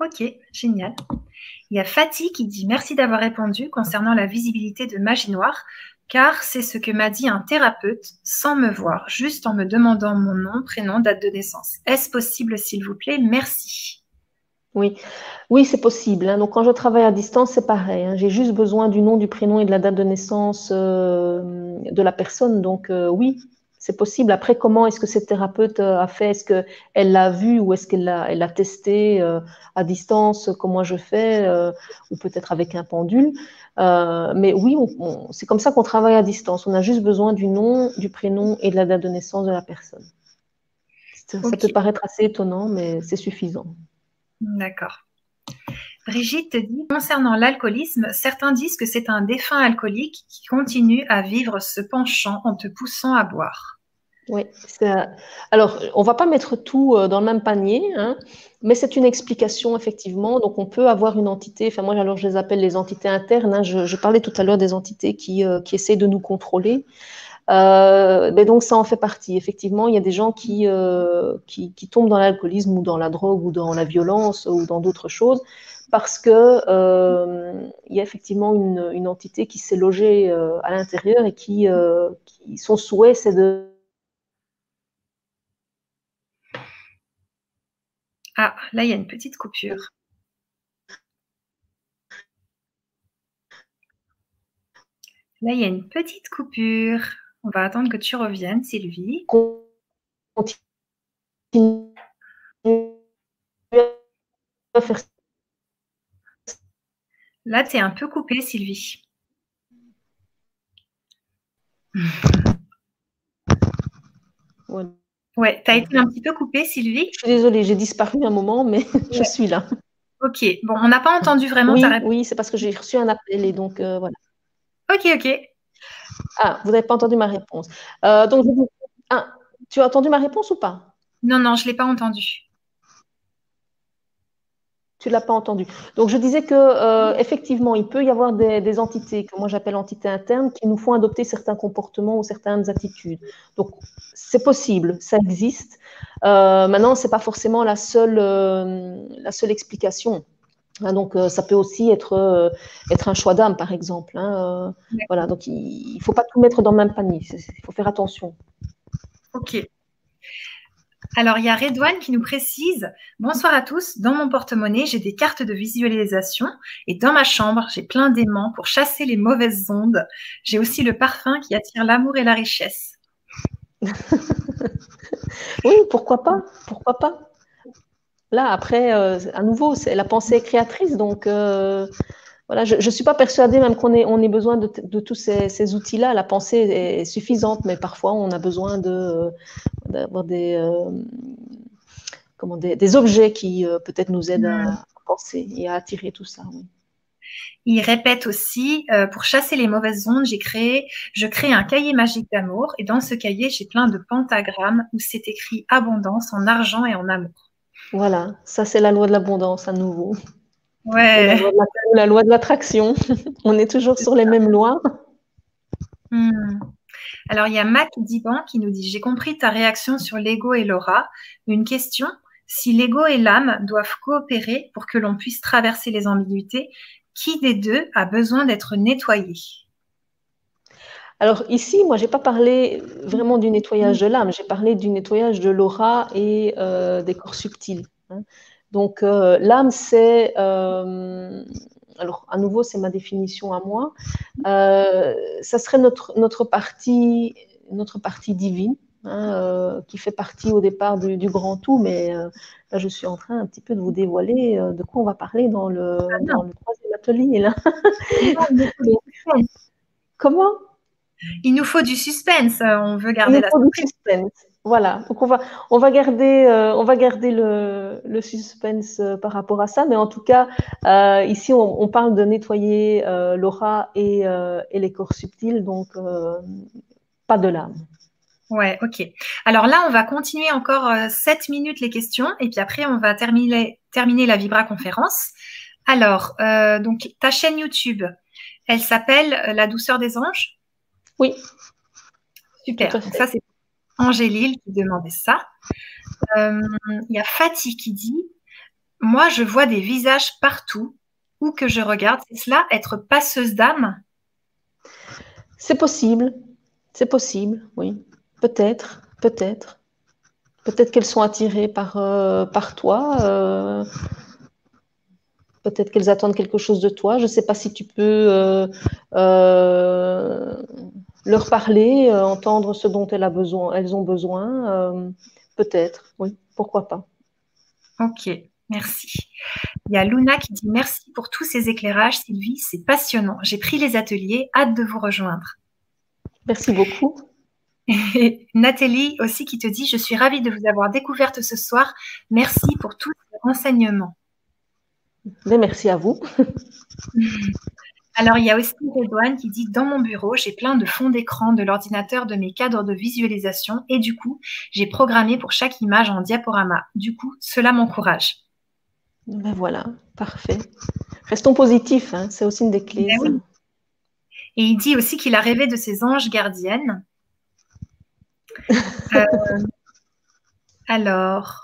Ok, génial. Il y a Fatih qui dit merci d'avoir répondu concernant la visibilité de magie noire, car c'est ce que m'a dit un thérapeute sans me voir, juste en me demandant mon nom, prénom, date de naissance. Est-ce possible, s'il vous plaît? Merci. Oui, oui, c'est possible. Hein. Donc, quand je travaille à distance, c'est pareil. Hein. J'ai juste besoin du nom, du prénom et de la date de naissance euh, de la personne. Donc, euh, oui, c'est possible. Après, comment est-ce que cette thérapeute euh, a fait? Est-ce qu'elle l'a vu ou est-ce qu'elle l'a, elle a testé euh, à distance? Comment je fais euh, Ou peut-être avec un pendule? mais oui, c'est comme ça qu'on travaille à distance. On a juste besoin du nom, du prénom et de la date de naissance de la personne. Ça, peut paraître assez étonnant, mais c'est suffisant. D'accord. Brigitte te dit, concernant l'alcoolisme, certains disent que c'est un défunt alcoolique qui continue à vivre ce penchant en te poussant à boire. Oui, alors on va pas mettre tout euh, dans le même panier, hein, mais c'est une explication effectivement. Donc on peut avoir une entité, enfin moi alors je les appelle les entités internes. Hein. je, parlais tout à l'heure des entités qui, euh, qui essaient de nous contrôler. Euh, mais donc ça en fait partie. Effectivement, il y a des gens qui, qui, qui, tombent dans l'alcoolisme ou dans la drogue ou dans la violence ou dans d'autres choses parce que il y a effectivement une, une entité qui s'est logée à l'intérieur et qui, qui son souhait c'est de Ah, là, il y a une petite coupure. Là, il y a une petite coupure. On va attendre que tu reviennes, Sylvie. Là, tu es un peu coupée, Sylvie. Ouais, tu as été un petit peu coupée, Sylvie? Je suis désolée, j'ai disparu un moment, mais (laughs) je suis là. Ok, bon, on n'a pas entendu vraiment ta réponse. Oui, c'est parce que j'ai reçu un appel et donc euh, voilà. Ok, ok. Ah, vous n'avez pas entendu ma réponse. Euh, donc, ah, tu as entendu ma réponse ou pas? Non, non, je ne l'ai pas entendue. Tu l'as pas entendu. Donc je disais que euh, effectivement, il peut y avoir des, entités que moi j'appelle entités internes qui nous font adopter certains comportements ou certaines attitudes. Donc c'est possible, ça existe. Euh, maintenant, c'est pas forcément la seule euh, la seule explication. Hein, donc ça peut aussi être être un choix d'âme, par exemple. Hein, voilà. Donc il, ne faut pas tout mettre dans le même panier. Il faut faire attention. Ok. Alors, il y a Redouane qui nous précise Bonsoir à tous. Dans mon porte-monnaie, j'ai des cartes de visualisation et dans ma chambre, j'ai plein d'aimants pour chasser les mauvaises ondes. J'ai aussi le parfum qui attire l'amour et la richesse. (laughs) oui, pourquoi pas Pourquoi pas Là, après, euh, à nouveau, c'est la pensée créatrice. Donc, euh, voilà, je ne suis pas persuadée même qu'on ait, on ait besoin de, tous ces, outils-là. La pensée est suffisante, mais parfois on a besoin de, d'avoir des, euh, comment, des, objets qui euh, peut-être nous aident à penser et à attirer tout ça. Il répète aussi, euh, pour chasser les mauvaises ondes, j'ai créé, je crée un cahier magique d'amour et dans ce cahier, j'ai plein de pentagrammes où c'est écrit abondance en argent et en amour. Voilà, ça c'est la loi de l'abondance à nouveau. Ouais. La loi de l'attraction. (laughs) On est toujours sur les mêmes lois. Hmm. Alors, il y a Mac Diban qui nous dit J'ai compris ta réaction sur l'ego et l'aura. Une question si l'ego et l'âme doivent coopérer pour que l'on puisse traverser les ambiguïtés, qui des deux a besoin d'être nettoyé? Alors ici, moi, j'ai pas parlé vraiment du nettoyage de l'âme, j'ai parlé du nettoyage de l'aura et euh, des corps subtils. Hein. Donc euh, l'âme, c'est, euh, alors à nouveau, c'est ma définition à moi, euh, ça serait notre, notre, partie, notre partie divine. Hein, qui fait partie au départ du, grand tout, mais là je suis en train un petit peu de vous dévoiler de quoi on va parler dans le, ah dans le troisième atelier. Là. Comment? Il nous faut du suspense, on veut garder la surprise. Voilà, donc on va, on va garder, euh, on va garder le, le suspense euh, par rapport à ça, mais en tout cas, euh, ici on, on, parle de nettoyer l'aura et, et, les corps subtils, donc pas de l'âme. Ouais, ok. Alors là, on va continuer encore 7 minutes les questions, et puis après, on va terminer, terminer la Vibra conférence. Alors, donc ta chaîne YouTube, elle s'appelle La douceur des anges? Oui. Super. Donc ça, c'est Angélil qui demandait ça. Euh, il y a Fatih qui dit Moi, je vois des visages partout où que je regarde. C'est cela, être passeuse d'âme C'est possible. C'est possible, oui. Peut-être, peut-être. Peut-être qu'elles sont attirées par, euh, toi. Euh, peut-être qu'elles attendent quelque chose de toi. Je ne sais pas si tu peux leur parler, euh, entendre ce dont elle a besoin, elles ont besoin, euh, peut-être, oui, pourquoi pas. Ok, merci. Il y a Luna qui dit merci pour tous ces éclairages, Sylvie, c'est passionnant. J'ai pris les ateliers, hâte de vous rejoindre. Merci beaucoup. Et (laughs) Nathalie aussi qui te dit je suis ravie de vous avoir découverte ce soir. Merci pour tous ces renseignements. Mais merci à vous. (laughs) Alors, il y a aussi Redouane qui dit Dans mon bureau, j'ai plein de fonds d'écran de l'ordinateur de mes cadres de visualisation et du coup, j'ai programmé pour chaque image en diaporama. Du coup, cela m'encourage. Ben voilà, parfait. Restons positifs, hein, c'est aussi une des clés. Ben et il dit aussi qu'il a rêvé de ses anges gardiennes. (laughs) Euh, alors,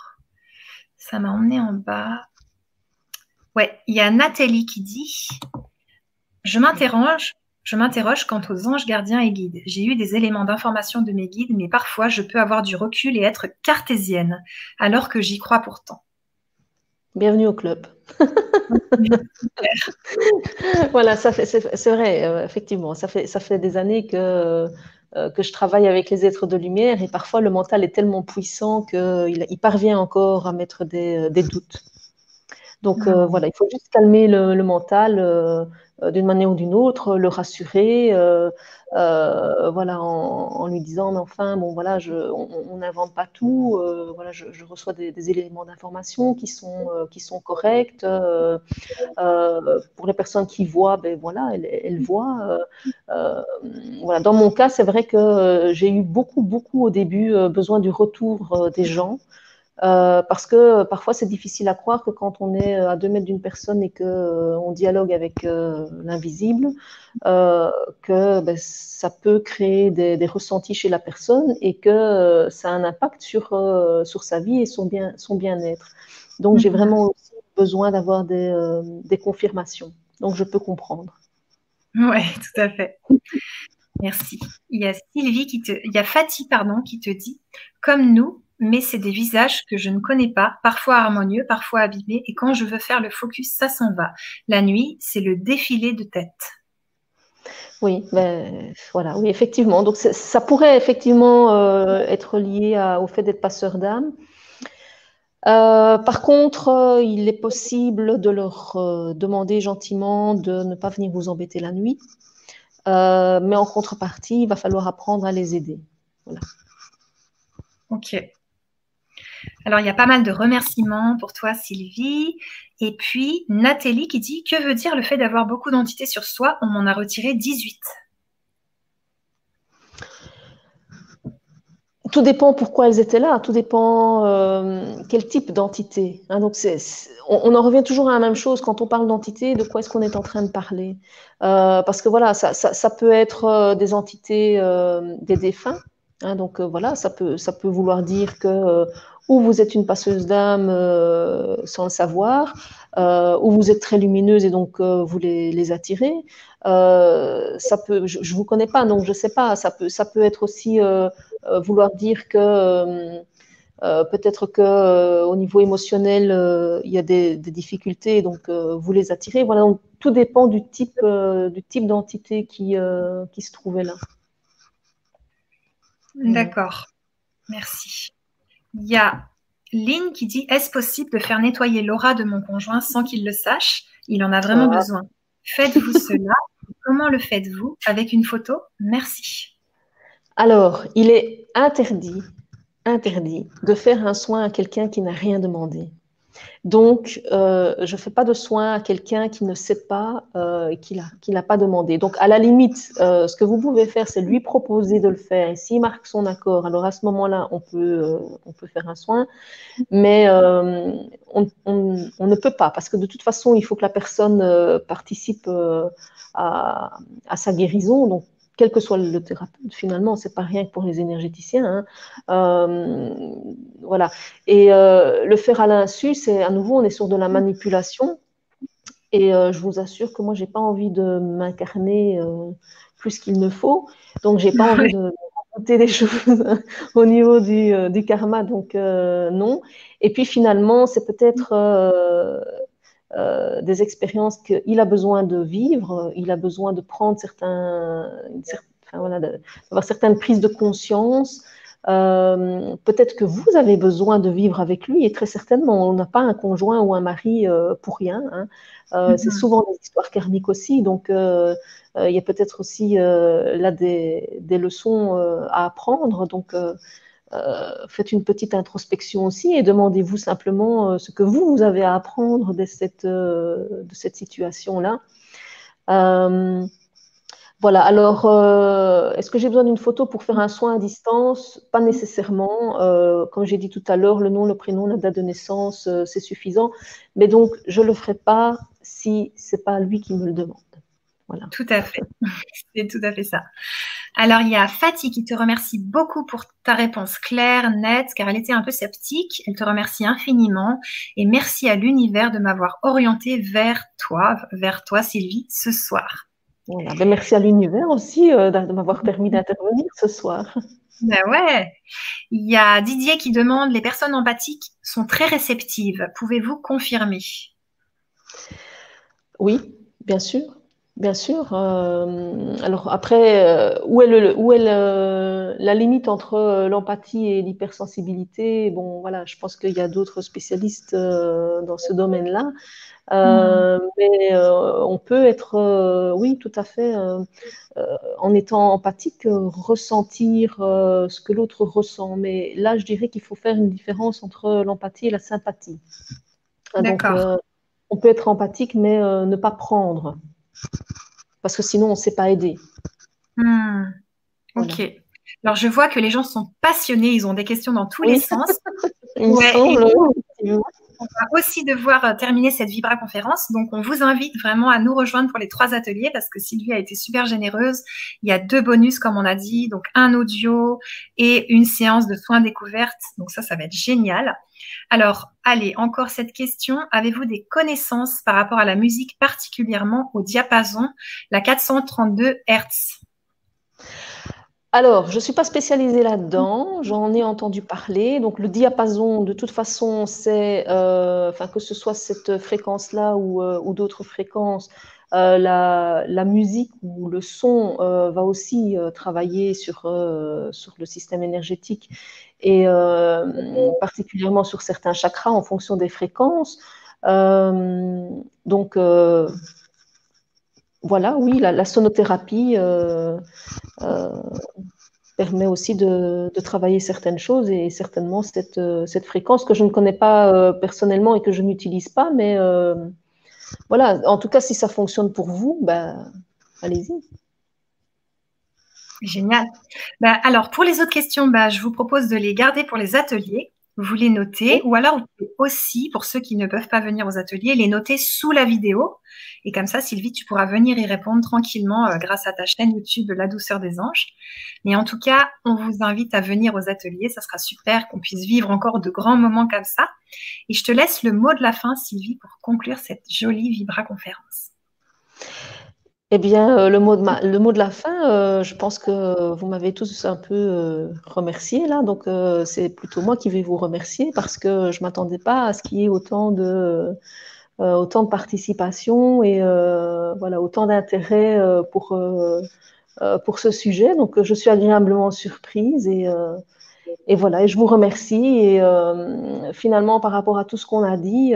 ça m'a emmené en bas. Ouais, il y a Nathalie qui dit je m'interroge, je m'interroge quant aux anges gardiens et guides. J'ai eu des éléments d'information de mes guides, mais parfois je peux avoir du recul et être cartésienne, alors que j'y crois pourtant. Bienvenue au club. (laughs) voilà, ça fait, c'est, vrai, euh, effectivement, ça fait, ça fait des années que, euh, que je travaille avec les êtres de lumière et parfois le mental est tellement puissant qu'il il parvient encore à mettre des, des doutes. Donc euh, voilà, il faut juste calmer le, le mental, euh, d'une manière ou d'une autre, le rassurer, euh, euh, voilà, en, lui disant, mais enfin, bon, voilà, je, on n'invente pas tout, voilà, je, reçois des, éléments d'information qui sont, qui sont corrects. pour les personnes qui voient, ben voilà, elles, voient. voilà, dans mon cas, c'est vrai que j'ai eu beaucoup, beaucoup au début besoin du retour des gens. Euh, parce que parfois c'est difficile à croire que quand on est à deux mètres d'une personne et qu'on euh, dialogue avec euh, l'invisible, que ben, ça peut créer des, ressentis chez la personne et que ça a un impact sur, sur sa vie et son bien son bien-être. Donc j'ai mhm. vraiment aussi besoin d'avoir des, des confirmations. Donc je peux comprendre. Oui, (laughs) tout à fait. Merci. Il y a Sylvie qui te, il y a Fatih pardon qui te dit, comme nous, mais c'est des visages que je ne connais pas, parfois harmonieux, parfois abîmés, et quand je veux faire le focus, ça s'en va. La nuit, c'est le défilé de tête. Oui, ben, voilà, oui, effectivement. Donc ça pourrait effectivement euh, être lié au fait d'être passeur d'âme. Euh, par contre, euh, il est possible de leur demander gentiment de ne pas venir vous embêter la nuit, mais en contrepartie, il va falloir apprendre à les aider. Voilà. Ok. Alors, il y a pas mal de remerciements pour toi, Sylvie. Et puis, Nathalie qui dit Que veut dire le fait d'avoir beaucoup d'entités sur soi? On m'en a retiré 18. Tout dépend pourquoi elles étaient là, tout dépend euh, quel type d'entité. Hein. donc on, en revient toujours à la même chose quand on parle d'entité, de quoi est-ce qu'on est en train de parler? Euh, Parce que voilà, ça, peut être euh, des entités des défunts, hein. donc voilà, ça peut, ça peut vouloir dire que ou vous êtes une passeuse d'âme euh, sans le savoir, euh, ou vous êtes très lumineuse et donc euh, vous les, attirez. ça peut, je, ne vous connais pas, donc je sais pas. Ça peut, ça peut être aussi vouloir dire que peut-être que au niveau émotionnel il y a des, difficultés, donc vous les attirez. Voilà, donc tout dépend du type, d'entité qui se trouvait là. D'accord, merci. Il y a Lynn qui dit Est-ce possible de faire nettoyer l'aura de mon conjoint sans qu'il le sache? Il en a vraiment besoin. Faites-vous (laughs) cela? Comment le faites-vous? Avec une photo? Merci. Alors, il est interdit interdit de faire un soin à quelqu'un qui n'a rien demandé. Donc, euh, je ne fais pas de soin à quelqu'un qui ne sait pas, euh, qui n'a pas demandé. Donc, à la limite, euh, ce que vous pouvez faire, c'est lui proposer de le faire. Et s'il marque son accord, alors à ce moment-là, on, peut, peut faire un soin. Mais on, ne peut pas, parce que de toute façon, il faut que la personne participe à, sa guérison. Quel que soit le thérapeute, finalement, c'est pas rien que pour les énergéticiens. Hein. Euh, voilà. Et euh, le faire à l'insu, c'est à nouveau, on est sur de la manipulation. Et euh, je vous assure que moi, j'ai pas envie de m'incarner plus qu'il ne faut. Donc, j'ai pas (laughs) envie de raconter des choses (laughs) au niveau du, du karma. Donc, non. Et puis, finalement, c'est peut-être euh, des expériences qu'il a besoin de vivre, il a besoin de prendre certains, d'avoir certaines prises de conscience. Euh, peut-être que vous avez besoin de vivre avec lui et très certainement, on n'a pas un conjoint ou un mari euh, pour rien. Hein. C'est mm-hmm. souvent des histoires karmiques aussi, donc il y a peut-être aussi là des, des leçons à apprendre. Donc euh, faites une petite introspection aussi et demandez-vous simplement euh, ce que vous, vous avez à apprendre de cette, euh, de cette situation-là. Voilà, alors, est-ce que j'ai besoin d'une photo pour faire un soin à distance? Pas nécessairement. comme j'ai dit tout à l'heure, le nom, le prénom, la date de naissance, c'est suffisant. Mais donc, je ne le ferai pas si ce n'est pas lui qui me le demande. Voilà. Tout à fait. (laughs) c'est tout à fait ça. Alors, il y a Fatih qui te remercie beaucoup pour ta réponse claire, nette, car elle était un peu sceptique. Elle te remercie infiniment et merci à l'univers de m'avoir orienté vers toi, vers toi, Sylvie, ce soir. Ben, merci à l'univers aussi euh, de m'avoir permis d'intervenir ce soir. (laughs) Ben ouais. Il y a Didier qui demande les personnes empathiques sont très réceptives. Pouvez-vous confirmer? Oui, bien sûr. Bien sûr. Euh, alors après, euh, où est, le, où est la limite entre euh, l'empathie et l'hypersensibilité? Bon, voilà, je pense qu'il y a d'autres spécialistes dans ce domaine-là. Mm. Mais on peut être, oui, tout à fait, en étant empathique, ressentir ce que l'autre ressent. Mais là, je dirais qu'il faut faire une différence entre l'empathie et la sympathie. D'accord. on peut être empathique, mais ne pas prendre parce que sinon on ne sait pas aider. Hmm. Ok. Alors je vois que les gens sont passionnés, ils ont des questions dans tous les sens. (laughs) on va aussi devoir euh, terminer cette Vibra conférence. Donc, on vous invite vraiment à nous rejoindre pour les trois ateliers parce que Sylvie a été super généreuse. Il y a deux bonus, comme on a dit, donc un audio et une séance de soins découvertes. Donc, ça, ça va être génial. Alors, allez, encore cette question. Avez-vous des connaissances par rapport à la musique, particulièrement au diapason, la 432 Hertz? Alors, je ne suis pas spécialisée là-dedans, j'en ai entendu parler. Donc, le diapason, de toute façon, c'est, euh, que ce soit cette fréquence-là ou, euh, d'autres fréquences, euh, la, musique ou le son va aussi travailler sur, sur le système énergétique et particulièrement sur certains chakras en fonction des fréquences. donc, voilà, oui, la, sonothérapie euh, euh, permet aussi de, travailler certaines choses et certainement cette, euh, fréquence que je ne connais pas personnellement et que je n'utilise pas, mais voilà, en tout cas, si ça fonctionne pour vous, ben, allez-y. Génial. Ben, alors, pour les autres questions, ben, je vous propose de les garder pour les ateliers vous les notez, ou alors aussi, pour ceux qui ne peuvent pas venir aux ateliers, les noter sous la vidéo. Et comme ça, Sylvie, tu pourras venir y répondre tranquillement euh, grâce à ta chaîne YouTube La douceur des anges. Mais en tout cas, on vous invite à venir aux ateliers. Ça sera super qu'on puisse vivre encore de grands moments comme ça. Et je te laisse le mot de la fin, Sylvie, pour conclure cette jolie Vibra conférence. Eh bien, euh, le, mot de la fin, euh, je pense que vous m'avez tous un peu euh, remercié là, donc c'est plutôt moi qui vais vous remercier parce que je ne m'attendais pas à ce qu'il y ait autant de, autant de participation et voilà, autant d'intérêt pour, pour ce sujet. Donc, je suis agréablement surprise et voilà, et je vous remercie. Et finalement, par rapport à tout ce qu'on a dit,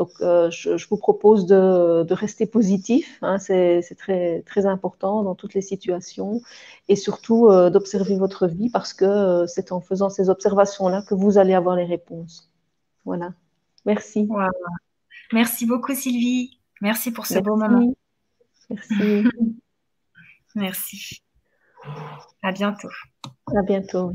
Donc, je, vous propose de, rester positif. Hein, c'est très, très important dans toutes les situations. Et surtout, d'observer votre vie parce que c'est en faisant ces observations-là que vous allez avoir les réponses. Voilà. Merci. Merci beaucoup, Sylvie. Merci pour ce beau moment. Merci. (laughs) Merci. À bientôt. À bientôt.